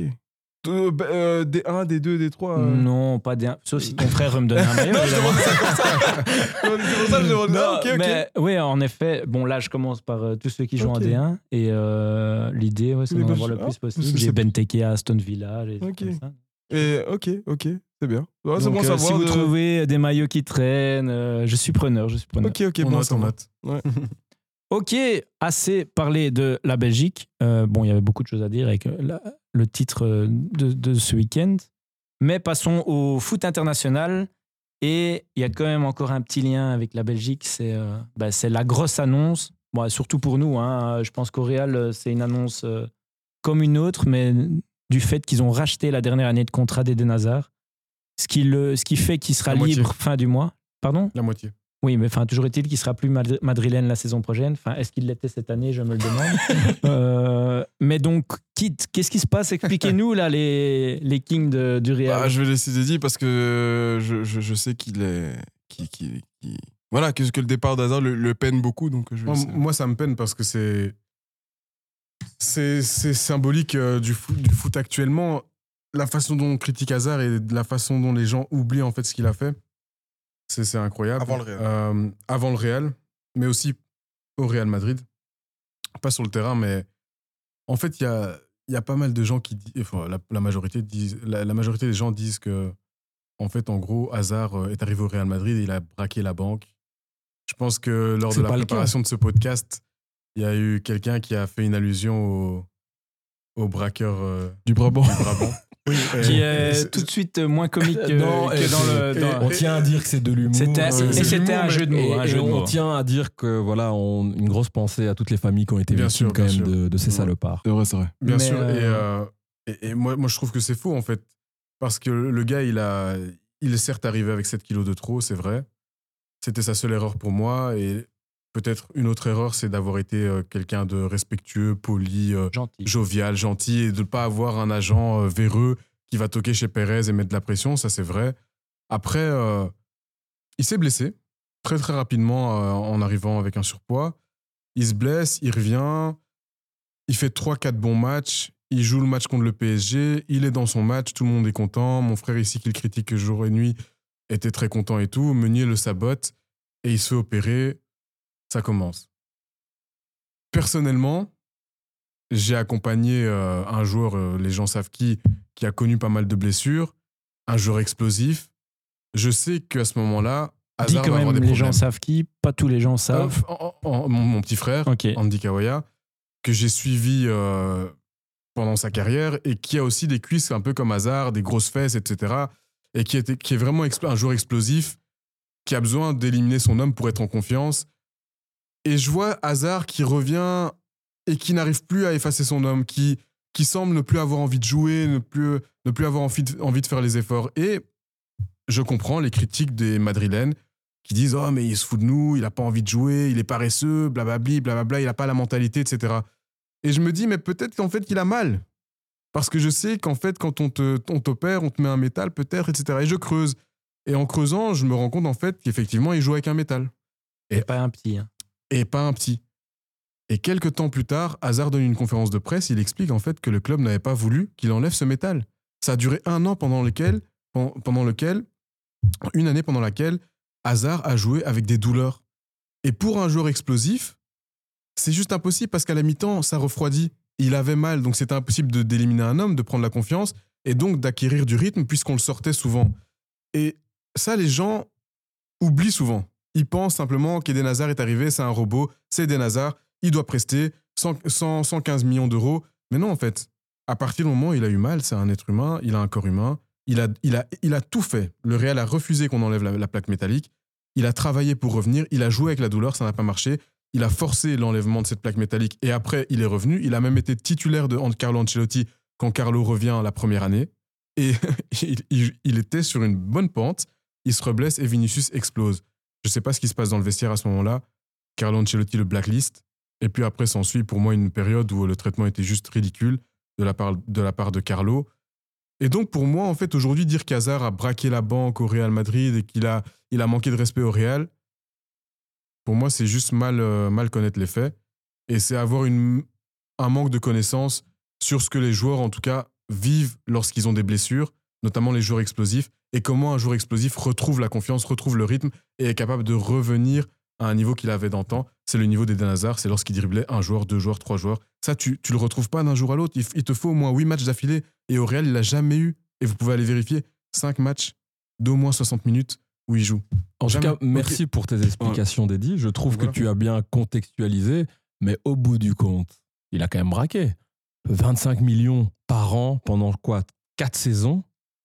Euh, bah, euh, des 1, des 2, des 3. Non, pas des. Sauf si ton frère veut me donner un maillot. Non, je évidemment. demande ça comme ça. c'est pour ça que je demande. Non, Ah, ok, ok. mais oui, en effet. Bon, là, je commence par euh, tous ceux qui jouent Ok. en D1. Et euh, l'idée, ouais, c'est d'en Belges. avoir le plus possible. c'est- J'ai Benteke à Aston Villa. Ok. Et, ok, ok, c'est bien. Ouais, c'est Donc, bon euh, savoir. si vous de- trouvez des maillots qui traînent, euh, je suis preneur. Je suis preneur. Ok, ok, On bon note, note. Ok, assez parlé de la Belgique. Euh, bon, il y avait beaucoup de choses à dire avec euh, la- le titre euh, de, de ce week-end. Mais passons au foot international. Et il y a quand même encore un petit lien avec la Belgique. C'est euh, bah, la grosse annonce. Bon, surtout pour nous. hein. Je pense qu'au Real, euh, c'est une annonce euh, comme une autre, mais du fait qu'ils ont racheté la dernière année de contrat d'Eden Hazard. Ce qui, le, ce qui fait qu'il sera libre fin du mois. Pardon? La moitié. Oui, mais enfin, toujours est-il qu'il sera plus madri- madrilène la saison prochaine. Enfin, est-ce qu'il l'était cette année? Je me le demande. Euh, mais donc, quitte, qu'est-ce qui se passe? Expliquez-nous là les, les kings de- du Real. Bah, je vais laisser Dédi parce que je, je, je sais qu'il est. Qui, qui, qui- Voilà, que, que le départ d'Hazard le, le peine beaucoup. Donc je Moi, ça me peine parce que c'est. C'est c'est symbolique euh, du, foot, du foot actuellement. La façon dont on critique Hazard et la façon dont les gens oublient en fait ce qu'il a fait, c'est c'est incroyable. Avant le Real. Euh, avant le Real, mais aussi au Real Madrid. Pas sur le terrain, mais en fait, il y a, il y a pas mal de gens qui disent. Enfin, la, la majorité disent, la, la majorité des gens disent que, en fait, en gros, Hazard euh, est arrivé au Real Madrid et il a braqué la banque. Je pense que lors C'est de la préparation de ce podcast, il y a eu quelqu'un qui a fait une allusion au, au braqueur euh, Du Brabant. du Brabant. qui Et- est tout de suite moins comique que, Non, que et dans le. dans- On tient à dire que c'est de l'humour. C'était- Euh, c'était un jeu de mots, et- un et jeu de on mots. tient à dire que voilà, on, une grosse pensée à toutes les familles qui ont été Bien victimes sûr, quand bien même sûr. de, de ces Ouais. salopards. C'est vrai, c'est vrai. Bien Mais, sûr. Et, euh, euh, et, et moi, moi, je trouve que c'est faux, en fait. Parce que le gars, il, a, il est certes arrivé avec 7 kilos de trop, c'est vrai. C'était sa seule erreur pour moi. Et peut-être une autre erreur, c'est d'avoir été euh, quelqu'un de respectueux, poli, euh, Gentil. jovial, gentil et de ne pas avoir un agent euh, véreux qui va toquer chez Pérez et mettre de la pression, ça c'est vrai. Après, euh, il s'est blessé très très rapidement euh, en arrivant avec un surpoids. Il se blesse, il revient, il fait 3-4 bons matchs, il joue le match contre le PSG, il est dans son match, tout le monde est content. Mon frère ici qui le critique jour et nuit était très content et tout. Meunier le sabote et il se fait opérer. Ça commence. Personnellement, j'ai accompagné euh, un joueur, euh, les gens savent qui, qui a connu pas mal de blessures, un joueur explosif. Je sais qu'à ce moment-là, Dis quand même les gens savent qui, pas tous les gens savent. Euh, en- en- mon, mon petit frère. Andy Kawaya, que j'ai suivi pendant sa carrière et qui a aussi des cuisses un peu comme Hazard, des grosses fesses, etc. Et qui, était, qui est vraiment un joueur explosif, qui a besoin d'éliminer son homme pour être en confiance. Et je vois Hazard qui revient et qui n'arrive plus à effacer son homme, qui, qui semble ne plus avoir envie de jouer, ne plus, ne plus avoir envie de, envie de faire les efforts. Et je comprends les critiques des Madrilènes qui disent Oh, mais il se fout de nous, il n'a pas envie de jouer, il est paresseux, blablabli, blablabla, il n'a pas la mentalité, etc. Et je me dis Mais peut-être qu'en fait, il a mal. Parce que je sais qu'en fait, quand on te- on t'opère, on te met un métal, peut-être, etc. Et je creuse. Et en creusant, je me rends compte en fait qu'effectivement, il joue avec un métal. Et pas un petit. hein. Et pas un petit. Et quelques temps plus tard, Hazard donne une conférence de presse, il explique en fait que le club n'avait pas voulu qu'il enlève ce métal. Ça a duré un an pendant lequel, pen- pendant lequel, une année pendant laquelle Hazard a joué avec des douleurs. Et pour un joueur explosif, c'est juste impossible parce qu'à la mi-temps, ça refroidit. Il avait mal, donc c'était impossible d'éliminer un homme, de prendre la confiance et donc d'acquérir du rythme puisqu'on le sortait souvent. Et ça, les gens oublient souvent. Ils pensent simplement qu'Eden Hazard est arrivé, c'est un robot, c'est Eden Hazard, il doit prester 100, 100, 115 millions d'euros. Mais non, en fait, à partir du moment où il a eu mal, c'est un être humain, il a un corps humain, il a, il il tout fait. Le Real a refusé qu'on enlève la, la plaque métallique, il a travaillé pour revenir, il a joué avec la douleur, ça n'a pas marché, il a forcé l'enlèvement de cette plaque métallique et après, il est revenu, il a même été titulaire de Carlo Ancelotti quand Carlo revient la première année. Et il, il- il était sur une bonne pente, il se reblesse et Vinicius explose. Je ne sais pas ce qui se passe dans le vestiaire à ce moment-là. Carlo Ancelotti le blacklist. Et puis après, s'ensuit pour moi une période où le traitement était juste ridicule de la part de, la part de Carlo. Et donc pour moi, en fait, aujourd'hui, dire qu'Hazard a braqué la banque au Real Madrid et qu'il a, manqué de respect au Real, pour moi, c'est juste mal, euh, mal connaître les faits. Et c'est avoir un manque de connaissances sur ce que les joueurs, en tout cas, vivent lorsqu'ils ont des blessures, notamment les joueurs explosifs, et comment un joueur explosif retrouve la confiance, retrouve le rythme et est capable de revenir à un niveau qu'il avait d'antan. C'est le niveau d'Eden Hazard, c'est lorsqu'il driblait un joueur, deux joueurs, trois joueurs. Ça, tu, tu le retrouves pas d'un jour à l'autre. Il, te faut au moins huit matchs d'affilée. Et au Real, il l'a jamais eu. Et vous pouvez aller vérifier. Cinq matchs d'au moins 60 minutes où il joue. En tout cas, merci pour tes explications, Dédi. Je trouve Voilà. que tu as bien contextualisé, mais au bout du compte, il a quand même braqué. 25 millions par an pendant quoi Quatre saisons?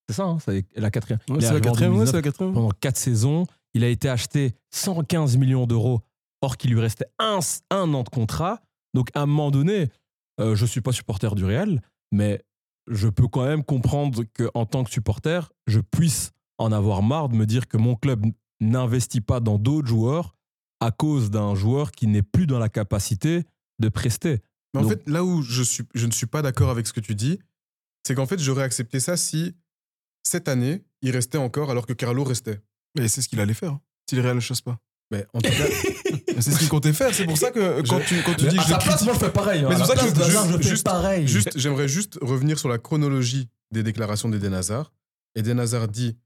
C'est ça, hein, c'est la quatrième. Ouais, c'est la quatrième, ouais, 2019. c'est la quatrième. Pendant quatre saisons, il a été acheté 115 millions d'euros, or qu'il lui restait un, un an de contrat. Donc, à un moment donné, euh, je ne suis pas supporter du Real, mais je peux quand même comprendre qu'en tant que supporter, je puisse en avoir marre de me dire que mon club n'investit pas dans d'autres joueurs à cause d'un joueur qui n'est plus dans la capacité de prester. Mais en Donc- fait, là où je, suis, je ne suis pas d'accord avec ce que tu dis, c'est qu'en fait, j'aurais accepté ça si cette année, il restait encore alors que Carlo restait. Mais c'est ce qu'il allait faire, hein, si le Real ne chasse pas. Mais en tout cas, c'est ce qu'il comptait faire. C'est pour ça que quand tu, quand tu dis que je le critique. je fais pareil. Mais c'est pour ça que je- juste- juste- pareil. Juste, j'aimerais juste revenir sur la chronologie des déclarations d'Eden Hazard. Eden Hazard dit,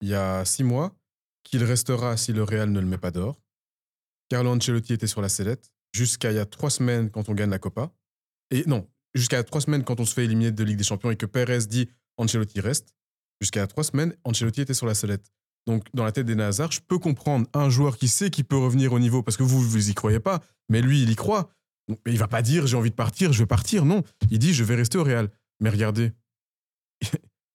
il y a six mois, qu'il restera si le Real ne le met pas dehors. Carlo Ancelotti était sur la sellette jusqu'à il y a trois semaines quand on gagne la Copa. Et non, jusqu'à trois semaines quand on se fait éliminer de Ligue des Champions et que Perez dit Ancelotti reste. Jusqu'à trois semaines, Ancelotti était sur la sellette. Donc, dans la tête d'Eden Hazard, je peux comprendre un joueur qui sait qu'il peut revenir au niveau parce que vous, vous y croyez pas, mais lui, il y croit. Mais il va pas dire j'ai envie de partir, je vais partir. Non, il dit je vais rester au Real. Mais regardez,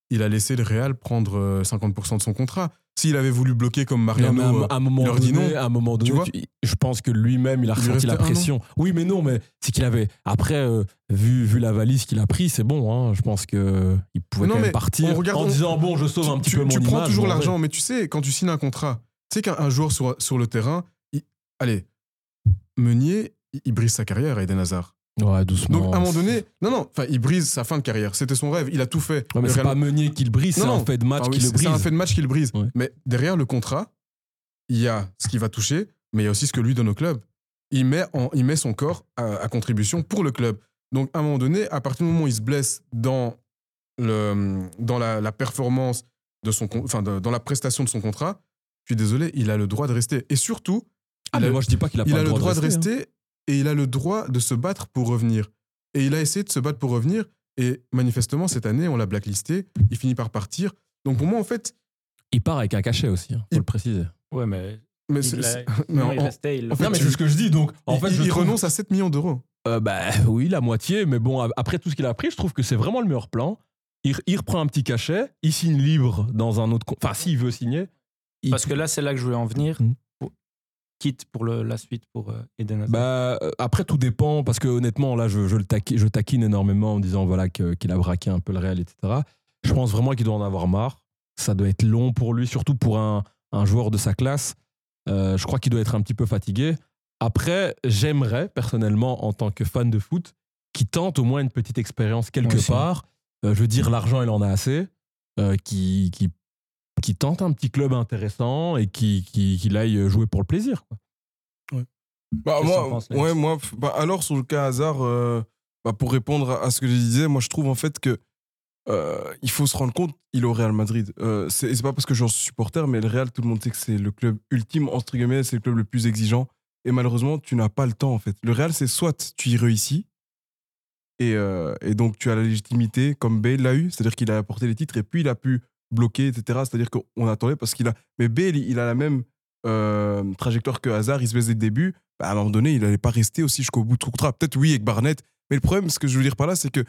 il a laissé le Real prendre euh, 50% de son contrat. S'il avait voulu bloquer comme Mariano, à, un- euh, à un moment il leur dit donné, non. à un moment donné, vois tu- je pense que lui-même, il a ressenti la pression. Oui, mais non, mais c'est qu'il avait. Après, euh, vu, vu la valise qu'il a pris, c'est bon. hein, je pense que il pouvait Non, quand même partir regarde- en on- disant bon, je sauve un petit tu, peu mon tu prends image, toujours l'argent, mais tu sais, quand tu signes un contrat, tu sais qu'un un joueur sur, sur le terrain, il- allez, Meunier, il- il brise sa carrière à Eden Hazard. Ouais, doucement. Donc à un moment donné, non, non, enfin, il brise sa fin de carrière. C'était son rêve. Il a tout fait. Ouais, mais c'est pas Meunier qui le brise, c'est un fait de match Ah oui, qui le brise. C'est un fait de match qui le brise. Ouais. Mais derrière le contrat, il y a ce qu'il va toucher, mais il y a aussi ce que lui donne au club. Il met, en- il met son corps à, à contribution pour le club. Donc, à un moment donné, à partir du moment où il se blesse dans, le, dans la, la performance, de son, enfin, de- dans la prestation de son contrat, je suis désolé, il a le droit de rester. Et surtout, Ah, il mais a- moi je dis pas qu'il a il pas a le droit de hein. rester et il a le droit de se battre pour revenir. Et il a essayé de se battre pour revenir. Et manifestement, cette année, on l'a blacklisté. Il finit par partir. Donc pour moi, en fait, Il part avec un cachet aussi, hein, faut Il- le préciser. Ouais, mais. mais il non, il en- restait. il- en fait, non, mais c'est ce que je dis. Donc, en il, fait, il- je il trouve- renonce à 7 millions d'euros. Euh, bah oui, la moitié, mais bon, a- après tout ce qu'il a appris, je trouve que c'est vraiment le meilleur plan. Il, il reprend un petit cachet, il signe libre dans un autre. Enfin, s'il veut signer. il- Parce que là, c'est là que je voulais en venir. Hmm. Quitte pour le- la suite pour euh, Eden Hazard. Bah, euh, après, tout dépend, parce que honnêtement, là, je, je le taqui- je taquine énormément en disant voilà, qu'il a braqué un peu le Real, etc. Je pense vraiment qu'il doit en avoir marre. Ça doit être long pour lui, surtout pour un, un joueur de sa classe. Euh, je crois qu'il doit être un petit peu fatigué. Après, j'aimerais, personnellement, en tant que fan de foot, qu'il tente au moins une petite expérience quelque part. Euh, je veux dire, l'argent, il en a assez. Euh, qui, qui, qui tente un petit club intéressant et qui, qui, qu'il aille jouer pour le plaisir. quoi. Bah, moi, ouais, moi, bah, alors sur le cas hasard, euh, bah, pour répondre à, à ce que je disais, moi je trouve en fait que euh, il faut se rendre compte, il est au Real Madrid. Euh, c'est et c'est pas parce que j'en suis supporter, mais le Real, tout le monde sait que c'est le club ultime, entre guillemets, c'est le club le plus exigeant. Et malheureusement, tu n'as pas le temps en fait. Le Real, c'est soit tu y réussis, et, euh, et donc tu as la légitimité, comme Bale l'a eu, c'est-à-dire qu'il a apporté les titres, et puis il a pu bloquer, etc. C'est-à-dire qu'on attendait parce qu'il a. Mais Bale, il a la même euh, trajectoire que Hazard, il se blesse dès le début. Bah, à un moment donné, il n'allait pas rester aussi jusqu'au bout de son contrat. Peut-être oui avec Barnett, mais le problème, ce que je veux dire par là, c'est que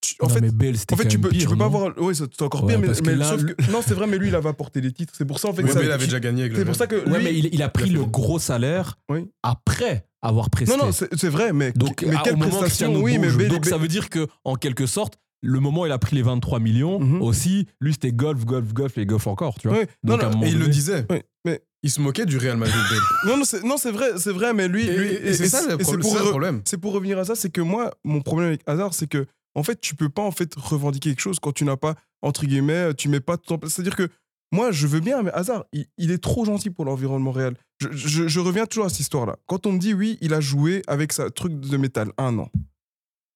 tu- en Non, fait, mais Bale, c'était en fait, tu peux, tu pire, peux pas avoir. Oui, c'est encore Ouais, pire, mais, parce que mais là, sauf le- que- non, c'est vrai, mais lui, il avait apporté les titres. C'est pour ça, en fait, Oui, ça- mais il avait déjà gagné avec C'est pour ça que. Ouais, lui- mais il, il a pris il a le gros salaire Oui. après avoir presté. Non, non, c'est vrai, mais, Donc, mais à- quelle prestation Oui, mais. Bale- donc ça veut dire que en quelque sorte, le moment où il a pris les 23 millions Mhm. aussi, lui c'était golf, golf, golf et golf encore, tu vois. Ouais. Non, Donc, non, Et il le disait. Oui, mais Il se moquait du Real Madrid. Non, non, c'est non, c'est vrai, c'est vrai, mais lui, Et, lui et c'est ça le problème. pour c'est problème. pour revenir à ça, c'est que moi, mon problème avec Hazard, c'est que en fait, tu peux pas en fait revendiquer quelque chose quand tu n'as pas entre guillemets, tu mets pas tout en place. C'est-à-dire que moi, je veux bien, mais Hazard, il, il est trop gentil pour l'environnement réel. Je, je- je reviens toujours à cette histoire-là. Quand on me dit oui, il a joué avec sa truc de métal un an.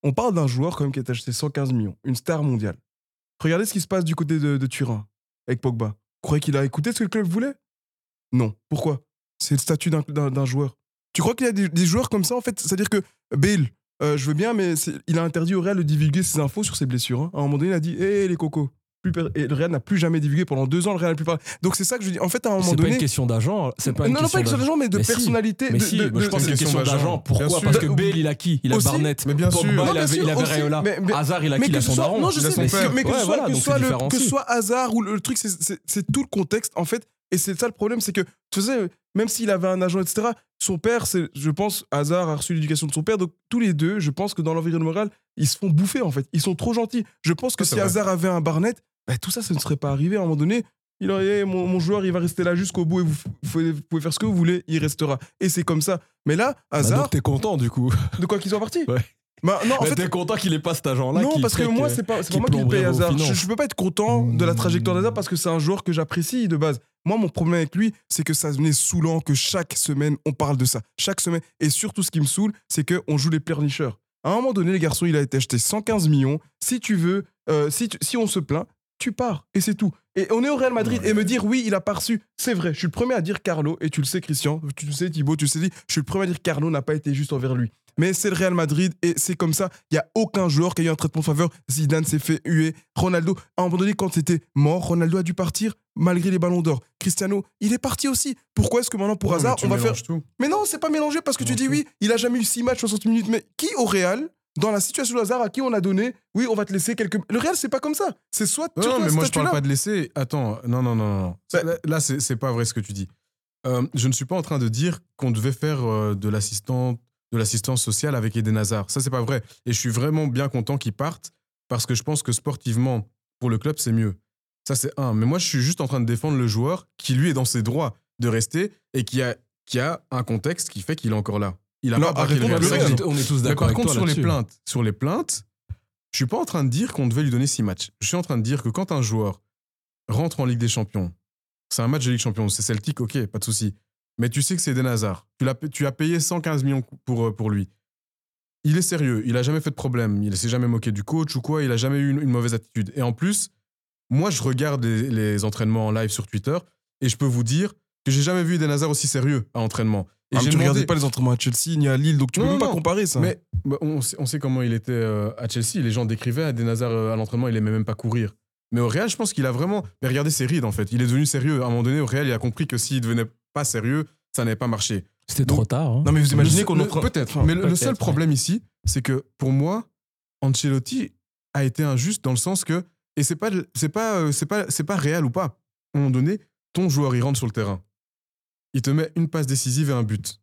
On parle d'un joueur quand même qui a acheté 115 millions, une star mondiale. Regardez ce qui se passe du côté de, Turin avec Pogba. Vous croyez qu'il a écouté ce que le club voulait? Non. Pourquoi? C'est le statut d'un- joueur. Tu crois qu'il y a des, joueurs comme ça en fait? C'est-à-dire que Bale, euh, je veux bien, mais il a interdit au Real de divulguer ses infos sur ses blessures. hein. À un moment donné, il a dit Hé les cocos plus Et le Real n'a plus jamais divulgué pendant deux ans. Le Real n'a plus parlé. Donc c'est ça que je dis. En fait, à un moment C'est pas donné. une question d'agent, c'est pas une non, non, question pas une question d'agent. mais de Mais si. personnalité. Mais de- si, de- moi, je pense que c'est une question d'agent. Pourquoi? Parce que De- Bale, il a qui? Il a Aussi. Barnett. Mais bien Pogba, sûr. il avait, il avait. Rayola. Hazard, il a mais qui? Il a son daron. non, je sais, mais, que, soit, hasard ou le, truc, c'est- tout le contexte en fait. Et c'est ça le problème, c'est que tu sais, même s'il avait un agent, etc. Son père, c'est, je pense, hasard a reçu l'éducation de son père. Donc tous les deux, je pense que dans l'environnement moral, ils se font bouffer en fait. Ils sont trop gentils. Je pense que si vrai. hasard avait un Barnett, bah, tout ça, ça ne serait pas arrivé. À un moment donné, il aurait, mon, mon joueur, il va rester là jusqu'au bout et vous, vous pouvez, faire ce que vous voulez, il restera. Et c'est comme ça. Mais là, Bah, hasard, Donc t'es content du coup. de quoi qu'il soit parti Ouais. Bah, non, en fait, t'es content qu'il ait pas cet agent-là non, parce que moi, c'est pas, pas moi qui le paye vos hasard. Je, je peux pas être content de la trajectoire d'hasard parce que c'est un joueur que j'apprécie de base. Moi, mon problème avec lui, c'est que ça devenait saoulant que chaque semaine, on parle de ça. Chaque semaine. Et surtout, ce qui me saoule, c'est qu'on joue les pleurnicheurs. À un moment donné, les garçons, il a été acheté 115 millions. Si tu veux, euh, si, tu- si on se plaint, tu pars. Et c'est tout. Et on est au Real Madrid. Et me dire, oui, il a pas reçu. C'est vrai. Je suis le premier à dire Carlo. Et tu le sais, Christian. Tu le sais, Thibaut. Tu le sais, dit. Je suis le premier à dire Carlo n'a pas été juste envers lui. Mais c'est le Real Madrid et c'est comme ça. Il y a aucun joueur qui a eu un traitement de faveur. Zidane s'est fait huer. Ronaldo, à un moment donné, quand c'était mort, Ronaldo a dû partir malgré les ballons d'or. Cristiano, il est parti aussi. Pourquoi est-ce que maintenant, pour hasard, on va faire. tout. Mais non, c'est pas mélangé parce que tu dis oui, il a jamais eu 6 matchs, 60 minutes. Mais qui au Real, dans la situation de hasard, à qui on a donné, oui, on va te laisser quelques. Le Real, c'est pas comme ça. C'est soit. Non, non, mais moi je parle pas de laisser. Attends, non, non, non, non. Bah- Là, c'est pas vrai ce que tu dis. Euh, je ne suis pas en train de dire qu'on devait faire euh, de l'assistant, de l'assistance sociale avec Eden Hazard. Ça, c'est pas vrai. Et je suis vraiment bien content qu'il parte parce que je pense que sportivement, pour le club, c'est mieux. Ça, c'est un. Mais moi, je suis juste en train de défendre le joueur qui, lui, est dans ses droits de rester et qui a, qui a un contexte qui fait qu'il est encore là. Il a Non, pas arrêtons de pleurer. On est tous d'accord par contre, sur les plaintes, sur les plaintes, je suis pas en train de dire qu'on devait lui donner six matchs. Je suis en train de dire que quand un joueur rentre en Ligue des Champions, c'est un match de Ligue des Champions, c'est Celtic, ok, pas de souci. Mais tu sais que c'est Eden Hazard. Tu, l'as- tu as payé 115 millions pour, euh, pour lui. Il est sérieux, il a jamais fait de problème, il s'est jamais moqué du coach ou quoi, il a jamais eu une, une mauvaise attitude. Et en plus, moi, je regarde les, les entraînements en live sur Twitter et je peux vous dire que j'ai jamais vu Eden Hazard aussi sérieux à entraînement. Et Ah, tu demandé- regardais pas les entraînements à Chelsea ni à Lille, donc tu Non, peux même non, pas non. comparer ça. mais bah, on, sait, on sait comment il était euh, à Chelsea. Les gens décrivaient à Hazard euh, à l'entraînement, il aimait même pas courir. Mais au Real, je pense qu'il a vraiment. Mais regardez ses rides en fait. Il est devenu sérieux. À un moment donné, au Real, il a compris que s'il devenait pas sérieux, ça n'avait pas marché. C'était trop tard. hein. non, mais vous imaginez qu'on Peut-être. Enfin, mais le, seul ouais. problème ici, c'est que pour moi, Ancelotti a été injuste dans le sens que. Et c'est pas, c'est pas, euh, c'est pas, c'est pas réel ou pas. À un moment donné, ton joueur, il rentre sur le terrain. Il te met une passe décisive et un but.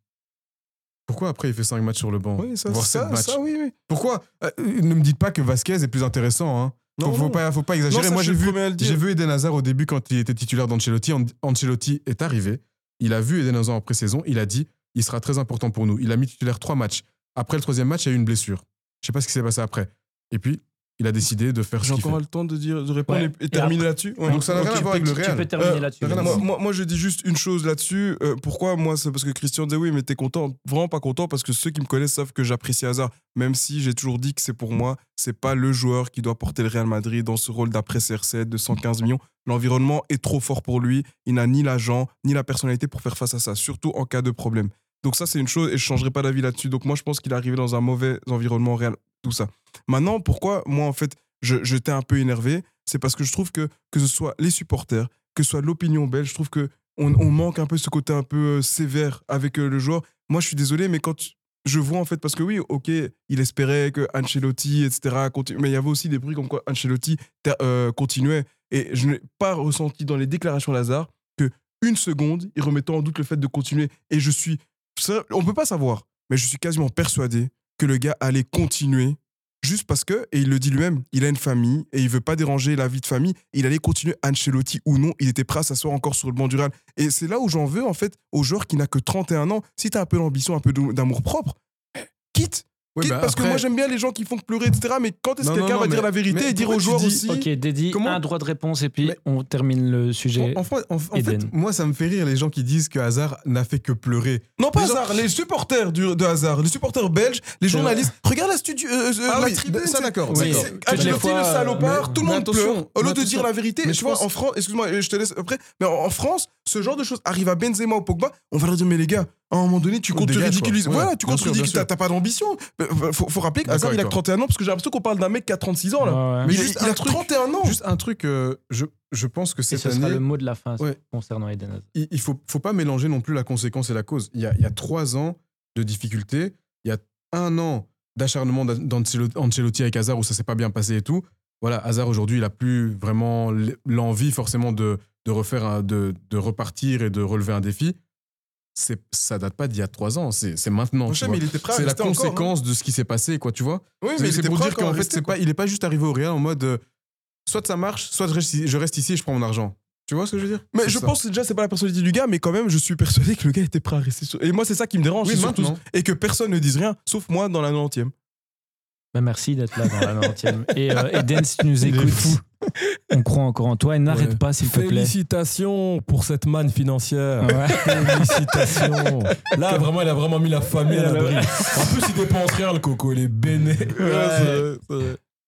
Pourquoi après il fait 5 matchs sur le banc? Oui, ça, voire ça, matchs ça, oui, oui. Pourquoi? Euh, Ne me dites pas que Vasquez est plus intéressant. Hein. Non, faut non. pas, faut pas exagérer. Moi, j'ai vu, j'ai vu Eden Hazard au début quand il était titulaire d'Ancelotti. An- Ancelotti est arrivé. Il a vu Eden Hazard en pré-saison. Il a dit il sera très important pour nous. Il a mis titulaire trois matchs. Après le troisième match, il y a eu une blessure. Je sais pas ce qui s'est passé après. Et puis, il a décidé de faire ce J'ai fait. encore le temps de, dire, de répondre Ouais. et, et terminer là-dessus Ouais. Donc, ça n'a rien Ok. à voir avec le Tu Real. peux terminer Euh, là-dessus. rien à Moi, voir. moi, moi, je dis juste une chose là-dessus. Euh, pourquoi moi C'est parce que Christian disait oui, mais t'es content. Vraiment pas content parce que ceux qui me connaissent savent que j'apprécie Hazard. Même si j'ai toujours dit que c'est pour moi, c'est pas le joueur qui doit porter le Real Madrid dans ce rôle d'après CR7 de 115 millions. L'environnement est trop fort pour lui. Il n'a ni l'agent, ni la personnalité pour faire face à ça, surtout en cas de problème. Donc ça, c'est une chose et je changerai pas d'avis là-dessus. Donc moi, je pense qu'il est arrivé dans un mauvais environnement réel, tout ça. Maintenant, pourquoi moi, en fait, je- j'étais un peu énervé C'est parce que je trouve que que ce soit les supporters, que ce soit l'opinion belge, je trouve que on, on manque un peu ce côté un peu euh, sévère avec euh, le joueur. Moi, je suis désolé, mais quand je vois en fait, parce que oui, ok, il espérait que Ancelotti, etc., continue, mais il y avait aussi des bruits comme quoi Ancelotti euh, continuait. Et je n'ai pas ressenti dans les déclarations Lazare que une seconde, il remettait en doute le fait de continuer. Et je suis, ça, on peut pas savoir, mais je suis quasiment persuadé que le gars allait continuer juste parce que, et il le dit lui-même, il a une famille et il veut pas déranger la vie de famille. Il allait continuer Ancelotti ou non, il était prêt à s'asseoir encore sur le banc du Real. Et c'est là où j'en veux en fait aux joueurs qui n'a que 31 ans. Si tu as un peu d'ambition, un peu d'amour propre, quitte. Oui, Quitte, bah parce que moi j'aime bien les gens qui font pleurer, etc. Mais quand est-ce que quelqu'un va dire la vérité mais et dire aux joueurs dis- aussi Ok, Dédi, Comment- un droit de réponse et puis Mais- on termine le sujet. En, en fait- en- en fait, Eden. moi, ça me fait rire les gens qui disent que Hazard n'a fait que pleurer. Non, pas Les gens- Hazard, les supporters du, de Hazard, les supporters belges, les journalistes. Regarde la, studio, euh, euh, Ah la oui, tribune. ça, d'accord, Ancelotti, fois, le salopard, mais- tout le monde attention, pleure. Au lieu de dire la vérité, tu je vois, en France, excuse-moi, je te laisse après, mais en, France, ce genre de choses arrive à Benzema ou Pogba, on va leur dire, mais les gars, à un moment donné, tu comptes te ridiculiser. Voilà, tu comptes ridiculiser. t'as pas d'ambition. Faut, faut rappeler que D'accord Hazard, il a que avec 31 ans, parce que j'ai l'impression qu'on parle d'un mec qui a 36 ans, là. Ouais, ouais. Mais juste il a un truc- 31 ans. Juste un truc, euh, je, je pense que Et cette ce sera le mot de la fin Ouais. concernant Eden Hazard. il, il faut, faut pas mélanger non plus la conséquence et la cause. Il y a, il y a trois ans de difficultés, il y a un an d'acharnement d'An- d'Ancelotti Ancelotti avec Hazard où ça s'est pas bien passé et tout. Voilà, Hazard aujourd'hui, il a plus vraiment l'envie forcément de, de refaire, un- de, de repartir et de relever un défi. C'est, ça date pas d'il y a trois ans, c'est, maintenant. C'est la conséquence de ce qui s'est passé, quoi, tu vois. Oui, mais c'est pour dire qu'en fait, c'est pas, il est pas juste arrivé au Real en mode euh, soit ça marche, soit je reste, je reste ici et je prends mon argent. Tu vois ce que je veux dire? Mais je ça. pense que déjà, c'est pas la personnalité du gars, mais quand même, je suis persuadé que le gars était prêt à rester sur. Et moi, c'est ça qui me dérange, Oui, surtout-. Et que personne ne dise rien, sauf moi dans la 90e. Bah, merci d'être là dans la 90e. Et euh, Eden, si tu nous écoutes, on croit encore en toi et n'arrête Ouais. pas, s'il te plaît. Félicitations pour cette manne financière. Ouais. Félicitations. Là, vraiment, il a vraiment mis la famille à l'abri. En plus, il dépense rien, le coco. Il est béné.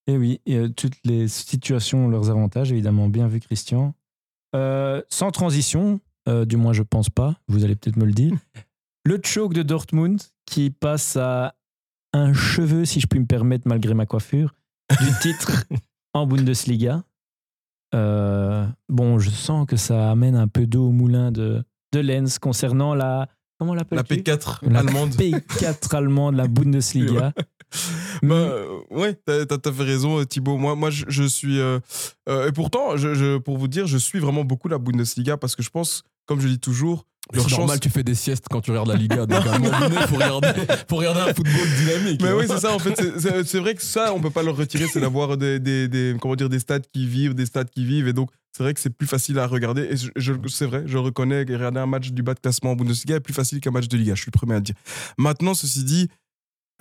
Et oui, et, euh, toutes les situations ont leurs avantages, évidemment. Bien vu, Christian. Euh, sans transition, euh, du moins je pense pas, vous allez peut-être me le dire. Le choke de Dortmund qui passe à un cheveu, si je puis me permettre, malgré ma coiffure, du titre en Bundesliga. Euh, bon, je sens que ça amène un peu d'eau au moulin de, de Lens concernant la. Comment La l'appelle-tu P4 La allemande. P4 allemande, la Bundesliga. Bah, euh, ouais, t'as t'as fait raison, euh, Thibaut. Moi, moi je, je suis. euh, euh, et pourtant, je, je- pour vous dire, je suis vraiment beaucoup la Bundesliga parce que je pense, comme je dis toujours, C'est chance. normal, tu fais des siestes quand tu regardes la Liga. Donc, à un moment donné, faut regarder, faut regarder un football dynamique. Mais hein. oui, c'est ça, en fait. c'est- vrai que ça, on peut pas leur retirer, c'est d'avoir des, des, des- comment dire, des stades qui vivent, des stades qui vivent. Et donc, c'est vrai que c'est plus facile à regarder. Et je, je- c'est vrai, je reconnais que regarder un match du bas de classement en Bundesliga est plus facile qu'un match de Liga. Je suis le premier à le dire. Maintenant, ceci dit,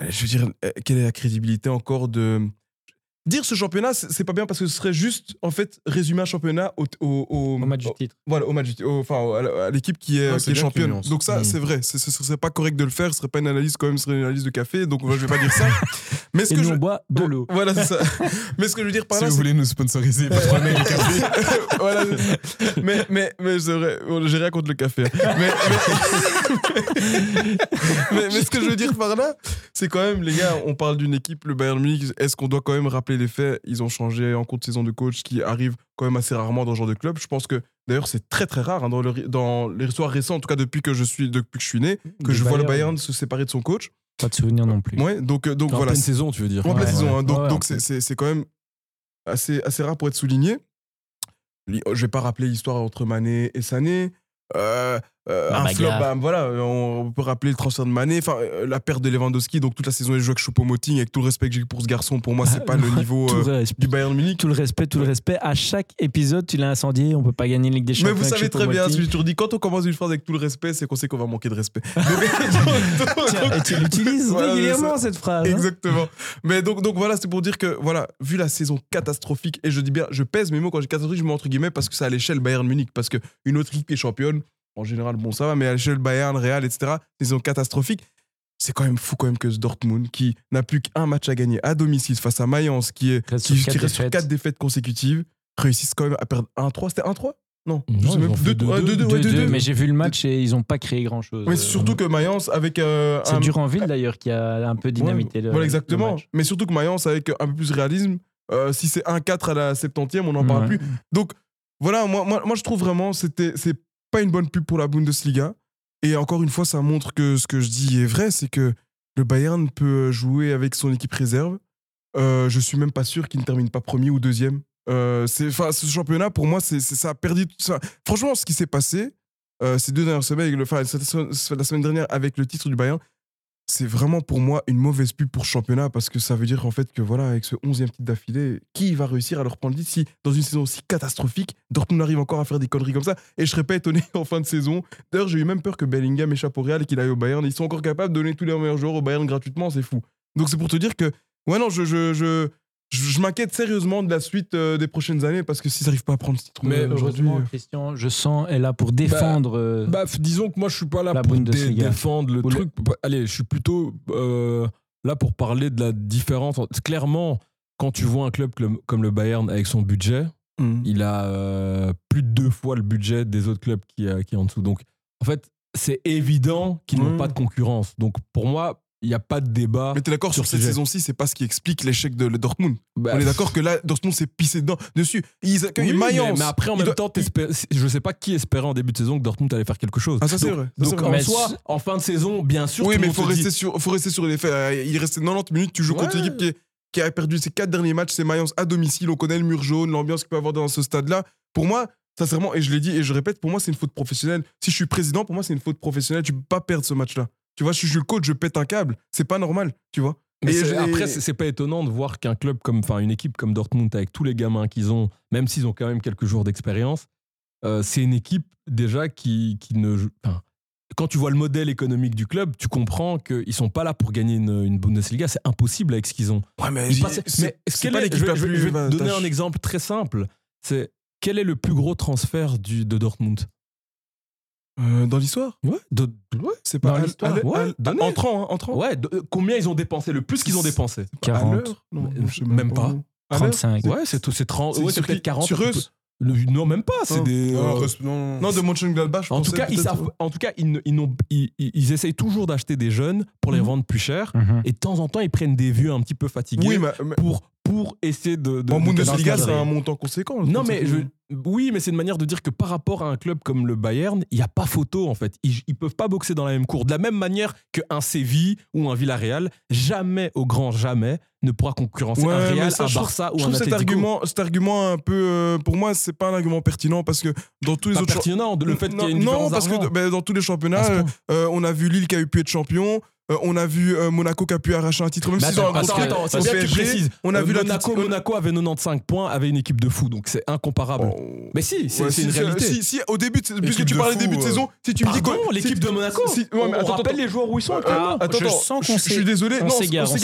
euh, je veux dire, euh, quelle est la crédibilité encore de. Dire ce championnat, c'est pas bien parce que ce serait juste, en fait, résumer un championnat au, au, au- Au match du titre. Voilà, au match du- enfin, à l'équipe qui est, Ouais, qui est championne. Donc, ça, Mm. c'est vrai. C'est- Ce serait pas correct de le faire. Ce serait pas une analyse, quand même, ce serait une analyse de café. Donc, moi, je vais pas dire ça. Mais ce Et que nous, je. on boit de l'eau. Voilà, c'est ça. Mais ce que je veux dire par Si là, vous c'est voulez nous sponsoriser, est café. voilà, mais, mais, mais c'est vrai, Bon, j'ai rien contre le café. hein. Mais, mais, mais, mais ce que je veux dire par là, c'est quand même, les gars, on parle d'une équipe, le Bayern Munich, est-ce qu'on doit quand même rappeler les faits Ils ont changé en cours de saison de coach qui arrive quand même assez rarement dans ce genre de club. Je pense que d'ailleurs, c'est très très rare hein, dans, le, dans l'histoire récente, en tout cas depuis que je suis, depuis que je suis né, que Du je vois le Bayern. Se séparer de son coach. Pas de souvenir non plus. Ouais, donc, euh, donc En voilà. pleine saison, tu veux dire. En pleine Ouais, saison, ouais. hein. donc Ouais, en donc c'est- c'est c'est quand même assez, assez rare pour être souligné. Li- Je vais pas rappeler l'histoire entre Mané et Sané. Euh, euh, La un flop, bah, voilà, on peut rappeler le transfert de Mané, enfin euh, la perte de Lewandowski, donc toute la saison il joue avec Choupo-Moting, avec tout le respect que j'ai pour ce garçon, pour moi c'est pas le niveau euh, du Bayern Munich. Tout le respect, tout le respect. À chaque épisode, tu l'as incendié. On peut pas gagner une Ligue des Mais Champions. vous avec savez très bien, ce que j'ai toujours dit, quand on commence une phrase avec tout le respect, c'est qu'on sait qu'on va manquer de respect. Mais- mais- Et tu l'utilises Voilà, régulièrement, cette phrase. hein. Exactement. Mais donc, donc voilà, c'est pour dire que, voilà, vu la saison catastrophique, et je dis bien, je pèse mes mots quand j'ai catastrophique, je mets entre guillemets parce que c'est à l'échelle Bayern Munich, parce qu'une autre équipe qui est championne, en général, bon, ça va, mais à l'échelle Bayern, Real, etc., saison catastrophique, c'est quand même fou quand même que ce Dortmund, qui n'a plus qu'un match à gagner à domicile face à Mayence, qui, est, Reste qui, sur qui quatre reste sur défaites. quatre défaites consécutives, réussissent quand même à perdre 1-3. C'était 1-3 Non, Non, ils même ont plus. fait 2-2, 2-2, ouais, 2-2, 2-2. mais j'ai vu le match et ils ont pas créé grand chose. Mais surtout que Mayence, avec euh, C'est un- Duranville d'ailleurs qui a un peu dynamité Ouais, le Voilà, exactement. Mais surtout que Mayence, avec un peu plus de réalisme, euh, si c'est 1-4 à la 70e, on n'en parle Ouais. plus. Donc, voilà, moi, moi, moi je trouve vraiment c'était c'est pas une bonne pub pour la Bundesliga. Et encore une fois, ça montre que ce que je dis est vrai, c'est que le Bayern peut jouer avec son équipe réserve. Euh, je suis même pas sûr qu'il ne termine pas premier ou deuxième. Euh, ce championnat, pour moi, ça a perdu. tout ça. Franchement, ce qui s'est passé euh, ces deux dernières semaines, avec le- la semaine dernière avec le titre du Bayern, c'est vraiment pour moi une mauvaise pub pour championnat parce que ça veut dire en fait que voilà, avec ce 11e titre d'affilée, qui va réussir à leur prendre le si dans une saison aussi catastrophique, Dortmund arrive encore à faire des conneries comme ça? Et je serais pas étonné en fin de saison. D'ailleurs, j'ai eu même peur que Bellingham échappe au Real et qu'il aille au Bayern. Ils sont encore capables de donner tous leurs meilleurs joueurs au Bayern gratuitement, c'est fou. Donc c'est pour te dire que, ouais, non, je, je, je, je m'inquiète sérieusement de la suite euh, des prochaines années parce que s'ils n'arrivent pas à prendre ce titre Mais euh, aujourd'hui. Heureusement, Christian, je sens, est là pour défendre. euh, Bah, f- disons que moi, je suis pas là pour dé- défendre le Ou truc. Bah, Allez, je suis plutôt euh, là pour parler de la différence. Clairement, quand tu vois un club comme, le Bayern avec son budget, Mm. il a euh, plus de deux fois le budget des autres clubs qui, euh, qui est en dessous. Donc, en fait, c'est évident qu'ils n'ont Ouais. pas de concurrence. Donc, pour moi, il n'y a pas de débat. Mais t'es d'accord sur sur cette saison-ci, c'est pas ce qui explique l'échec de le Dortmund. Bah, On est d'accord que là, Dortmund s'est pissé dedans, dessus. Ils accueillent Oui, Mayence. mais après, en même doit- temps, je sais pas qui espérait en début de saison que Dortmund allait faire quelque chose. Ah, ça, c'est Donc- vrai. Ça, Donc, vrai. en soi, en fin de saison, bien sûr, Oui, mais faut rester, dit- sur, faut rester sur les faits. Euh, Il restait 90 minutes, tu joues contre Ouais. une équipe qui, qui a perdu ses quatre derniers matchs, c'est Mayence à domicile, on connaît le mur jaune, l'ambiance qu'il peut y avoir dans ce stade-là. Pour moi, sincèrement, et je l'ai dit et je répète, pour moi, c'est une faute professionnelle. Si je suis président, pour moi, c'est une faute professionnelle. Tu peux pas perdre ce match-là. Tu vois, si je suis le coach, je pète un câble. C'est pas normal, tu vois. Mais Et après, c'est pas étonnant de voir qu'un club comme, enfin, une équipe comme Dortmund avec tous les gamins qu'ils ont, même s'ils ont quand même quelques jours d'expérience, euh, c'est une équipe déjà qui, qui ne. enfin, quand tu vois le modèle économique du club, tu comprends qu'ils sont pas là pour gagner une, une Bundesliga. C'est impossible avec ce qu'ils ont. Ouais, mais c'est- pas l'équipe je vais, la je vais- plus je vais te donner un exemple très simple. C'est quel est le plus gros transfert du, de Dortmund? Euh, dans l'histoire? Ouais, de- Ouais, c'est pas Dans à- l'histoire, à- ouais, à- donnez. entrant, hein, entrant. ouais de- euh, combien ils ont dépensé? Le plus qu'ils ont dépensé À 40, l'heure? Non, Même je sais pas. À l'heure? 35. Ouais, c'est tout- c'est 30. C'est Ouais, sur c'est peut-être qui 40. Sur un peu- Reus Le- Non, même pas. C'est Non. des. Non, euh, non. Non, de Mönchengladbach, je En tout pensais, cas, ils peut-être, savent, en tout cas, ils, ne- ils, n'ont- ils, ils- ils essayent toujours d'acheter des jeunes pour les Mhm. vendre plus cher. Mhm. Et de temps en temps, ils prennent des vieux un petit peu fatigués Oui, mais, mais pour, pour essayer de. de en de- Bundesliga, c'est un montant conséquent. Non, mais je, oui, mais c'est une manière de dire que par rapport à un club comme le Bayern, il n'y a pas photo en fait. Ils, ils peuvent pas boxer dans la même cour. De la même manière qu'un Séville ou un Villarreal, jamais, au grand jamais, ne pourra concurrencer Ouais, un Real, ça, un je Barça je ou un trouve cet Atlético. argument, cet argument un peu, euh, pour moi, c'est pas un argument pertinent parce que dans tous les Pas autres pertinent, le fait qu'il y ait une non, différence parce que ben, dans tous les championnats, euh, on a vu Lille qui a eu pu être champion. Euh, on a vu euh, Monaco qui a pu arracher un titre, même ont un attends, gros attends, truc. attends, Au c'est bien que tu PSG, précises. On a Euh, vu la Monaco, Monaco avait 95 points, avait une équipe de fou, donc c'est incomparable. Mais si, c'est Ouais, si, une si, réalité. Si, si, au début, puisque tu parlais fou, début de euh. saison, si tu me dis quoi l'équipe si- de Monaco si- ouais, On- on attends, rappelle attends. les joueurs où ils sont actuellement. attends, Je attends, sens qu'on je suis s'est- désolé. on Non, s'égare, on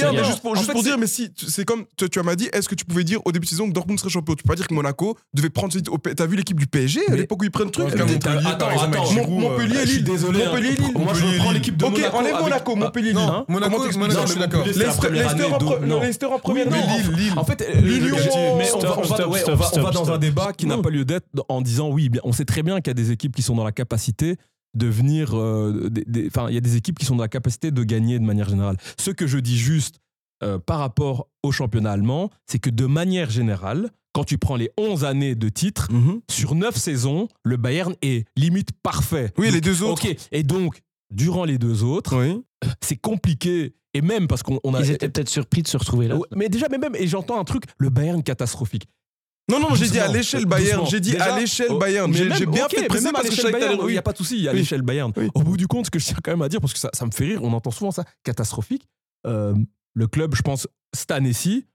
juste pour, dire, mais si, c'est comme tu, m'as dit, est-ce que tu pouvais dire au début de saison que Dortmund serait champion? Tu peux pas dire que Monaco devait prendre au T'as vu l'équipe du PSG à l'époque où ils prennent le truc? Montpellier, Lille. désolé. hein. Montpellier, Lille. Moi, je Lille. l'équipe de Ok, Monaco. enlève avec- Monaco, Montpellier, Lille. Hein Monaco, Monaco, ça je suis d'accord. Leicester en donc, pre- non. Leicester en première Oui, non. Lille, Lille. En fait, Lyon. mais on va, on va- Stop, ouais, stop, on va- on stop, va dans un débat qui n'a Non. pas lieu d'être en disant oui, on sait très bien qu'il y a des équipes qui sont dans la capacité de venir. euh, Enfin, il y a des équipes qui sont dans la capacité de gagner de manière générale. Ce que je dis juste euh, par rapport au championnat allemand, c'est que de manière générale, quand tu prends les 11 années de titres, Mhm. sur 9 saisons, le Bayern est limite parfait. Oui, Donc, les deux autres. Ok, et donc, durant les deux autres, Oui. C'est compliqué. Et même parce qu'on on a. Ils étaient peut-être surpris de se retrouver là. Mais déjà, mais même, et j'entends un truc, le Bayern catastrophique. Non, non, j'ai dit à l'échelle Bayern. J'ai dit Déjà, à l'échelle oh, Bayern. mais J'ai bien ok, fait à parce que Bayern, il n'y a pas de souci, à Oui. l'échelle Bayern. Oui. Au bout du compte, ce que je tiens quand même à dire, parce que ça, ça me fait rire, on entend souvent ça, catastrophique. euh, le club, je pense, cette année-ci,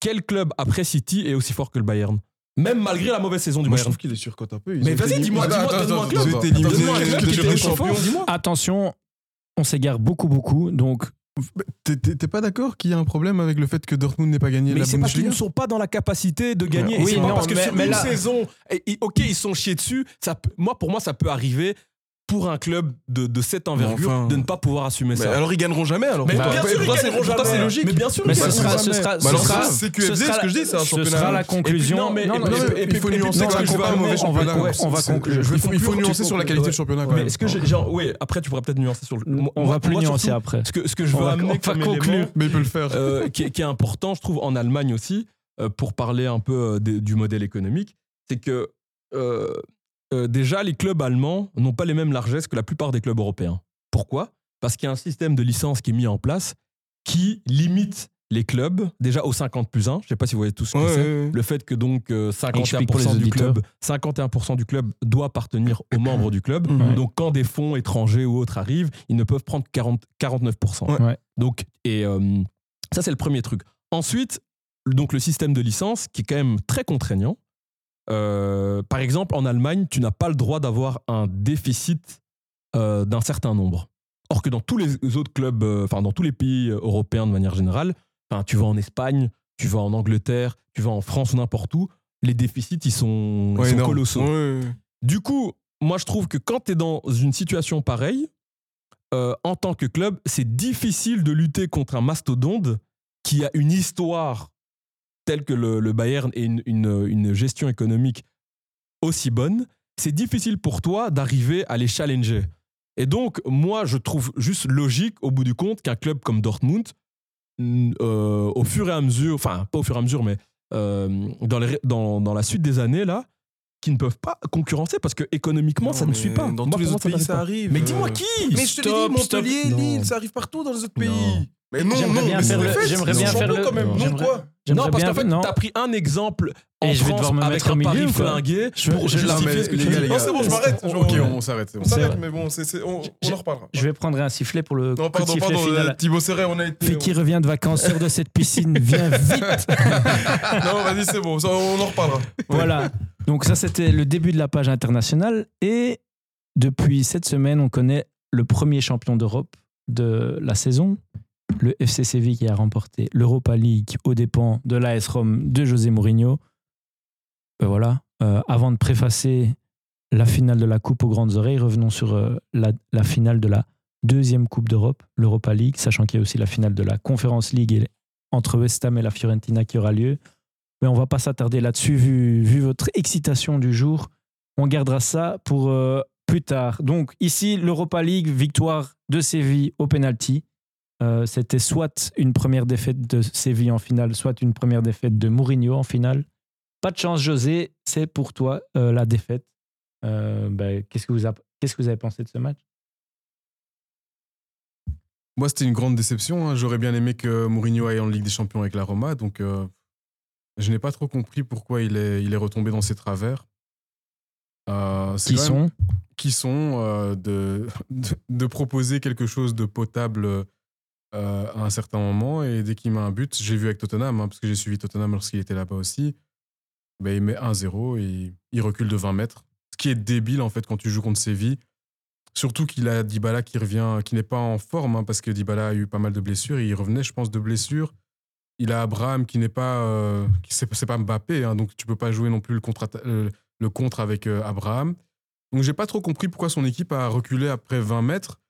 quel club après City est aussi fort que le Bayern? Même malgré la mauvaise saison du Moi, je Bayern. trouve qu'il est surcoté un peu. Ils Mais vas-y, dis-moi, dis-moi, donne-moi un club. Ils ont été éliminés de. Attention, on s'égare beaucoup, beaucoup. Donc, T'es- pas d'accord qu'il y a un problème avec le fait que Dortmund n'ait pas gagné Mais la c'est parce qu'ils Bundesliga ne sont pas dans la capacité de gagner. Oui, Et c'est pas non, parce que mais- sur mais une là- saison, et- et- ok, ils sont chiés dessus. Ça, moi, pour moi, ça peut arriver pour un club de, de cette envergure enfin- de ne pas pouvoir assumer Mais ça. alors ils gagneront jamais alors. Mais bien sûr, Pour toi, ils c'est- gagneront jamais. c'est logique. Mais bien sûr, mais ils ce gagneront sera, ce jamais. sera, Bah ce sera, c'est ce sera ce que je dis, c'est un ce championnat. sera la Et puis, conclusion. non, mais- mais- Il faut nuancer ce que veux pas un mauvais championnat. on va conclure. il faut- nuancer sur la qualité du championnat. quand Mais même. est-ce que j'ai- genre, oui, après tu pourras peut-être nuancer sur le. On va plus nuancer après. Ce que, ce que je veux amener comme conclure. élément, Mais il peut le faire. euh, qui, est, qui est important, je trouve, en Allemagne aussi, euh, pour parler un peu euh, du modèle économique, c'est que euh, euh, déjà, les clubs allemands n'ont pas les mêmes largesses que la plupart des clubs européens. Pourquoi? Parce qu'il y a un système de licence qui est mis en place qui limite les clubs déjà au 50 plus 1. Je ne sais pas si vous voyez tout ce que Ouais, c'est. ouais, ouais. Le fait que donc euh, Explique pour les 51% du auditeurs. club, 51% du club doit appartenir aux membres du club. Donc quand des fonds étrangers ou autres arrivent, ils ne peuvent prendre 40, 49%. Ouais. Ouais. Donc et euh, ça c'est le premier truc. Ensuite, donc le système de licence qui est quand même très contraignant. Euh, par exemple, en Allemagne, tu n'as pas le droit d'avoir un déficit euh, d'un certain nombre. Or que dans tous les autres clubs, euh, enfin dans tous les pays européens de manière générale, tu vas en Espagne, tu vas en Angleterre, tu vas en France ou n'importe où, les déficits ils sont, ils Ouais, sont énorme. colossaux. Ouais. Du coup, moi je trouve que quand tu es dans une situation pareille, en tant que club, c'est difficile de lutter contre un mastodonte qui a une histoire telle que le, le Bayern et une, une- une gestion économique aussi bonne. C'est difficile pour toi d'arriver à les challenger. Et donc, moi, je trouve juste logique, au bout du compte, qu'un club comme Dortmund, mm, euh, au fur et à mesure, enfin, pas au fur et à mesure, mais euh, dans, les- dans, dans la suite des années, là, qui ne peuvent pas concurrencer parce que économiquement, ça ne suit pas. Dans Moi, tous les moi, autres pays, ça arrive. Mais dis-moi qui Mais je te l'ai Stop, dit, stop. Montpellier. Lille, ça arrive partout dans les autres pays. Non. Mais non, non, bien mais faire le- j'aimerais bien faire le- quand même. non. Quoi Non, parce qu'en fait, non. t'as pris un exemple en Et je vais France devoir me avec un pari flingué Je- pour justifier ce que tu dis. Non, c'est bon, je m'arrête. Ok, on- s'arrête. On s'arrête, mais bon, on en reparlera. Je vais prendre un sifflet pour le Non, pardon, pardon. euh, Thibaut Serret, on a été. Vicky revient de vacances, sort de cette piscine, viens vite. Non, vas-y, c'est bon, on en reparlera. Voilà. Donc ça, c'était le début de la page internationale. Et depuis cette semaine, on connaît le premier champion d'Europe de la saison, le FC Séville qui a remporté l'Europa League aux dépens de l'AS Rome de José Mourinho. Ben voilà. Euh, avant de préfacer la finale de la Coupe aux grandes oreilles, revenons sur euh, la, finale de la deuxième Coupe d'Europe, l'Europa League, sachant qu'il y a aussi la finale de la Conference League entre West Ham et la Fiorentina qui aura lieu. Mais on va pas s'attarder là-dessus, vu, vu votre excitation du jour. On gardera ça pour euh, plus tard. Donc ici, l'Europa League, victoire de Séville au penalty. Euh, C'était soit une première défaite de Séville en finale, soit une première défaite de Mourinho en finale. Pas de chance, José, c'est pour toi euh, la défaite. Euh, ben, Qu'est-ce que vous a- qu'est-ce que vous avez pensé de ce match? Moi, c'était une grande déception. hein. J'aurais bien aimé que Mourinho aille en Ligue des Champions avec la Roma. Donc, euh, je n'ai pas trop compris pourquoi il est, il est retombé dans ses travers. Euh, Qui même- sont? qui sont euh, de, de, de proposer quelque chose de potable euh, à un certain moment. Et dès qu'il met un but, j'ai vu avec Tottenham, hein, parce que j'ai suivi Tottenham lorsqu'il était là-bas aussi, ben, il met 1-0 et il recule de 20 mètres. Ce qui est débile, en fait, quand tu joues contre Séville. Surtout qu'il a Dybala qui revient, qui n'est pas en forme, hein, parce que Dybala a eu pas mal de blessures. Il revenait, je pense, de blessures. Il a Abraham qui n'est pas, euh, c'est pas Mbappé, hein, donc tu peux pas jouer non plus le contre, le contre avec euh, Abraham. Donc j'ai pas trop compris pourquoi son équipe a reculé après 20 mètres.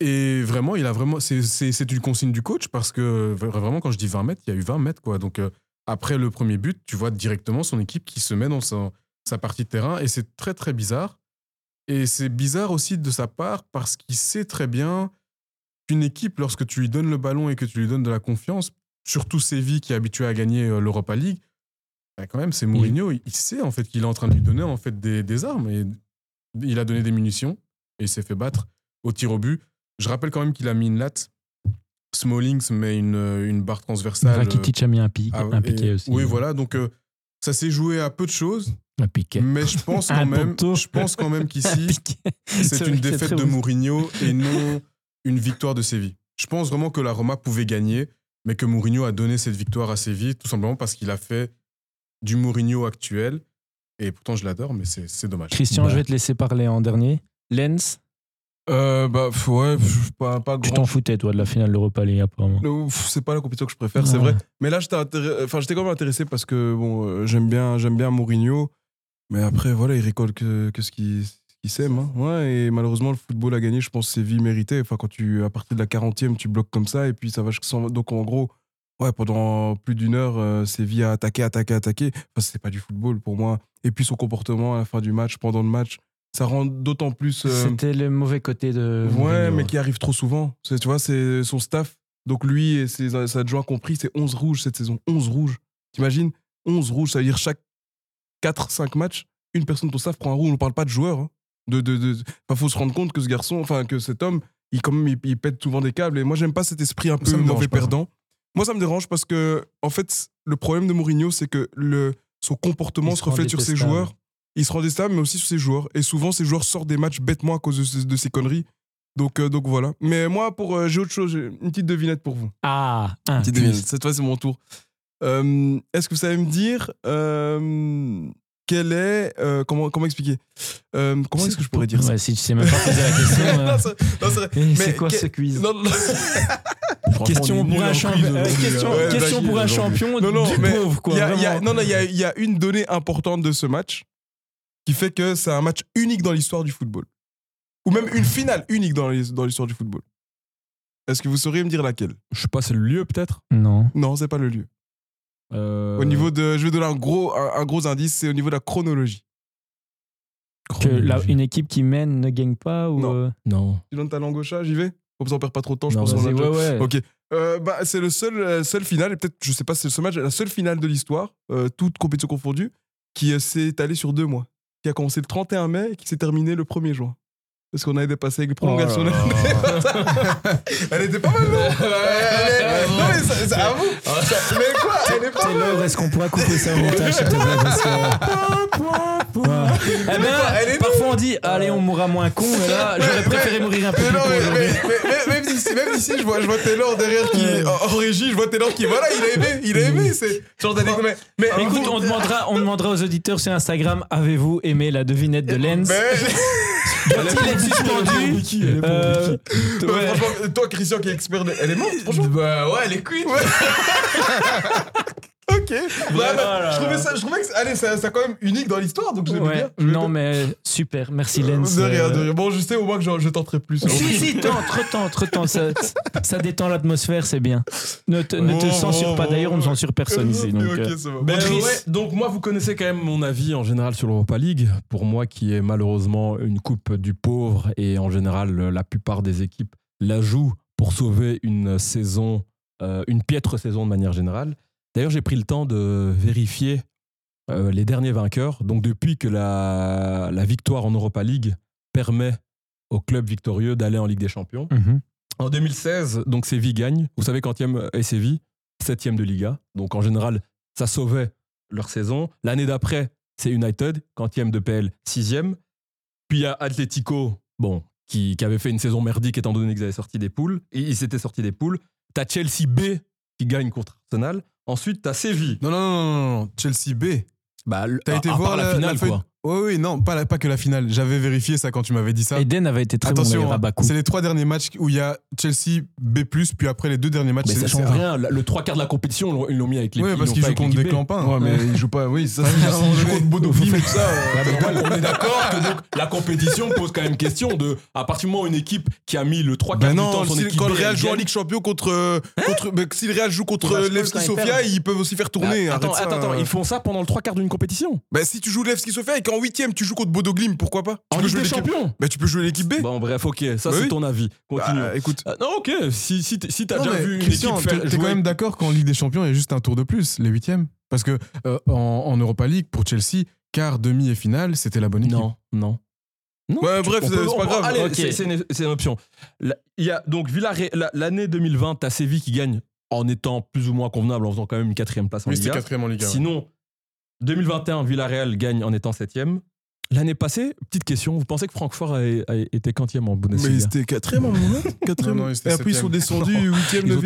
Et vraiment, il a vraiment, c'est- une consigne du coach parce que vraiment, quand je dis 20 mètres, il y a eu 20 mètres quoi. Donc euh, après le premier but, tu vois directement son équipe qui se met dans sa, sa partie de terrain et c'est très très bizarre. Et c'est bizarre aussi de sa part parce qu'il sait très bien qu'une équipe, lorsque tu lui donnes le ballon et que tu lui donnes de la confiance, surtout Séville qui est habitué à gagner euh, l'Europa League, bah, quand même, c'est Mourinho, il, il sait en fait qu'il est en train de lui donner en fait des, des armes et il a donné des munitions et il s'est fait battre au tir au but. Je rappelle quand même qu'il a mis une latte. Smallings met une, une barre transversale. Rakitic a mis un, pic, Ah, un piqué et- aussi. Oui, voilà. Donc, euh, ça s'est joué à peu de choses, Un piqué. mais je pense quand même, je pense quand même qu'ici, c'est une défaite de ouf. Mourinho et non une victoire de Séville. Je pense vraiment que la Roma pouvait gagner, mais que Mourinho a donné cette victoire à Séville tout simplement parce qu'il a fait du Mourinho actuel. Et pourtant, je l'adore, mais c'est c'est dommage. Christian, Bah. je vais te laisser parler en dernier. Lens, Euh, bah, ouais, pas, pas tu t'en foutais, toi, de la finale d'Europa League, apparemment. C'est pas la compétition que je préfère, c'est vrai. Mais là, j'étais enfin, j'étais quand même intéressé parce que bon, euh, j'aime bien, j'aime bien Mourinho. Mais après, voilà, il récolte que, que ce qu'il qu'il sème. hein. Ouais, et malheureusement, le football a gagné, je pense, c'est vie méritée. Enfin, quand tu, à partir de la 40e, tu bloques comme ça, et puis ça va jusqu'à 100. Donc, en gros, ouais, pendant plus d'une heure, euh, Séville a attaqué, attaqué, attaqué. Enfin, c'est pas du football pour moi. Et puis, son comportement à la fin du match, pendant le match, ça rend d'autant plus. euh, C'était le mauvais côté de. Ouais, Mourinho. mais qui arrive trop souvent. C'est- Tu vois, c'est son staff. Donc lui et ses, ses adjoints compris, c'est 11 rouges cette saison. 11 rouges. T'imagines? 11 rouges, ça veut dire chaque 4-5 matchs, une personne de ton staff prend un rouge. On ne parle pas de joueurs. hein. De, de, de... Enfin, faut se rendre compte que ce garçon, enfin, que cet homme, il, quand même, il, il pète souvent des câbles. Et moi, j'aime pas cet esprit un peu mauvais perdant. Moi, ça me dérange parce que, en fait, le problème de Mourinho, c'est que le, son comportement Il se reflète sur ses joueurs. Il se rend détestable, mais aussi sur ses joueurs. Et souvent, ces joueurs sortent des matchs bêtement à cause de, ces- de ces conneries. Donc, euh, donc voilà. Mais moi, pour euh, j'ai autre chose, j'ai une petite devinette pour vous. Ah, un Petite devinette. Cette fois, c'est mon tour. Euh, Est-ce que vous savez me dire euh, quel est euh, comment comment expliquer? Euh, Comment est-ce que je pourrais dire ça? Ouais, si tu sais même pas poser la question. Non, euh, c'est- non, Mais quoi que- ce quiz? Non, non, Franchement, Question on est pour un champion. quiz aujourd'hui, question là. Ouais, question bah, pour un aujourd'hui. champion Non, non, du mais pauvre, quoi. il y a- il y a- vraiment. non, non, il y a, il y a une donnée importante de ce match qui fait que c'est un match unique dans l'histoire du football. Ou même une finale unique dans l'histoire du football. Est-ce que vous sauriez me dire laquelle? Je sais pas, c'est le lieu peut-être? Non. Non, c'est pas le lieu. Euh, Au niveau de, je vais donner un gros, un, un gros indice, c'est au niveau de la chronologie. Que la- une équipe qui mène ne gagne pas ou. Non. euh, Non. Tu donnes ta langue au chat, j'y vais? Comme ça, on perd pas trop de temps, je pense qu'on a Vas-y, déjà- ouais, ouais. Ok. Euh, bah, c'est le seul, euh, seule finale, et peut-être, je sais pas si c'est le seul match, la seule finale de l'histoire, euh, toute compétition confondue, qui s'est étalée sur deux mois. Qui a commencé le 31 mai et qui s'est terminée le 1er juin. Parce qu'on avait dépassé avec les prolongations. Oh elle était pas mal, non est- Non, mais ça, ça- avoue. Ça- Mais quoi Elle est pas mal. Taylor, est-ce qu'on pourra couper ça au montage s'il te plaît parce que- Ouais. Eh ben, elle est parfois on dit allez on mourra moins con mais là j'aurais préféré mourir un peu Mais plus non, mais- mais- mais- même ici, même ici, je vois, je vois Taylor derrière qui, en, régie, je vois Taylor qui, voilà, il a aimé, il a aimé, c'est genre mais Mais écoute, on demandera, on demandera aux auditeurs sur Instagram avez-vous aimé la devinette de Lens? mais- Doit-il être suspendu Euh, Ouais, ouais. franchement, toi, Christian, qui est expert, de- elle est morte, franchement. Bah ouais, elle est cuite. Ok. Ouais, bah, je trouvais ça, je trouvais que, c'est- allez, c'est c'est quand même unique dans l'histoire, donc Ouais, bien. je non mais super, merci Lens. De rien, Euh, de rien. Bon, je sais au moins que je, je tenterai plus. Si, si, tente, retente, retente. Ça, ça détend l'atmosphère, c'est bien. Ne te, ne te Bon, censure bon, pas. D'ailleurs, on ne censure personne ici. Donc, Ok, euh, ça va. Ben, Bon, Chris, ouais, donc moi, vous connaissez quand même mon avis en général sur l'Europa League. Pour moi, qui est malheureusement une coupe du pauvre et en général, la plupart des équipes la jouent pour sauver une saison, euh, une piètre saison de manière générale. D'ailleurs, j'ai pris le temps de vérifier euh, les derniers vainqueurs. Donc depuis que la, la victoire en Europa League permet au club victorieux d'aller en Ligue des Champions. mhm. En 2016, donc Séville gagne. Vous savez, quantième est Séville Septième de Liga. Donc en général, ça sauvait leur saison. L'année d'après, c'est United, quantième de PL, sixième. Puis il y a Atletico, bon, qui, qui avait fait une saison merdique étant donné qu'ils avaient sorti des poules. Et ils s'étaient sortis des poules. T'as Chelsea B qui gagne contre Arsenal. Ensuite, t'as Séville. Non, non, non, non, non, Chelsea B. Bah, le- T'as été voir la, la, finale, feuille- quoi. Oui, oui, non, pas, la- pas que la finale. J'avais vérifié ça quand tu m'avais dit ça. Eden avait été très bon Attention, à hein, Bakou. c'est les trois derniers matchs où il y a Chelsea B+, puis après les deux derniers matchs, Mais ça change rien. Le, trois quarts de la compétition, ils l'ont- ils mis avec les Oui, ils parce qu'ils pas jouent contre des clampins. Ouais, mais il joue pas. Oui, ça, c'est dire, s'il on joue est- contre Bodo Glimt et tout ça. euh, on est d'accord que donc, la compétition pose quand même question de à partir du moment où une équipe qui a mis le trois quarts Ben du non, temps son équipe quand le Real joue en. Ligue Champion contre. euh, contre ben, si le Real joue contre la Levski ils Sofia, ils peuvent aussi faire tourner. Attends, attends, ils font ça pendant le trois quarts d'une compétition. Ben, si tu joues Levski Sofia et qu'en huitième tu joues contre Bodo Glimt, pourquoi pas Tu En peux Ligue jouer des l'équipe- Champions. Ben, tu peux jouer l'équipe B. Bon, bref, ok, ça Bah c'est oui. ton avis. Continue. Bah, écoute. Ah, non, ok, si, si, t'as Non, déjà mais vu une Christian, équipe t'es faire t'es quand même d'accord qu'en Ligue des Champions, il y a juste un tour de plus, les huitièmes Parce que euh, en, en Europa League, pour Chelsea, quart, demi et finale, c'était la bonne équipe. Non, non. Non, Ouais, tu- bref, on c'est- peut- c'est on pas peut- grave. Allez, Ok. c'est- c'est une, c'est une option. La- Il y a donc Villarreal- la- l'année 2020, t'as Séville qui gagne en étant plus ou moins convenable, en faisant quand même une quatrième place en Oui, Liga. c'était quatrième en Ligue 1. Sinon, 2021, Villarreal gagne en étant septième. L'année passée, petite question, vous pensez que Francfort a, a été quantième en Mais Bundesliga c'était quatrième mon moment. Quatrième. Non, et après, ils sont descendus huitième, Ils ont.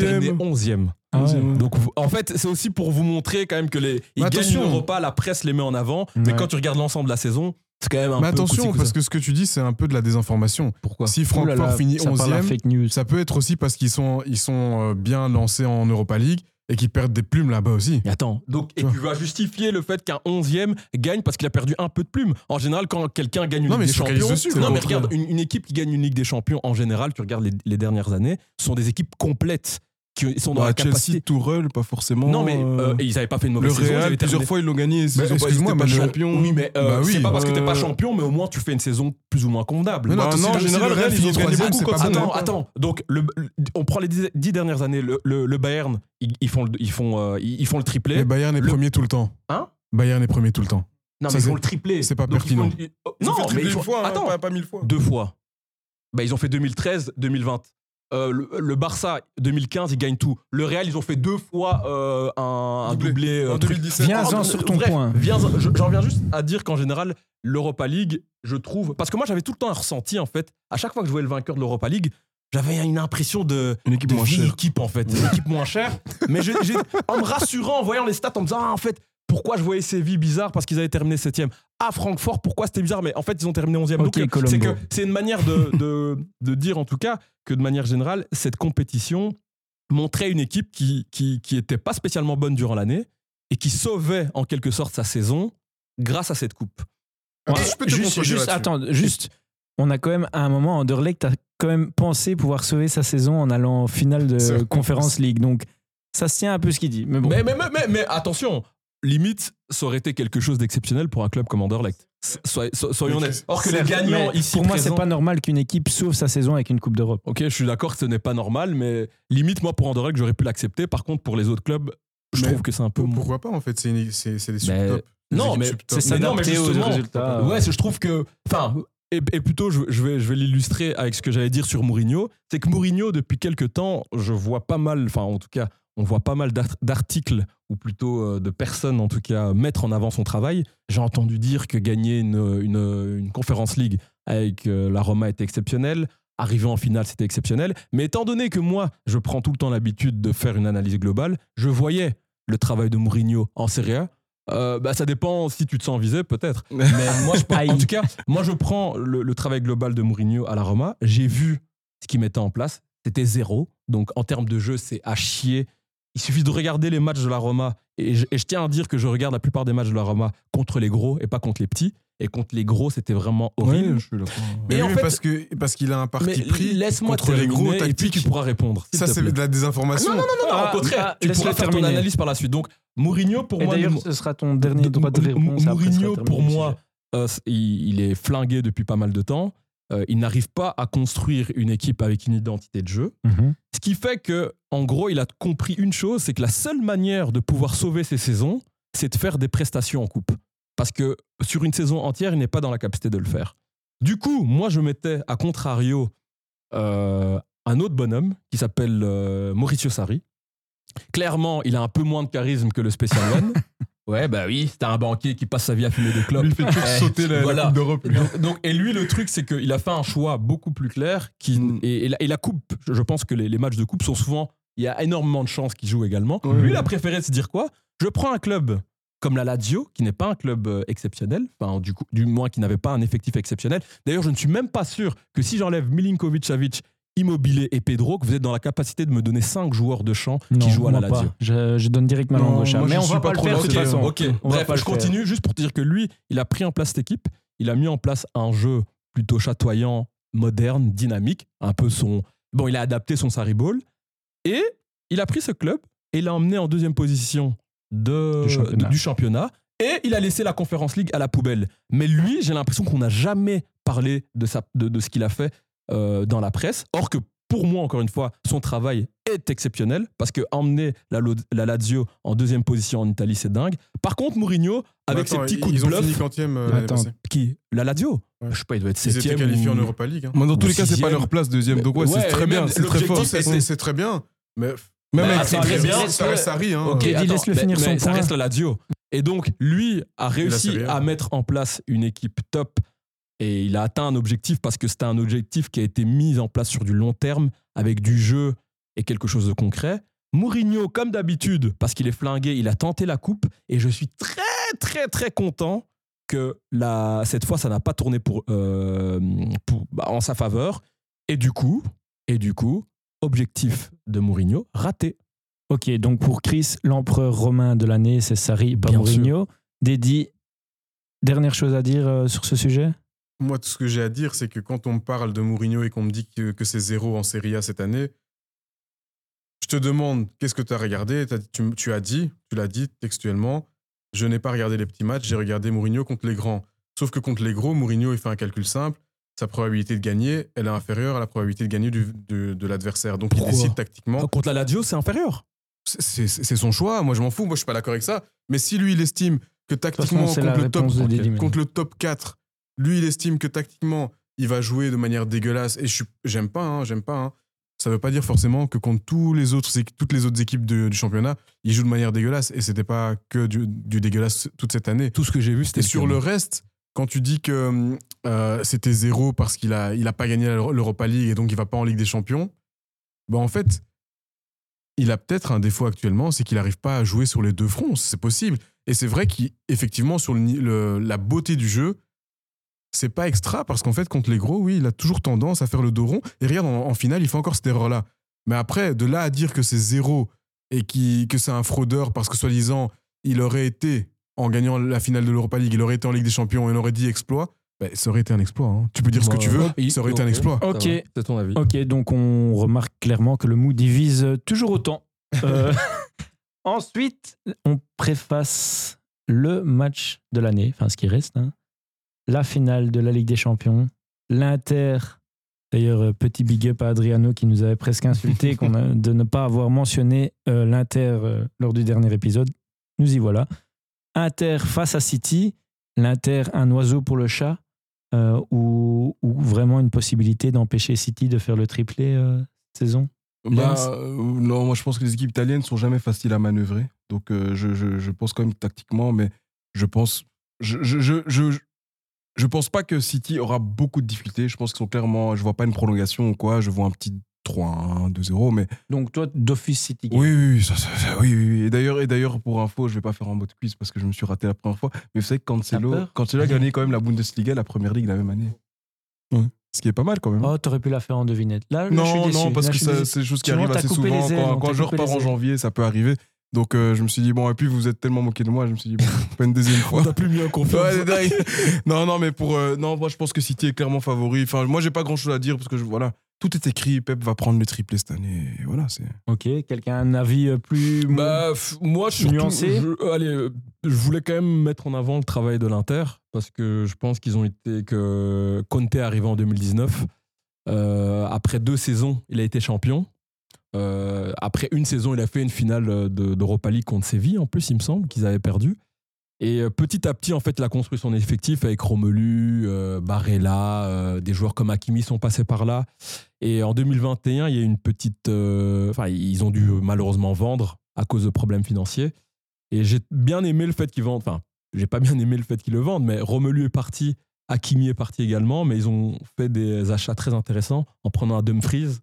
11e. Ah ouais. Donc en fait, c'est aussi pour vous montrer quand même que les ils Mais gagnent attention. l'Europa, la presse les met en avant, mais quand tu regardes l'ensemble de la saison, c'est quand même un Mais peu attention, parce que ce que tu dis, c'est un peu de la désinformation. pourquoi? Si Francfort finit ça parle à 11e, fake news. ça peut être aussi parce qu'ils sont, ils sont euh, bien lancés en Europa League et qu'ils perdent des plumes là-bas aussi. Mais attends, donc et Tu vois. tu vas justifier le fait qu'un 11e gagne parce qu'il a perdu un peu de plume. En général, quand quelqu'un gagne une Non, mais Ligue des Champions, dessus, non mais regarde, une, une équipe qui gagne une Ligue des Champions, en général, tu regardes les, les dernières années, sont des équipes complètes qui sont dans Bah, la Chelsea, capacité. Tourelle, pas forcément. Non mais euh, euh, ils n'avaient pas fait une le mauvaise saison. ils Real, plusieurs fois, ils l'ont gagné. Bah, excuse-moi, pas mais le- champions. Oui, mais euh, Bah oui. c'est pas parce que t'es pas Euh, champion, mais au moins tu fais une saison plus ou moins convenable. Mais non, non, en le- général, le Real, ils ont gagné beaucoup c'est bon. Attends, attends. Donc, le, le- on prend les dix, dernières années. Le, le- le Bayern, ils, font le, ils, font, ils, font le triplé. Et Bayern est Le- premier tout le temps. Hein? Bayern est premier tout le temps. non, ça, mais ils font le triplé. c'est pas pertinent. oh, non, mais ils font- hein, attends, pas- pas mille fois. deux fois. Bah, ils ont fait 2013, 2020. Euh, le, le Barça, 2015, ils gagnent tout. Le Real, ils ont fait deux fois euh, un, un Doublé. doublé. euh, En truc. 2017. Viens-en En- sur ton bref, point. viens- je- J'en reviens juste à dire qu'en général, l'Europa League, je trouve. Parce que moi, j'avais tout le temps un ressenti, en fait. À chaque fois que je voyais le vainqueur de l'Europa League, j'avais une impression de. Une équipe de moins vieille chère. équipe, en fait. Une équipe moins chère. Mais je- en me rassurant, en voyant les stats, en me disant, ah, en fait, pourquoi je voyais Séville bizarre Parce qu'ils avaient terminé 7 À Francfort, pourquoi c'était bizarre Mais en fait, ils ont terminé 11e. Ok, Donc, euh, c'est que c'est une manière de, de, de dire, en tout cas, que de manière générale, cette compétition montrait une équipe qui qui, qui était pas spécialement bonne durant l'année et qui sauvait en quelque sorte sa saison grâce à cette coupe. Ouais, je peux te juste, juste, attends, juste, on a quand même à un moment Anderlecht a quand même pensé pouvoir sauver sa saison en allant en finale C'est de. Conference League. Donc ça se tient un peu ce qu'il dit. Mais bon, Mais, mais, mais, mais, mais attention, limite, ça aurait été quelque chose d'exceptionnel pour un club comme Anderlecht. Soy- so- soyons honnêtes. Or que les gagnants ici pour moi, c'est présents- pas normal qu'une équipe sauve sa saison avec une Coupe d'Europe. Ok, je suis d'accord que ce n'est pas normal, mais limite, moi, pour Anderlecht, j'aurais pu l'accepter. Par contre, pour les autres clubs, je Mais trouve que c'est un peu. Pour- Pourquoi pas en fait? C'est une- c'est c'est des. Des Non, mais c'est Mais non, mais s'adapter aux justement, résultats. Ouais, c'est- je trouve que. Enfin, et, et plutôt, je, je vais, je vais l'illustrer avec ce que j'allais dire sur Mourinho. C'est que Mourinho, depuis quelques temps, je vois pas mal, enfin, en tout cas, on voit pas mal d'art- d'articles, ou plutôt euh, de personnes, en tout cas, mettre en avant son travail. J'ai entendu dire que gagner une, une, une Conference League avec euh, la Roma était exceptionnel. Arriver en finale, c'était exceptionnel. Mais étant donné que moi, je prends tout le temps l'habitude de faire une analyse globale, je voyais le travail de Mourinho en Serie A. Euh, bah, ça dépend si tu te sens visé, peut-être. Mais moi, je, Aïe. en tout cas, moi, je prends le, le travail global de Mourinho à la Roma. J'ai vu ce qu'il mettait en place. C'était zéro. Donc, en termes de jeu, c'est à chier. Il suffit de regarder les matchs de la Roma. Et je, et je tiens à dire que je regarde la plupart des matchs de la Roma contre les gros et pas contre les petits. Et contre les gros, c'était vraiment horrible. Ouais, je suis. Mais Et oui, en fait- parce que parce qu'il a un Mais parti pris laisse-moi contre les gros terminer et puis tu pourras répondre. Ça c'est de la désinformation. Non, non, non, non, Ah, au contraire. ah, tu pourras faire ton analyse par la suite. Donc, Mourinho, pour Et moi, d'ailleurs, ce sera ton dernier droit de réponse. Après, Mourinho, pour moi, euh, il, il est flingué depuis pas mal de temps. Euh, il n'arrive pas à construire une équipe avec une identité de jeu. Mhm. Ce qui fait que, en gros, il a compris une chose, c'est que la seule manière de pouvoir sauver ses saisons, c'est de faire des prestations en coupe. Parce que sur une saison entière, il n'est pas dans la capacité de le faire. Du coup, moi, je mettais à contrario euh, un autre bonhomme qui s'appelle euh, Mauricio Sarri. Clairement, il a un peu moins de charisme que le Special One. Ouais, bah oui, c'était un banquier qui passe sa vie à fumer des clopes. Lui, il fait toujours Eh, sauter la, la voilà. Coupe d'Europe. Donc, donc- et lui, le truc, c'est qu'il a fait un choix beaucoup plus clair. Qui, Mm. et, et la, et la coupe, je pense que les, les matchs de coupe sont souvent. Il y a énormément de chances qu'il joue également. Lui, il a préféré se dire quoi? Je prends un club comme la Lazio, qui n'est pas un club euh, exceptionnel, enfin, du, coup, du moins qui n'avait pas un effectif exceptionnel. D'ailleurs, je ne suis même pas sûr que si j'enlève Milinkovic, Savic, Immobilier et Pedro, que vous êtes dans la capacité de me donner 5 joueurs de champ qui jouent à la Lazio. Je, je donne direct ma Non, langue au chat. moi, Mais je on suis va pas pas le trop faire de dans toute cette- façon. Ok, On va bref, je faire. continue juste pour te dire que lui, il a pris en place cette équipe. Il a mis en place un jeu plutôt chatoyant, moderne, dynamique, un peu son. Bon, il a adapté son Sarri Ball et il a pris ce club et l'a emmené en deuxième position de, Du championnat. de- du championnat et il a laissé la Conference League à la poubelle. Mais lui, j'ai l'impression qu'on n'a jamais parlé de, sa, de, de ce qu'il a fait euh, dans la presse. Or que pour moi, encore une fois, son travail est exceptionnel parce que emmener la, Lazio en deuxième position en Italie, c'est dingue. Par contre, Mourinho, avec Attends, ses petits coups ils de ont bluff, fini quantième euh, qui? La Lazio? Ouais. Je sais pas, il doit être Ils étaient septième. qualifiés ou- en Europa League. hein. Moi, dans tous les cas, c'est pas leur place deuxième. Donc, ouais, Ouais, c'est très bien. C'est très fort. C'est très bien, mais Même Bah, avec très reste- bien. ça reste Sarri. Hein. Ok, attends, laisse-le mais- finir mais son ça point. reste la Lazio. Et donc, lui a réussi à mettre en place une équipe top et il a atteint un objectif parce que c'était un objectif qui a été mis en place sur du long terme avec du jeu et quelque chose de concret. Mourinho, comme d'habitude, parce qu'il est flingué, il a tenté la coupe et je suis très, très, très content que la, cette fois, ça n'a pas tourné pour, euh, pour- bah, en sa faveur. Et du coup, et du coup, objectif de Mourinho raté. Ok, donc pour Chris, l'empereur romain de l'année, c'est Sarri, pas Mourinho. Dédi, dernière chose à dire euh, sur ce sujet? Moi, tout ce que j'ai à dire, c'est que quand on me parle de Mourinho et qu'on me dit que, que c'est zéro en Serie A cette année, je te demande qu'est-ce que tu as regardé? Tu, tu as dit, tu l'as dit textuellement, je n'ai pas regardé les petits matchs, j'ai regardé Mourinho contre les grands. Sauf que contre les gros, Mourinho, il fait un calcul simple. Sa probabilité de gagner, elle est inférieure à la probabilité de gagner du- de, de l'adversaire. Donc Pourquoi? il décide tactiquement. Contre la Lazio, c'est inférieur. C'est son choix. Moi, je m'en fous. Moi, je suis pas d'accord avec ça. Mais si lui, il estime que tactiquement, contre le, top, contre le top 4, lui, il estime que tactiquement, il va jouer de manière dégueulasse. Et j'aime pas, hein, j'aime pas. hein. Ça veut pas dire forcément que contre tous les autres, toutes les autres équipes de- du championnat, il joue de manière dégueulasse. Et c'était pas que du, du dégueulasse toute cette année. Tout ce que j'ai vu, c'était Et sur le reste, quand tu dis que euh, c'était zéro parce qu'il a, il a pas gagné l'Europa League et donc il va pas en Ligue des Champions, bah en fait, il a peut-être un défaut actuellement, c'est qu'il n'arrive pas à jouer sur les deux fronts. C'est possible. Et c'est vrai qu'effectivement, sur le ni- le- la beauté du jeu, c'est pas extra parce qu'en fait, contre les gros, oui, il a toujours tendance à faire le dos rond. Et regarde, en, en finale, il fait encore cette erreur-là. Mais après, de là à dire que c'est zéro et qui, que c'est un fraudeur parce que soi-disant, il aurait été, en gagnant la finale de l'Europa League, il aurait été en Ligue des Champions et on aurait dit exploit, bah, ça aurait été un exploit. hein. Tu peux dire ce que tu veux, ça aurait été un exploit. Ok. C'est ton avis. Ok, donc on remarque clairement que le mou divise toujours autant. Euh, ensuite, on préface le match de l'année, enfin ce qui reste, hein. La finale de la Ligue des Champions, l'Inter. D'ailleurs, euh, petit big up à Adriano qui nous avait presque insulté qu'on a- de ne pas avoir mentionné euh, l'Inter euh, lors du dernier épisode. Nous y voilà. Inter face à City. L'Inter, un oiseau pour le chat euh, ou, ou vraiment une possibilité d'empêcher City de faire le triplé euh, cette saison Bah, euh, non, moi je pense que les équipes italiennes sont jamais faciles à manœuvrer. Donc euh, je, je, je pense quand même tactiquement, mais je pense. Je, je, je, je, je pense pas que City aura beaucoup de difficultés. Je pense qu'ils sont clairement. Je vois pas une prolongation ou quoi. Je vois un petit 3-1, 2-0. Mais Donc toi, d'office City. oui, oui, oui, ça, ça- ça- oui. Et d'ailleurs, et d'ailleurs, pour info, je vais pas faire en mode quiz parce que je me suis raté la première fois. Mais vous savez que Cancelo, Cancelo a gagné quand même la Bundesliga, la première ligue la même année. Ouais. Ce qui est pas mal quand même. Oh, t'aurais pu la faire en devinette. Là, je suis Non, déçu. non, parce Là, que je c'est des choses qui Sinon, arrivent assez souvent. quand quand part les en janvier, ça peut arriver. Donc euh, je me suis dit, bon, et puis vous êtes tellement moqué de moi, je me suis dit, bon, pas une deuxième fois. On plus mis en confiance. Ouais, non, non, mais pour. euh, non, moi je pense que City est clairement favori. Enfin, moi j'ai pas grand chose à dire parce que je- voilà, tout est écrit. Pep va prendre le triplé cette année. Et voilà, c'est. Ok, quelqu'un a un avis euh, plus. Bah, moi, surtout, Nuancé je, euh, allez, je voulais quand même mettre en avant le travail de l'Inter parce que je pense qu'ils ont été que Conte est arrivé en 2019. Euh, après deux saisons, il a été champion. Euh, après une saison, il a fait une finale de- d'Europa League contre Séville. En plus, il me semble qu'ils avaient perdu. Et euh, petit à petit, en fait, il a construit son effectif avec Romelu, euh, Barella, euh, des joueurs comme Hakimi sont passés par là. Et en 2021, il y a une petite. euh, Enfin, ils ont dû malheureusement vendre à cause de problèmes financiers. Et j'ai bien aimé le fait qu'ils vendent. Enfin, j'ai pas bien aimé le fait qu'ils le vendent, mais Romelu est parti, Hakimi est parti également, mais ils ont fait des achats très intéressants en prenant un Dumfries,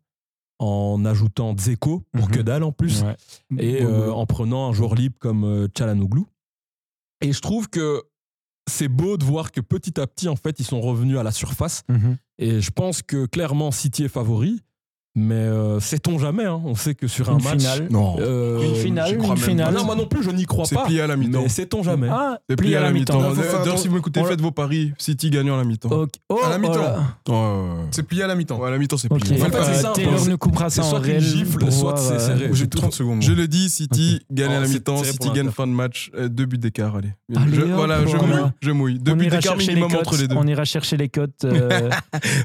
en ajoutant Dzeko pour Mhm. que dalle en plus, Ouais. et euh, en prenant un joueur libre comme euh, Çalhanoğlu. Et je trouve que c'est beau de voir que petit à petit, en fait, ils sont revenus à la surface. Mhm. Et je pense que clairement, City est favori. Mais euh, sait-on jamais hein. On sait que sur un Une match. finale. Non. euh, Une finale, une finale. non, moi non plus, je n'y crois C'est pas. plié à la mi-temps. Mais sait-on jamais Ah, C'est plié à la mi-temps. D'ailleurs, si vous m'écoutez, faites vos paris. City gagnant à la mi-temps. Ok. Oh, À la mi-temps. oh ouais. C'est plié à la mi-temps. Ouais, à la mi-temps, c'est plié. En fait, c'est Euh, simple, Taylor c'est- nous coupera ça c'est en soit réel. qu'il gifle, soit c'est euh, serré. J'ai 30 secondes. Je le dis, City gagne à Oh, la c'est mi-temps. City gagne fin de match. Euh, Deux buts d'écart, allez. Je- hop, voilà, je mouille. Je mouille. Deux buts d'écart minimum entre les deux. On ira chercher les cotes. euh,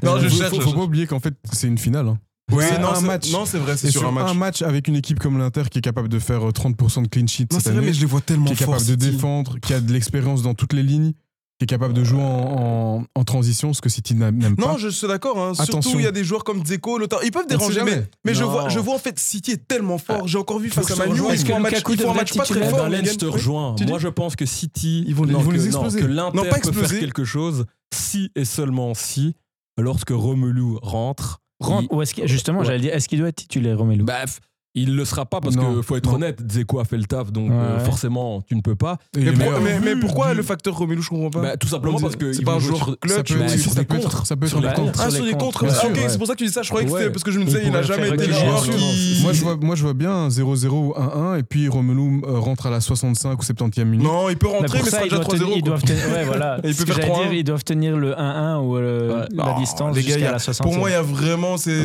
Non, je euh, cherche. Faut, faut pas oublier qu'en fait, c'est une finale. Ouais, C'est non, un c'est- match. Non, c'est vrai, c'est sur un match. avec une équipe comme l'Inter qui est capable de faire euh, 30% de clean sheet Non, cette c'est vrai, année, mais je les vois tellement qui est capable de City. défendre, qui a de l'expérience dans toutes les lignes, qui est capable de jouer en, en- en transition, ce que City n'a- n'aime pas. Non, je suis d'accord. hein. Surtout, il y a des joueurs comme Dzeko, Lautaro. Ils peuvent déranger, mais, mais je, vois, je vois en fait City est tellement fort. J'ai encore vu Faut face que à Manu. rejoigne. Ils font un match, Lukaku devrait match pas très fort. Te dis- Moi, je pense que City. Ils vont les- non, ils vont que, les non, exploser. que l'Inter peut exploser. faire quelque chose si et seulement si, lorsque Romelu rentre. Il- ou est-ce qu'il- justement, Ouais. j'allais dire, est-ce qu'il doit être titulaire, Romelu? Bah, il le sera pas parce Non, qu'il faut être non. honnête. Dzeko a fait le taf, donc Ouais, euh, forcément, tu ne peux pas. Mais, pour- mais- pourquoi du- le facteur Romelu, je comprends pas Bah, tout simplement parce que C'est pas un jouer joueur clutch, ça sur ça des contres. ça peut être Sur des contre. Ah, sur Ah, ok, ouais. c'est pour ça que tu dis ça. Je croyais que c'était parce que je me disais, il a jamais été le joueur qui. Moi je, vois, moi, je vois bien un 0-0 ou 1-1, et puis Romelu euh, rentre à la 65 ou 70e minute. Non, il peut rentrer, mais ça, c'est ils déjà doivent, tenir, 3-0. ils doivent tenir- ouais, voilà. Et il peut que faire j'allais 3-1. dire, ils doivent tenir le 1-1 ou euh, la distance les gars, il y jusqu'à a- la 60 Pour moi, il y a vraiment. c'est-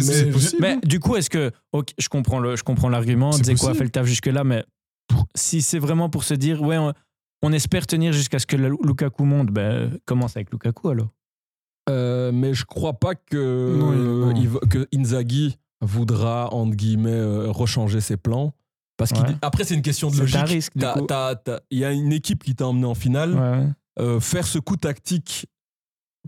Mais du coup, est-ce que. ok, je comprends le- je comprends l'argument. C'est Dzeko a fait le taf jusque-là, mais si c'est vraiment pour se dire, ouais, on, on espère tenir jusqu'à ce que Lukaku monte, ben, commence avec Lukaku alors. Euh, mais je crois pas que, Non, euh, non. il va- que Inzaghi voudra, entre guillemets, euh, rechanger ses plans. Parce Ouais. qu'après, c'est une question de logique. Il y a une équipe qui t'a emmené en finale. Ouais. Euh, faire ce coup tactique,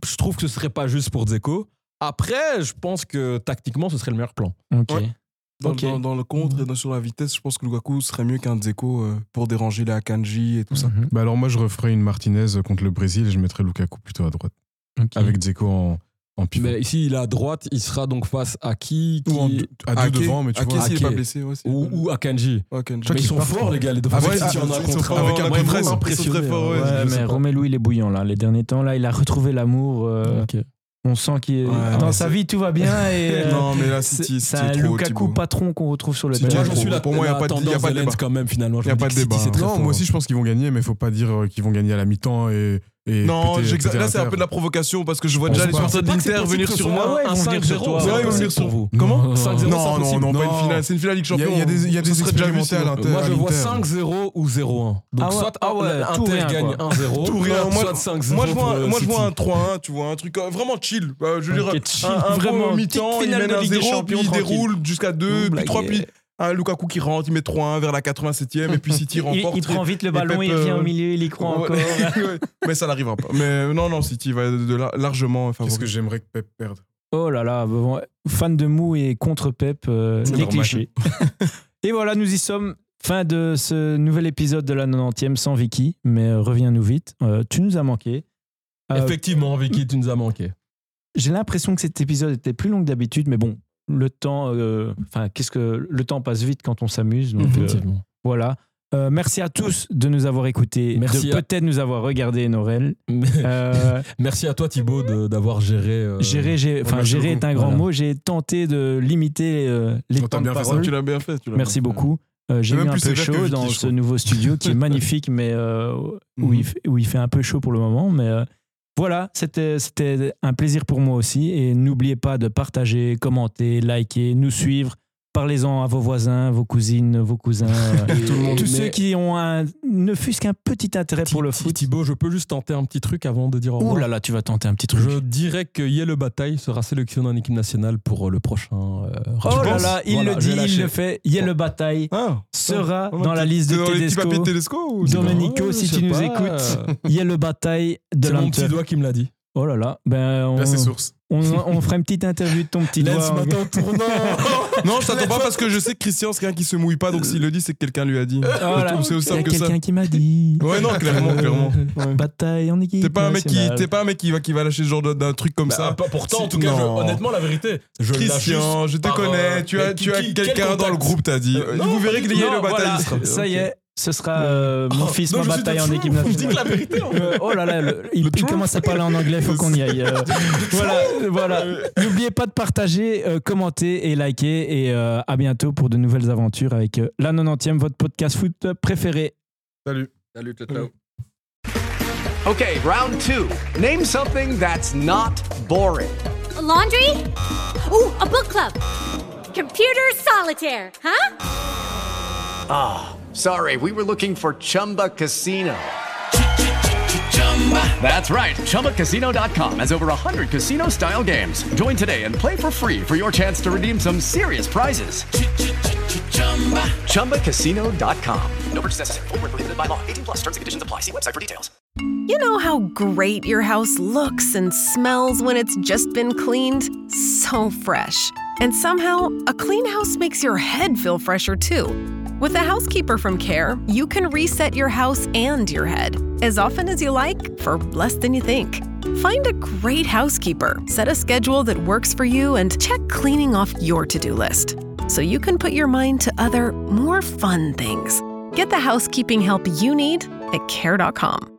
je trouve que ce serait pas juste pour Dzeko. Après, je pense que tactiquement, ce serait le meilleur plan. Ouais. Dans, Ok. dans- dans le contre et dans- sur la vitesse, je pense que Lukaku serait mieux qu'un Dzeko euh, pour déranger les Akanji et tout ça. Mhm. Bah alors moi je referais une Martinez contre le Brésil et je mettrais Lukaku plutôt à droite. Avec Dzeko en, en pivot. Mais ici, il est à droite, il sera donc face à qui, qui- Ou en à deux Ake- devant, mais tu Ake, vois. est pas Ake. blessé. Ouais, ou, ou Akanji. Ouais, Akanji. Toi Mais qui ils sont forts, les gars. Les défenseurs ah, City en a un ils sont contre forts, un. avec un impressionné, très forts, ouais. Ouais, mais. Romelu, il est bouillant là. Les derniers temps, là, il a retrouvé l'amour. euh, Ok. On sent qu'il est... Ouais, dans sa vie, tout va bien. Et, euh, Non, mais là, c'est City, c'est City un Lukaku Thibaut. patron qu'on retrouve sur le terrain. Moi, suis la, Pour moi, il y a pas de- a pas débat. quand même, finalement. Il y a pas de débat. très Non, fort. moi aussi je pense qu'ils vont gagner, mais il faut pas dire euh, qu'ils vont gagner à la mi-temps et, et Non, là, c'est un peu de la provocation parce que je vois On déjà les supporters d'Inter venir sur moi. un vont venir sur 5-0. toi. c'est Ouais, ils vont possible venir sur vous. Comment 5-0, Non, non, non, pas une finale. C'est une finale Ligue Champions. il y a des, y a des expérimentés à l'Inter. Moi, je vois l'Inter. 5-0 ou 0-1. Donc, Ah soit ah ouais, tout Inter gagne quoi. 1-0, Tout rien. Moi, soit 5-0. moi, je vois, pour, un- euh, moi, je vois un City. 3-1, tu vois, un truc euh, vraiment chill. Euh, je veux dire, un, vraiment, mi-temps, il mène de un Ligue des 0, Champions, puis il déroule jusqu'à 2, Vous puis 3, blaguez. puis un Lukaku qui rentre, il met 3-1 vers la 87e, et puis City Il, remporte. il prend vite le ballon, Pep, il revient euh, au milieu, il y croit Ouais. encore. Ouais. Mais ça n'arrivera pas. Mais non, non, City va de la- largement. Qu'est-ce que j'aimerais que Pep perde? Oh là là, bon, fan de mou et contre Pep, euh, C'est les normal. clichés. et voilà, nous y sommes. Fin de ce nouvel épisode de la 90e sans Vicky, mais euh, reviens-nous vite. Euh, tu nous as manqué. Euh, Effectivement, Vicky, tu nous as manqué. J'ai l'impression que cet épisode était plus long que d'habitude, mais bon, le temps, euh, enfin, qu'est-ce que le temps passe vite quand on s'amuse. Donc euh, Effectivement. voilà. Euh, merci à tous de nous avoir écoutés, Merci de à- peut-être nous avoir regardé, Norel. Euh, Merci à toi, Thibaut, de- d'avoir géré. euh, gérer, j'ai- enfin, gérer est un grand Voilà. mot. J'ai tenté de limiter euh, les temps de bien fait ça, parole. Tu l'as bien fait. tu l'as Merci fait. beaucoup. Euh, J'ai même un peu chaud dans ce nouveau studio qui est magnifique, mais euh, où, il Mhm. fait, où il fait un peu chaud pour le moment. Mais euh, voilà, c'était un plaisir pour moi aussi. Et n'oubliez pas de partager, commenter, liker, nous suivre. Parlez-en à vos voisins, vos cousines, vos cousins, euh, tous ceux qui ont un, ne fût-ce qu'un petit intérêt pour le foot. Thibaut, je peux juste tenter un petit truc avant de dire au Ouh là là, tu vas tenter un petit truc. Je dirais que Yel Bataille sera sélectionné en équipe nationale pour le prochain. euh, Oh là là, il Voilà, le dit, il le fait. Yel Bataille Ah, sera ah, dans la liste de Tedesco. Domenico, si tu nous écoutes, Yel Bataille de C'est mon petit l'Inter. doigt qui me l'a dit. Oh là là. Ben, on, source. on, on fera une petite interview de ton petit doigt. Laisse. Non, je t'attends pas parce que je sais que Christian, c'est quelqu'un qui se mouille pas, donc s'il le dit, c'est que quelqu'un lui a dit. Voilà. C'est aussi Il y a simple que ça. quelqu'un qui m'a dit. Ouais, non, clairement, clairement. Bataille en équipe. T'es pas un mec qui, pas un mec qui va, qui va lâcher ce genre de- d'un truc comme Bah, ça. pas pourtant, en tout cas, je- honnêtement, la vérité, je Christian, je te connais. euh, tu as, tu as quelqu'un dans le groupe, t'as dit. Euh, non, Vous verrez qu'il y le batailliste. ça y est, ce sera euh, mon Oh, fils, ma bataille en équipe Je dis nationale. que la vérité. en fait. Euh, oh là là, le- il, il commence à parler en anglais, faut qu'on y aille. euh. voilà, voilà. N'oubliez pas de partager, euh, commenter et liker. Et euh, à bientôt pour de nouvelles aventures avec euh, la 90e, votre podcast foot préféré. Salut. Salut, ciao, ciao. Okay, round two. Name something that's not boring. laundry? Ooh, a book club. Computer solitaire, huh? Sorry, we were looking for Chumba Casino. That's right. ChumbaCasino.com has over 100 casino style games. Join today and play for free for your chance to redeem some serious prizes. ChumbaCasino.com. No purchase necessary. Void where prohibited by law. 18 plus terms and conditions apply. See website for details. You know how great your house looks and smells when it's just been cleaned? So fresh. And somehow, a clean house makes your head feel fresher too. With a housekeeper from Care, you can reset your house and your head as often as you like for less than you think. Find a great housekeeper, set a schedule that works for you, and check cleaning off your to do list so you can put your mind to other, more fun things. Get the housekeeping help you need at Care.com.